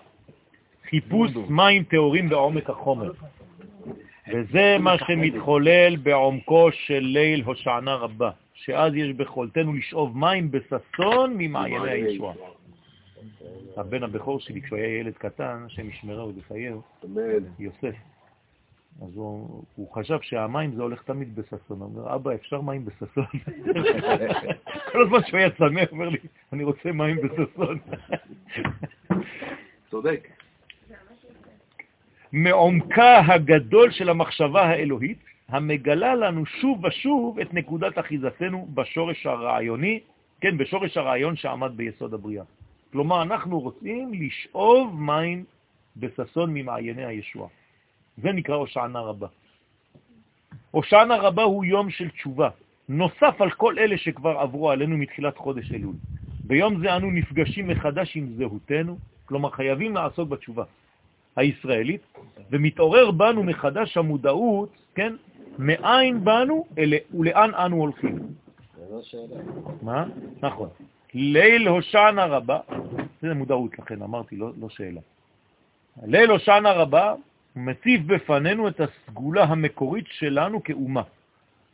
חיפוש מים טהורים בעומק החומר. וזה מה שמתחולל בעומקו של ליל הושענא רבה, שאז יש ביכולתנו לשאוב מים בששון ממעייני הישועה. הבן הבכור שלי, כשהוא היה ילד קטן, השם ישמרו ובחייהו, יוסף, אז הוא, הוא חשב שהמים זה הולך תמיד בששון. הוא אומר, אבא, אפשר מים בששון? כל הזמן שהוא היה צמא, הוא אומר לי, אני רוצה מים בששון. צודק. מעומקה הגדול של המחשבה האלוהית, המגלה לנו שוב ושוב את נקודת אחיזתנו בשורש הרעיוני, כן, בשורש הרעיון שעמד ביסוד הבריאה. כלומר, אנחנו רוצים לשאוב מים בששון ממעייני הישועה. זה נקרא הושענא רבה. הושענא רבה הוא יום של תשובה, נוסף על כל אלה שכבר עברו עלינו מתחילת חודש אלול. ביום זה אנו נפגשים מחדש עם זהותנו, כלומר חייבים לעסוק בתשובה הישראלית, ומתעורר בנו מחדש המודעות, כן, מאין באנו ולאן אנו הולכים. לא. מה? נכון. ליל הושענא רבה, זה מודעות לכן, אמרתי, לא, לא שאלה. ליל הושענא רבה מציב בפנינו את הסגולה המקורית שלנו כאומה,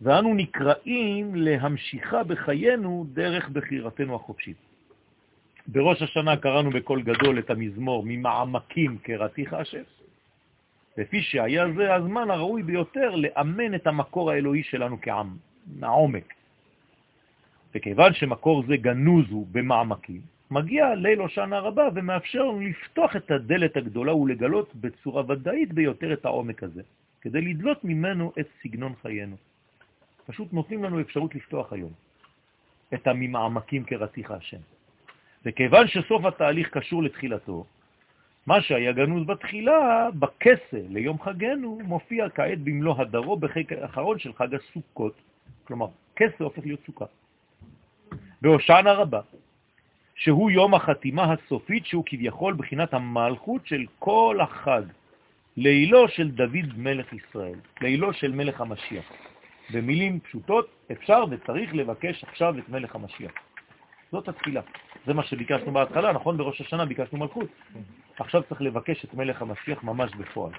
ואנו נקראים להמשיכה בחיינו דרך בחירתנו החופשית. בראש השנה קראנו בקול גדול את המזמור ממעמקים קראתיך השם, לפי שהיה זה הזמן הראוי ביותר לאמן את המקור האלוהי שלנו כעם, מהעומק. וכיוון שמקור זה גנוז הוא במעמקים, מגיע ליל הושענא רבה ומאפשר לנו לפתוח את הדלת הגדולה ולגלות בצורה ודאית ביותר את העומק הזה, כדי לדלות ממנו את סגנון חיינו. פשוט נותנים לנו אפשרות לפתוח היום את הממעמקים קראתיך השם. וכיוון שסוף התהליך קשור לתחילתו, מה שהיה גנוז בתחילה, בכסה ליום חגנו, מופיע כעת במלוא הדרו בחלק האחרון של חג הסוכות. כלומר, כסה הופך להיות סוכה. בהושענא רבה, שהוא יום החתימה הסופית, שהוא כביכול בחינת המלכות של כל החג, לילו של דוד מלך ישראל, לילו של מלך המשיח. במילים פשוטות, אפשר וצריך לבקש עכשיו את מלך המשיח. זאת התפילה. זה מה שביקשנו בהתחלה, נכון? בראש השנה ביקשנו מלכות. עכשיו צריך לבקש את מלך המשיח ממש בפועל.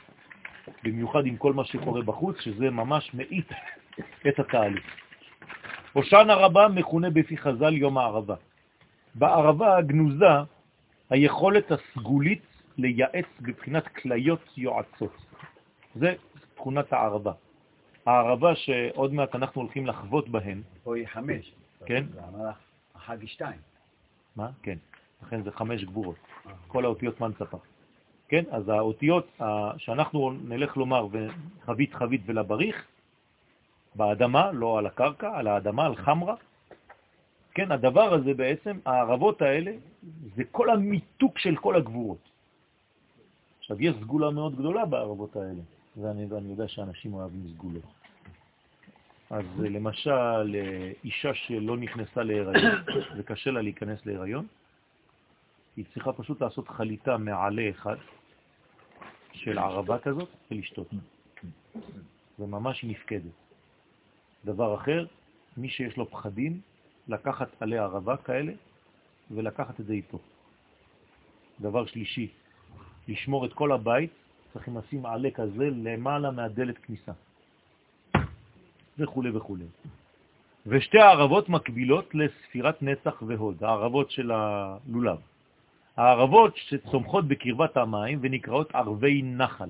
במיוחד עם כל מה שקורה בחוץ, שזה ממש מאית את התהליך. הושענא רבה מכונה בפי חז"ל יום הערבה. בערבה הגנוזה היכולת הסגולית לייעץ בבחינת כליות יועצות. זה תכונת הערבה. הערבה שעוד מעט אנחנו הולכים לחוות בהן. היא חמש. כן? החג היא שתיים. מה? כן. לכן זה חמש גבורות. כל האותיות מנצפה. כן? אז האותיות שאנחנו נלך לומר וחבית חבית ולבריך, באדמה, לא על הקרקע, על האדמה, על חמרה. כן, הדבר הזה בעצם, הערבות האלה, זה כל המיתוק של כל הגבורות. עכשיו, יש סגולה מאוד גדולה בערבות האלה, ואני, ואני יודע שאנשים אוהבים סגולות. אז אה, למשל, אה, אישה שלא נכנסה להיריון, וקשה לה להיכנס להיריון, היא צריכה פשוט לעשות חליטה מעלה אחד של ערבה כזאת ולשתות. וממש נפקדת. דבר אחר, מי שיש לו פחדים, לקחת עלי ערבה כאלה ולקחת את זה איתו. דבר שלישי, לשמור את כל הבית, צריכים לשים עלה כזה למעלה מהדלת כניסה. וכו' וכו'. ושתי הערבות מקבילות לספירת נצח והוד, הערבות של הלולב. הערבות שצומחות בקרבת המים ונקראות ערבי נחל,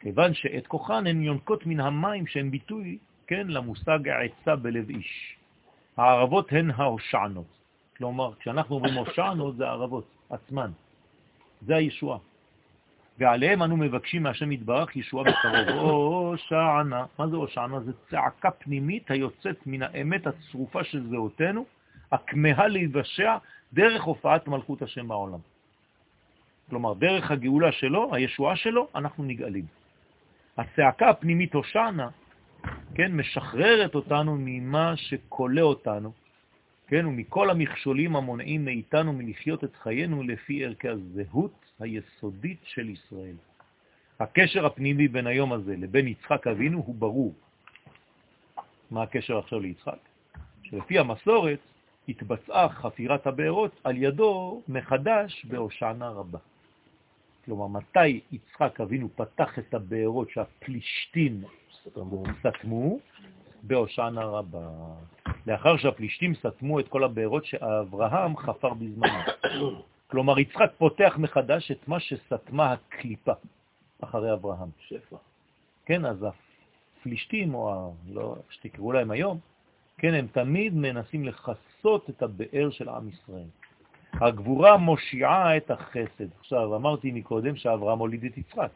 כיוון שאת כוחן הן יונקות מן המים שהן ביטוי, כן, למושג העצה בלב איש. הערבות הן ההושענות. כלומר, כשאנחנו אומרים הושענות זה הערבות עצמן. זה הישועה. ועליהם אנו מבקשים מהשם יתברך ישועה בקרוב. הושענה, מה זה הושענה? זה צעקה פנימית היוצאת מן האמת הצרופה של זהותנו, הכמהה להיוושע דרך הופעת מלכות השם בעולם. כלומר, דרך הגאולה שלו, הישועה שלו, אנחנו נגאלים. הצעקה הפנימית הושענה, כן, משחררת אותנו ממה שקולה אותנו, כן, ומכל המכשולים המונעים מאיתנו מלחיות את חיינו לפי ערכי הזהות היסודית של ישראל. הקשר הפנימי בין היום הזה לבין יצחק אבינו הוא ברור. מה הקשר עכשיו ליצחק? שלפי המסורת התבצעה חפירת הבארות על ידו מחדש בהושענה רבה. כלומר, מתי יצחק אבינו פתח את הבארות שהפלישתים סתמו? בהושענה רבה. לאחר שהפלישתים סתמו את כל הבארות שאברהם חפר בזמנו. כלומר, יצחק פותח מחדש את מה שסתמה הקליפה אחרי אברהם. שפע. כן, אז הפלישתים, או ה... לא, שתקראו להם היום, כן, הם תמיד מנסים לחסות את הבאר של עם ישראל. הגבורה מושיעה את החסד. עכשיו, אמרתי מקודם שאברהם הוליד את יצחק,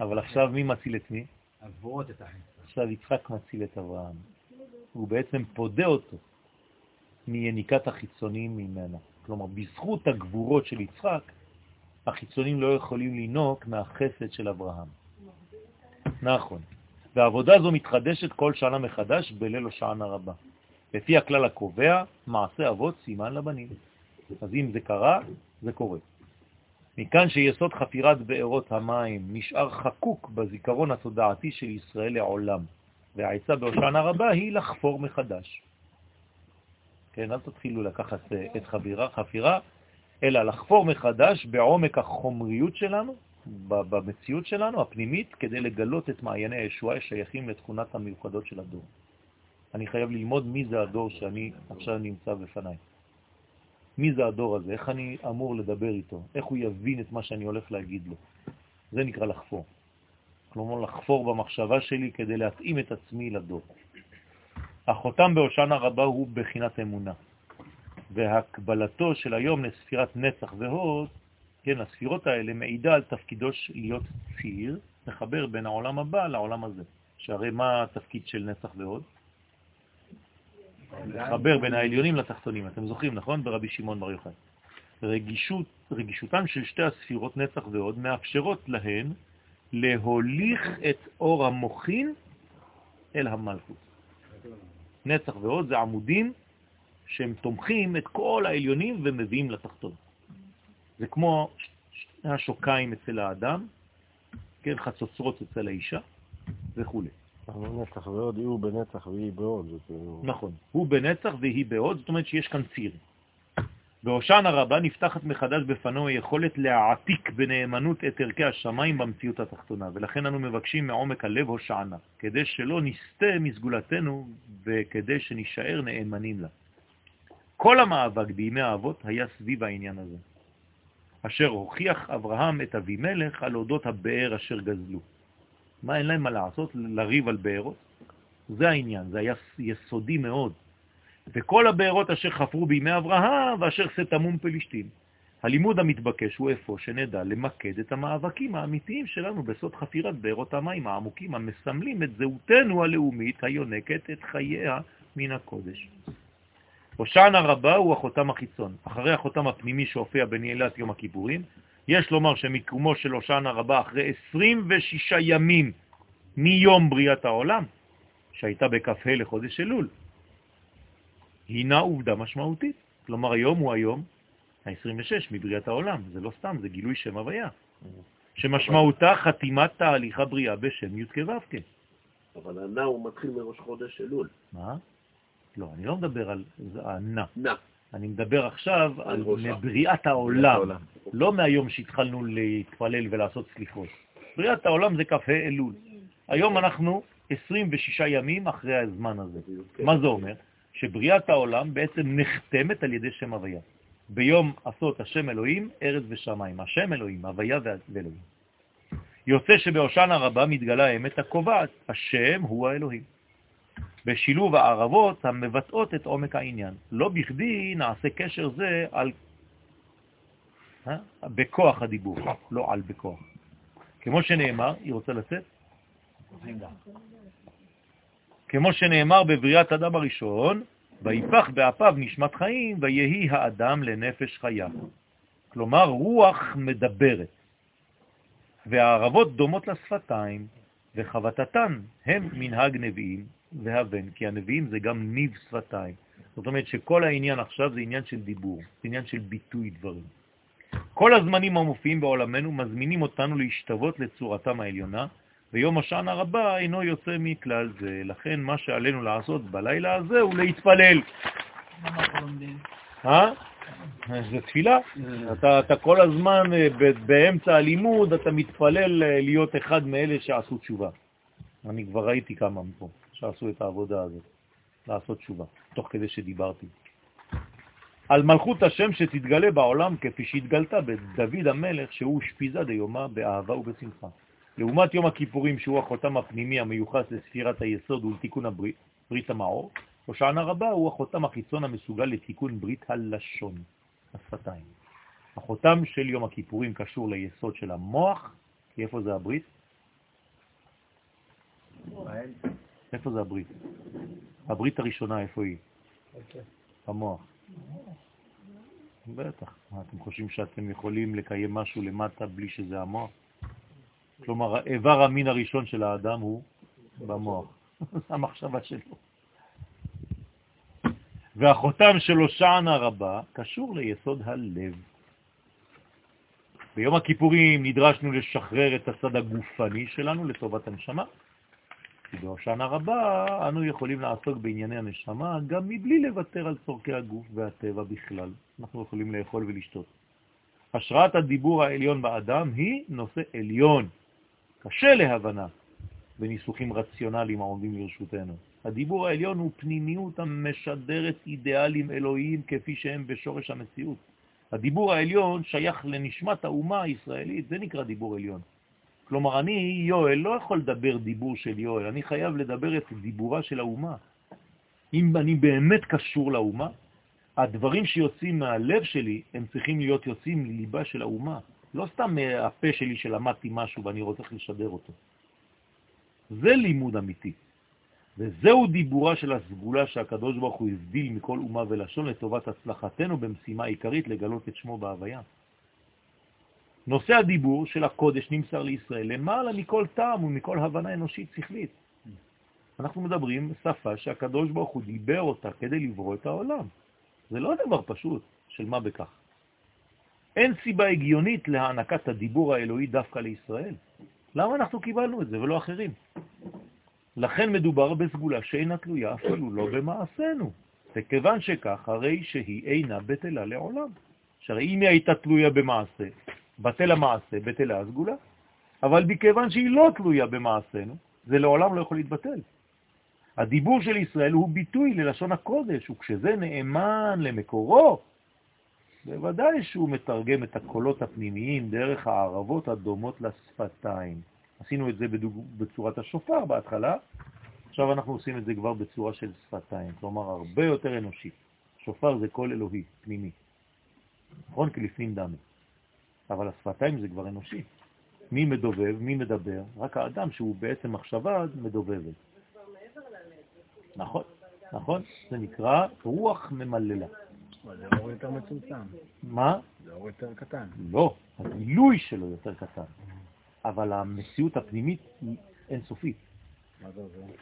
אבל עכשיו מי מציל את מי? הגבורות את החסד. עכשיו יצחק מציל את אברהם. הוא בעצם פודה אותו מיניקת החיצונים ממנו. כלומר, בזכות הגבורות של יצחק, החיצונים לא יכולים לינוק מהחסד של אברהם. נכון. ועבודה זו מתחדשת כל שנה מחדש בליל הושענא רבה. לפי הכלל הקובע, מעשה אבות סימן לבנים. אז אם זה קרה, זה קורה. מכאן שיסוד חפירת בארות המים נשאר חקוק בזיכרון התודעתי של ישראל לעולם, והעצה בהושענא רבה היא לחפור מחדש. כן, אל תתחילו לקחת אה, את חבירה, חפירה, אלא לחפור מחדש בעומק החומריות שלנו, במציאות שלנו, הפנימית, כדי לגלות את מעייני הישועה שייכים לתכונת המיוחדות של הדור. אני חייב ללמוד מי זה הדור שאני עכשיו נמצא בפניי. מי זה הדור הזה? איך אני אמור לדבר איתו? איך הוא יבין את מה שאני הולך להגיד לו? זה נקרא לחפור. כלומר, לחפור במחשבה שלי כדי להתאים את עצמי לדור. החותם בהושענא רבה הוא בחינת אמונה, והקבלתו של היום לספירת נצח והוד, כן, הספירות האלה מעידה על תפקידו להיות ציר, מחבר בין העולם הבא לעולם הזה. שהרי מה התפקיד של נצח והוד? לחבר בין העליונים לתחתונים. אתם זוכרים, נכון? ברבי שמעון בר יוחאי. רגישות, רגישותן של שתי הספירות, נצח והוד, מאפשרות להן להוליך את אור המוחין אל המלכות. נצח ועוד זה עמודים שהם תומכים את כל העליונים ומביאים לתחתון. זה כמו השוקיים אצל האדם, כן, חצוצרות אצל האישה וכו'. נצח ועוד, הוא בנצח והיא בעוד. נכון, הוא בנצח והיא בעוד, זאת אומרת שיש כאן ציר. בהושענא רבה נפתחת מחדש בפנו היכולת להעתיק בנאמנות את ערכי השמיים במציאות התחתונה, ולכן אנו מבקשים מעומק הלב הושענא, כדי שלא נסתה מסגולתנו וכדי שנשאר נאמנים לה. כל המאבק בימי האבות היה סביב העניין הזה, אשר הוכיח אברהם את אבימלך על אודות הבאר אשר גזלו. מה, אין להם מה לעשות? לריב על בארות? זה העניין, זה היה יסודי מאוד. וכל הבארות אשר חפרו בימי אברהם ואשר סתמום פלישתים. הלימוד המתבקש הוא איפה שנדע למקד את המאבקים האמיתיים שלנו בסוד חפירת בארות המים העמוקים המסמלים את זהותנו הלאומית היונקת את חייה מן הקודש. הושענא רבה הוא החותם החיצון. אחרי החותם הפנימי שהופיע בנעילת יום הכיפורים, יש לומר שמיקומו של הושענא רבה אחרי 26 ימים מיום בריאת העולם, שהייתה בכ"ה לחודש אלול, הינה עובדה משמעותית. כלומר, היום הוא היום ה-26 מבריאת העולם. זה לא סתם, זה גילוי שם הוויה. שמשמעותה חתימת תהליך הבריאה בשם י' כו'. אבל הנע הוא מתחיל מראש חודש אלול. מה? לא, אני לא מדבר על הנע. נע. אני מדבר עכשיו על בריאת העולם, לא מהיום שהתחלנו להתפלל ולעשות סליחות. בריאת העולם זה כ"ה אלול. היום אנחנו 26 ימים אחרי הזמן הזה. מה זה אומר? שבריאת העולם בעצם נחתמת על ידי שם הוויה. ביום עשות השם אלוהים, ארץ ושמיים. השם אלוהים, הוויה ואלוהים. יוצא שבהושענא רבה מתגלה האמת הקובעת, השם הוא האלוהים. בשילוב הערבות המבטאות את עומק העניין. לא בכדי נעשה קשר זה על... אה? בכוח הדיבור, לא על בכוח. כמו שנאמר, היא רוצה לצאת? כמו שנאמר בבריאת אדם הראשון, ויפח באפיו נשמת חיים, ויהי האדם לנפש חיה. כלומר, רוח מדברת. והערבות דומות לשפתיים, וחבטתן הם מנהג נביאים והבן, כי הנביאים זה גם ניב שפתיים. זאת אומרת שכל העניין עכשיו זה עניין של דיבור, זה עניין של ביטוי דברים. כל הזמנים המופיעים בעולמנו מזמינים אותנו להשתוות לצורתם העליונה, ויום השען הרבה אינו יוצא מכלל זה. לכן מה שעלינו לעשות בלילה הזה הוא להתפלל. אה? זה תפילה. אתה, אתה כל הזמן אה, באמצע הלימוד, אתה מתפלל אה, להיות אחד מאלה שעשו תשובה. אני כבר ראיתי כמה מפה שעשו את העבודה הזאת, לעשות תשובה, תוך כדי שדיברתי. על מלכות השם שתתגלה בעולם כפי שהתגלתה בדוד המלך, שהוא שפיזה דיומה באהבה ובשמחה. לעומת יום הכיפורים, שהוא החותם הפנימי המיוחס לספירת היסוד ולתיקון הברית, ברית המאור, הושענא רבה הוא החותם החיצון המסוגל לתיקון ברית הלשון, השפתיים. החותם של יום הכיפורים קשור ליסוד של המוח, כי איפה זה הברית? איפה זה הברית? הברית הראשונה, איפה היא? המוח. בטח. מה, אתם חושבים שאתם יכולים לקיים משהו למטה בלי שזה המוח? כלומר, האיבר המין הראשון של האדם הוא במוח. המחשבה שלו. והחותם של הושענא רבה קשור ליסוד הלב. ביום הכיפורים נדרשנו לשחרר את הצד הגופני שלנו לטובת הנשמה, בהושענא רבה אנו יכולים לעסוק בענייני הנשמה גם מבלי לוותר על צורכי הגוף והטבע בכלל. אנחנו יכולים לאכול ולשתות. השראת הדיבור העליון באדם היא נושא עליון, קשה להבנה בניסוחים רציונליים העומדים לרשותנו. הדיבור העליון הוא פנימיות המשדרת אידיאלים אלוהיים כפי שהם בשורש המציאות. הדיבור העליון שייך לנשמת האומה הישראלית, זה נקרא דיבור עליון. כלומר, אני, יואל, לא יכול לדבר דיבור של יואל, אני חייב לדבר את דיבורה של האומה. אם אני באמת קשור לאומה, הדברים שיוצאים מהלב שלי, הם צריכים להיות יוצאים לליבה של האומה. לא סתם מהפה שלי שלמדתי משהו ואני רוצה לשדר אותו. זה לימוד אמיתי. וזהו דיבורה של הסגולה שהקדוש ברוך הוא הבדיל מכל אומה ולשון לטובת הצלחתנו במשימה עיקרית לגלות את שמו בהוויה. נושא הדיבור של הקודש נמסר לישראל למעלה מכל טעם ומכל הבנה אנושית שכלית. אנחנו מדברים שפה שהקדוש ברוך הוא דיבר אותה כדי לברוא את העולם. זה לא דבר פשוט של מה בכך. אין סיבה הגיונית להענקת הדיבור האלוהי דווקא לישראל. למה אנחנו קיבלנו את זה ולא אחרים? לכן מדובר בסגולה שאינה תלויה אפילו לא במעשינו, וכיוון שכך, הרי שהיא אינה בטלה לעולם. שהרי אם היא הייתה תלויה במעשה, בטל המעשה, בטלה הסגולה, אבל מכיוון שהיא לא תלויה במעשינו, זה לעולם לא יכול להתבטל. הדיבור של ישראל הוא ביטוי ללשון הקודש, וכשזה נאמן למקורו, בוודאי שהוא מתרגם את הקולות הפנימיים דרך הערבות הדומות לשפתיים. עשינו את זה בדוג... בצורת השופר בהתחלה, עכשיו אנחנו עושים את זה כבר בצורה של שפתיים, כלומר הרבה יותר אנושי. שופר זה קול אלוהי, פנימי. נכון? כי לפנים דמה. אבל השפתיים זה כבר אנושי. מי מדובב, מי מדבר? רק האדם שהוא בעצם מחשבה מדובבת. נכון, נכון, זה נקרא רוח ממללה. זה אור יותר מצומצם. מה? זה הוא יותר קטן. לא, הגילוי שלו יותר קטן, אבל המציאות הפנימית היא אינסופית. מה זה אומר?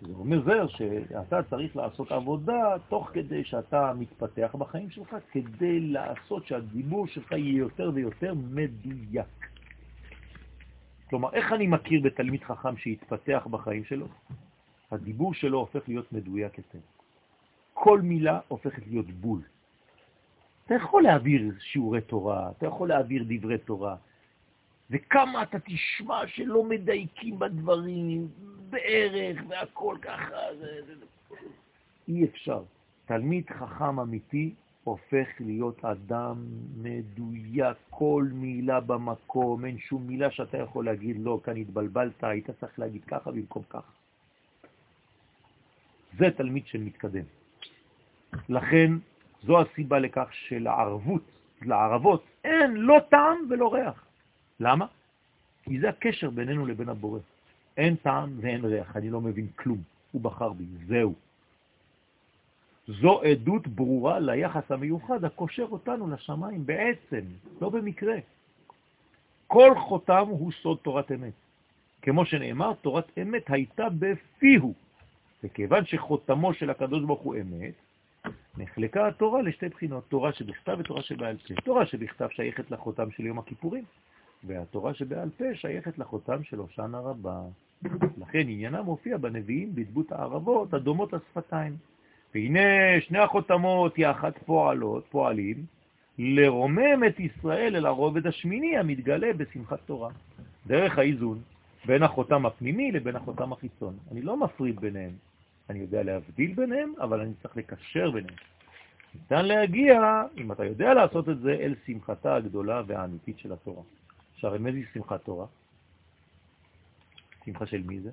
זה אומר זה שאתה צריך לעשות עבודה תוך כדי שאתה מתפתח בחיים שלך, כדי לעשות שהדיבור שלך יהיה יותר ויותר מדויק. כלומר, איך אני מכיר בתלמיד חכם שהתפתח בחיים שלו? הדיבור שלו הופך להיות מדויק יותר. כל מילה הופכת להיות בול. אתה יכול להעביר שיעורי תורה, אתה יכול להעביר דברי תורה, וכמה אתה תשמע שלא מדייקים בדברים, בערך, והכל ככה, זה, זה. אי אפשר. תלמיד חכם אמיתי הופך להיות אדם מדויק, כל מילה במקום, אין שום מילה שאתה יכול להגיד, לא, כאן התבלבלת, היית צריך להגיד ככה במקום ככה. זה תלמיד שמתקדם. לכן, זו הסיבה לכך שלערבות, לערבות, אין לא טעם ולא ריח. למה? כי זה הקשר בינינו לבין הבורא. אין טעם ואין ריח, אני לא מבין כלום. הוא בחר בי, זהו. זו עדות ברורה ליחס המיוחד הקושר אותנו לשמיים בעצם, לא במקרה. כל חותם הוא סוד תורת אמת. כמו שנאמר, תורת אמת הייתה בפיהו. וכיוון שחותמו של הקדוש ברוך הוא אמת, נחלקה התורה לשתי בחינות, תורה שבכתב ותורה שבעל פה. תורה שבכתב שייכת לחותם של יום הכיפורים, והתורה שבעל פה שייכת לחותם של הושענא רבה. לכן עניינה מופיע בנביאים בדמות הערבות הדומות לשפתיים. והנה שני החותמות יחד פועלות, פועלים, לרומם את ישראל אל הרובד השמיני המתגלה בשמחת תורה. דרך האיזון בין החותם הפנימי לבין החותם החיצון. אני לא מפריד ביניהם, אני יודע להבדיל ביניהם, אבל אני צריך לקשר ביניהם. ניתן להגיע, אם אתה יודע לעשות את זה, אל שמחתה הגדולה והאמיתית של התורה. עכשיו, מה זה שמחת תורה? שמחה של מי זה?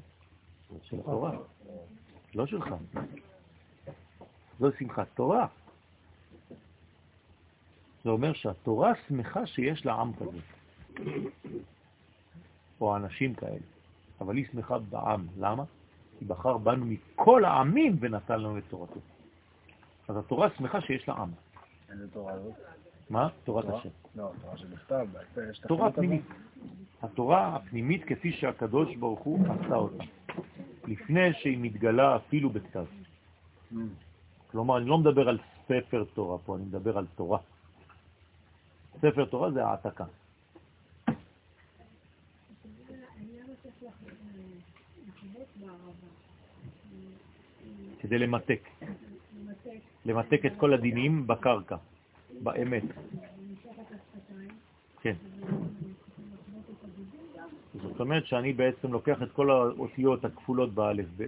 של התורה. לא שלך. זו שמחת תורה. זה אומר שהתורה שמחה שיש לה עם כזה, או אנשים כאלה, אבל היא שמחה בעם. למה? כי בחר בנו מכל העמים ונתן לנו את תורתו. אז התורה שמחה שיש לה עם. איזה תורה זאת? מה? תורת השם. לא, תורה את תורה? פנימית. התורה הפנימית כפי שהקדוש ברוך הוא עשה אותה, לפני שהיא מתגלה אפילו בכתב. Mm. כלומר, אני לא מדבר על ספר תורה פה, אני מדבר על תורה. ספר תורה זה העתקה. כדי למתק, למתק את כל הדינים בקרקע, באמת. כן. זאת אומרת שאני בעצם לוקח את כל האותיות הכפולות באלף ב',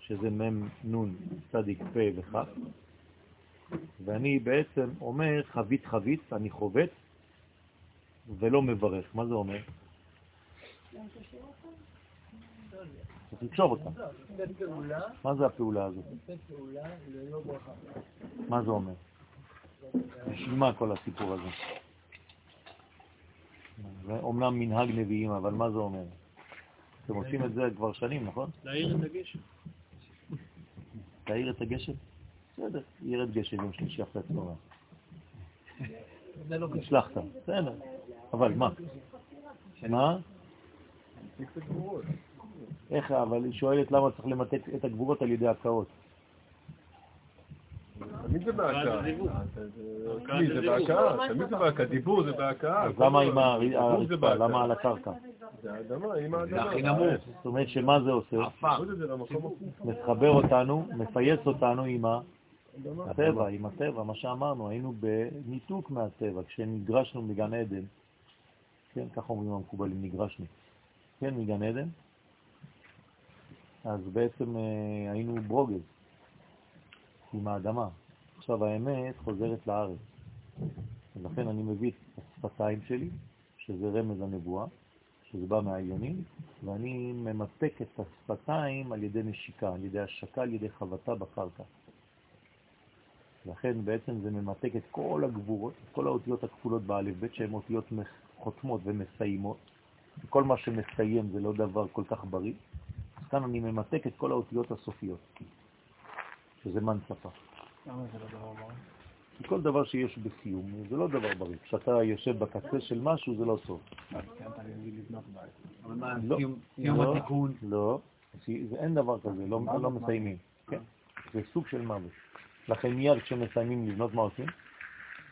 שזה מ' נ' צדיק פ' וכ', ואני בעצם אומר חבית חבית, אני חובט ולא מברך. מה זה אומר? צריך לקשור אותה. מה זה הפעולה הזאת? מה זה אומר? בשביל מה כל הסיפור הזה? זה אומנם מנהג נביאים, אבל מה זה אומר? אתם עושים את זה כבר שנים, נכון? להעיר את הגשם. להעיר את הגשם? בסדר, ירד גשם יום שלישי אחרי הצהריים. קשור. הצלחת, בסדר. אבל מה? מה? איך, אבל היא שואלת למה צריך למתק את הגבורות על ידי הקאות. תמיד זה בהכאה. תמיד זה בהכאה, תמיד זה בהכאה. דיבור זה בהכאה. אז למה עם הרצפה? למה על הקרקע? זה האדמה, עם האדמה. זה הכי נמוך. זאת אומרת שמה זה עושה? מחבר אותנו, מפייס אותנו עם הטבע, עם הטבע, מה שאמרנו, היינו בניתוק מהטבע, כשנגרשנו מגן עדן, כן, ככה אומרים המקובלים, נגרשנו, כן, מגן עדן, אז בעצם אה, היינו ברוגז עם האדמה. עכשיו האמת חוזרת לארץ, ולכן אני מביא את השפתיים שלי, שזה רמז הנבואה, שזה בא מהעליונים, ואני ממתק את השפתיים על ידי נשיקה, על ידי השקה, על ידי חבטה בקרקע. לכן בעצם זה ממתק את כל הגבורות, את כל האותיות הכפולות באלף בית שהן אותיות חותמות ומסיימות. כל מה שמסיים זה לא דבר כל כך בריא. כאן אני ממתק את כל האותיות הסופיות, שזה מן שפה. למה זה לא דבר בריא? כי כל דבר שיש בסיום זה לא דבר בריא. כשאתה יושב בקצה של משהו זה לא טוב. אבל מה, לא, סיום- לא, התיקון? לא, אין דבר כזה, לא לא מסיימים. כן, זה סוג של מוות. לכן מיד כשמסיימים לבנות מה עושים?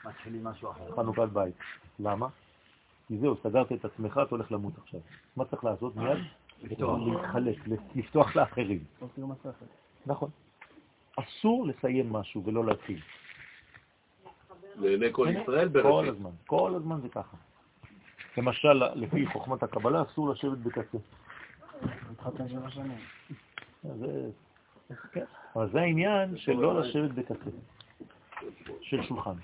מתחילים משהו אחר. חנוכת בית. למה? כי זהו, סגרת את עצמך, אתה הולך למות עכשיו. מה צריך לעשות מיד? לפתוח. להתחלק, לפתוח לאחרים. נכון. אסור לסיים משהו ולא להתחיל. לעיני כל ישראל כל בראשית. הזמן, כל הזמן זה ככה. למשל, לפי חוכמת הקבלה, אסור לשבת בקצה. כן. אבל זה העניין של לא לשבת בקצה, של שולחן.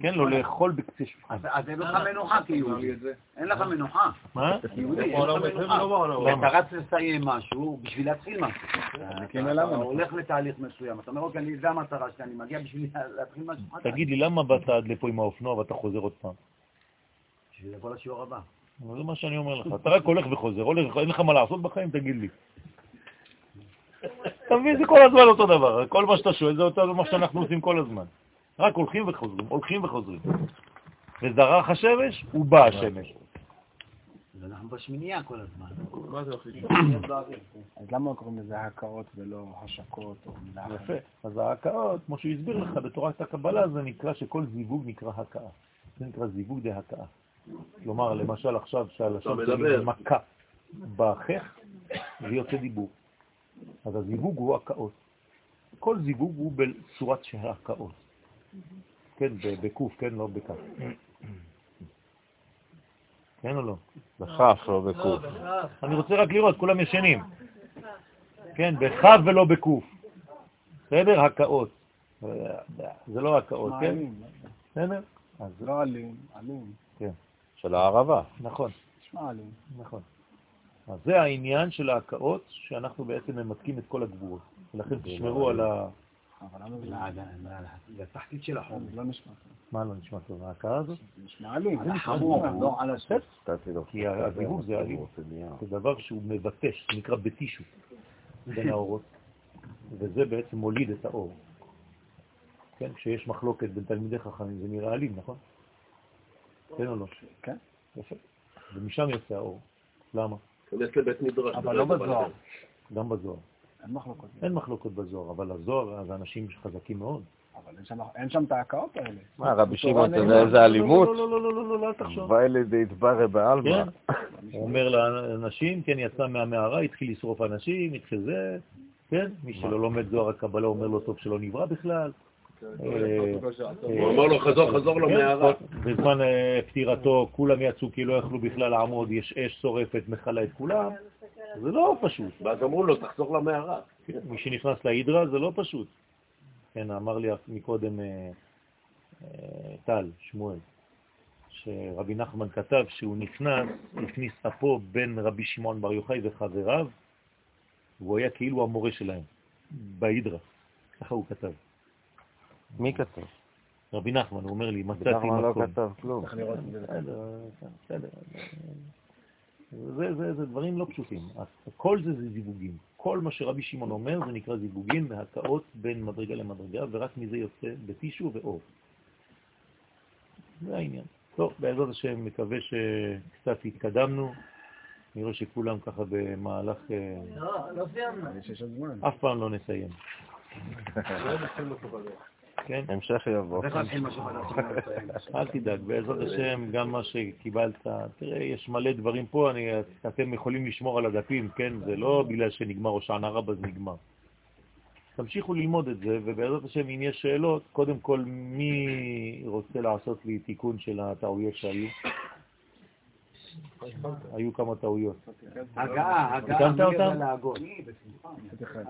כן, לא לאכול בקצה שולחן. אז אין לך מנוחה כיהודי. אין לך מנוחה. מה? כיהודי אין לך מנוחה. הזה. אתה רץ לסיים משהו בשביל להתחיל משהו. כן, אתה? הולך לתהליך מסוים, אתה אומר, אוקיי, זה המטרה שלי, אני מגיע בשביל להתחיל משהו. תגיד לי, למה באת עד לפה עם האופנוע ואתה חוזר עוד פעם? בשביל לבוא לשיעור הבא. זה מה שאני אומר לך. אתה רק הולך וחוזר, אין לך מה לעשות בחיים, תגיד לי. אתה מבין, זה כל הזמן אותו דבר. כל מה שאתה שואל זה אותו מה שאנחנו עושים כל הזמן. רק הולכים וחוזרים, הולכים וחוזרים. וזרח השמש, ובא השמש. אז אנחנו בשמינייה כל הזמן. מה זה הכי אז למה קוראים לזה הקאות ולא השקות או מילה אחרת? יפה. אז ההכאות, כמו שהוא הסביר לך בתורת הקבלה, זה נקרא שכל זיווג נקרא הכאה. זה נקרא זיווג דהכאה. כלומר, למשל עכשיו שהלשון שלי מכה בחך, זה יוצא דיבור. אז הזיווג הוא הכאות. כל זיווג הוא בצורת של הכאות. כן, ב- בקוף, כן, לא בכף. כן או לא? בכף, לא בקוף. אני רוצה רק לראות, כולם ישנים. כן, בכף ולא בקוף. בסדר? הכאות. זה לא הכאות, כן? בסדר? אז לא אלים, אלים. כן. של הערבה. נכון, נשמע אלים. נכון. אז זה העניין של ההקאות, שאנחנו בעצם ממתקים את כל הגבורות. ולכן תשמרו על ה... אבל למה זה ל- ל- ל- לתחתית של. זה לא נשמע טוב. מה לא נשמע טוב? ההכאה הזאת? זה נשמע אלים. על החמור, לא על הסוף. כי הזיווג זה אלימות. זה דבר שהוא מבטש, זה נקרא בטישות בין האורות, וזה בעצם מוליד את האור. כן, כשיש מחלוקת בין תלמידי חכמים זה נראה אלים, נכון? כן או לא? כן. יפה. ומשם יוצא האור. למה? כנס לבית מדרש. אבל לא בזוהר. גם בזוהר. אין מחלוקות. אין מחלוקות בזוהר, אבל הזוהר זה אנשים חזקים מאוד. אבל אין שם- את ההקאות האלה. מה, רבי שמעון, אתה. יודע איזה אלימות? לא, לא, לא, לא, לא, לא, לא, אל תחשוב. אלי דהתברא בעלמא. כן. הוא אומר לאנשים, כן, יצא מהמערה, התחיל לשרוף אנשים, התחיל זה, כן? מי שלא לומד זוהר הקבלה אומר לו טוב שלא נברא בכלל. אה, הוא אמר לו, חזור, חזור למערה. כן, בזמן אה, פטירתו כולם יצאו כי לא יכלו בכלל לעמוד, יש אש שורפת, מכלה את כולם. זה לא פשוט. ואז אמרו לו, תחזור למערה. מי שנכנס להידרה זה לא פשוט. כן, אמר לי מקודם אה, אה, טל, שמואל, שרבי נחמן כתב שהוא נכנס, הכניס אפו בין רבי שמעון בר יוחאי וחבריו, והוא היה כאילו המורה שלהם, בהידרה. ככה הוא כתב. מי כתב? רבי נחמן, הוא אומר לי, מצאתי נחמן לא מקום. כתב כלום. צריך לראות את זה. בסדר. זה, דברים לא פשוטים. כל זה זה זיווגים. כל מה שרבי שמעון אומר זה נקרא זיווגים והקאות בין מדרגה למדרגה, ורק מזה יוצא בטישו ואור. זה העניין. טוב, בעזרת השם, מקווה שקצת התקדמנו. אני רואה שכולם ככה במהלך... אה, לא, לא סיימנו. אף פעם לא נסיים. כן? המשך יבוא. אל תדאג, בעזרת השם, גם מה שקיבלת, תראה, יש מלא דברים פה, אני, אתם יכולים לשמור על הדפים, כן? זה לא בגלל שנגמר או שענה רבה זה נגמר. תמשיכו ללמוד את זה, ובעזרת השם, אם יש שאלות, קודם כל, מי רוצה לעשות לי תיקון של הטעויות שהיו? היו כמה טעויות. הגעה, הגעה, יודע אותם?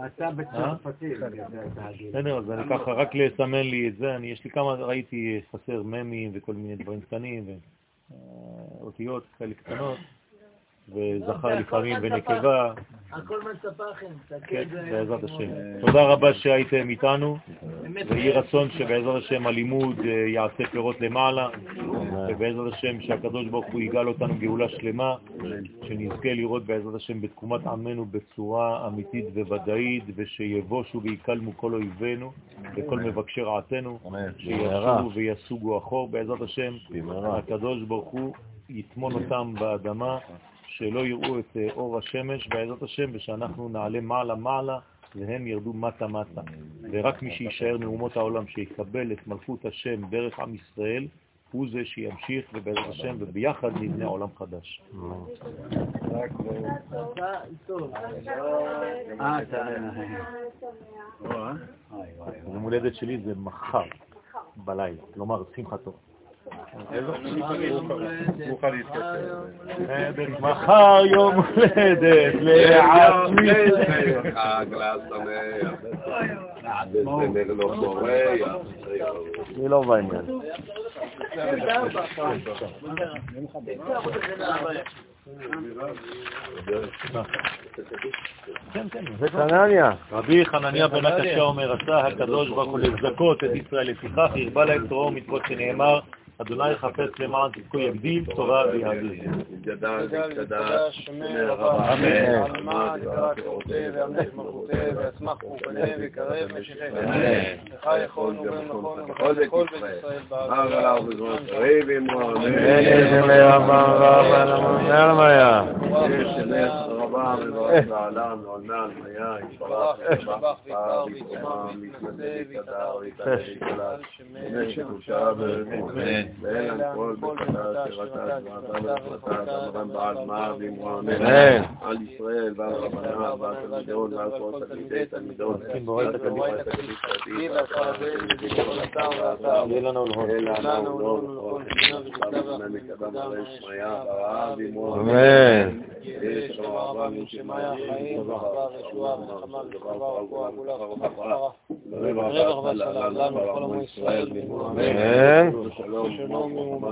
אתה בצרפתי. בסדר, אז אני ככה, רק לסמן לי את זה, יש לי כמה, ראיתי חסר ממים וכל מיני דברים קטנים, ואותיות כאלה קטנות, וזכר לפעמים ונקבה, הכל תסתכל. כן, זה- בעזרת השם. תודה רבה שהייתם איתנו. ויהי רצון שבעזרת השם הלימוד אה, יעשה פירות למעלה, ובעזרת השם שהקדוש ברוך הוא יגאל אותנו גאולה שלמה, שנזכה לראות בעזרת השם בתקומת עמנו בצורה אמיתית וודאית, ושיבושו ויקלמו כל אויבינו וכל מבקשי רעתנו, שישובו ויסוגו אחור בעזרת השם, הקדוש ברוך הוא יטמון אותם באדמה, שלא יראו את אה, אור השמש בעזרת השם, ושאנחנו נעלה מעלה מעלה והם ירדו מטה מטה. ורק מי שישאר מאומות העולם שיקבל את מלכות השם דרך עם ישראל, הוא זה שימשיך ובעזרת השם, וביחד נבנה עולם חדש. יום הולדת שלי זה מחר בלילה, כלומר שמחתו. מחר יום הולדת לעצמי. חג אני לא בעניין. חנניה. רבי חנניה בן הקשה אומר, עשה הקדוש ברוך הוא לזכות את ישראל, לפיכך הרבה להם תורה ומצוות שנאמר, אדוני חפץ למען תזכו יגדיל תורה ויהדות. Amen. ואין הכל בחטא שרצה ועתה וחטא אברהם בעל מה ואמרם על ישראל ועל רבניו ועל תלמידון ועל כל תלמידי תלמידון ועל תלמידי. תלמידי יהיה לנו להון. אמן. אמן. אמן.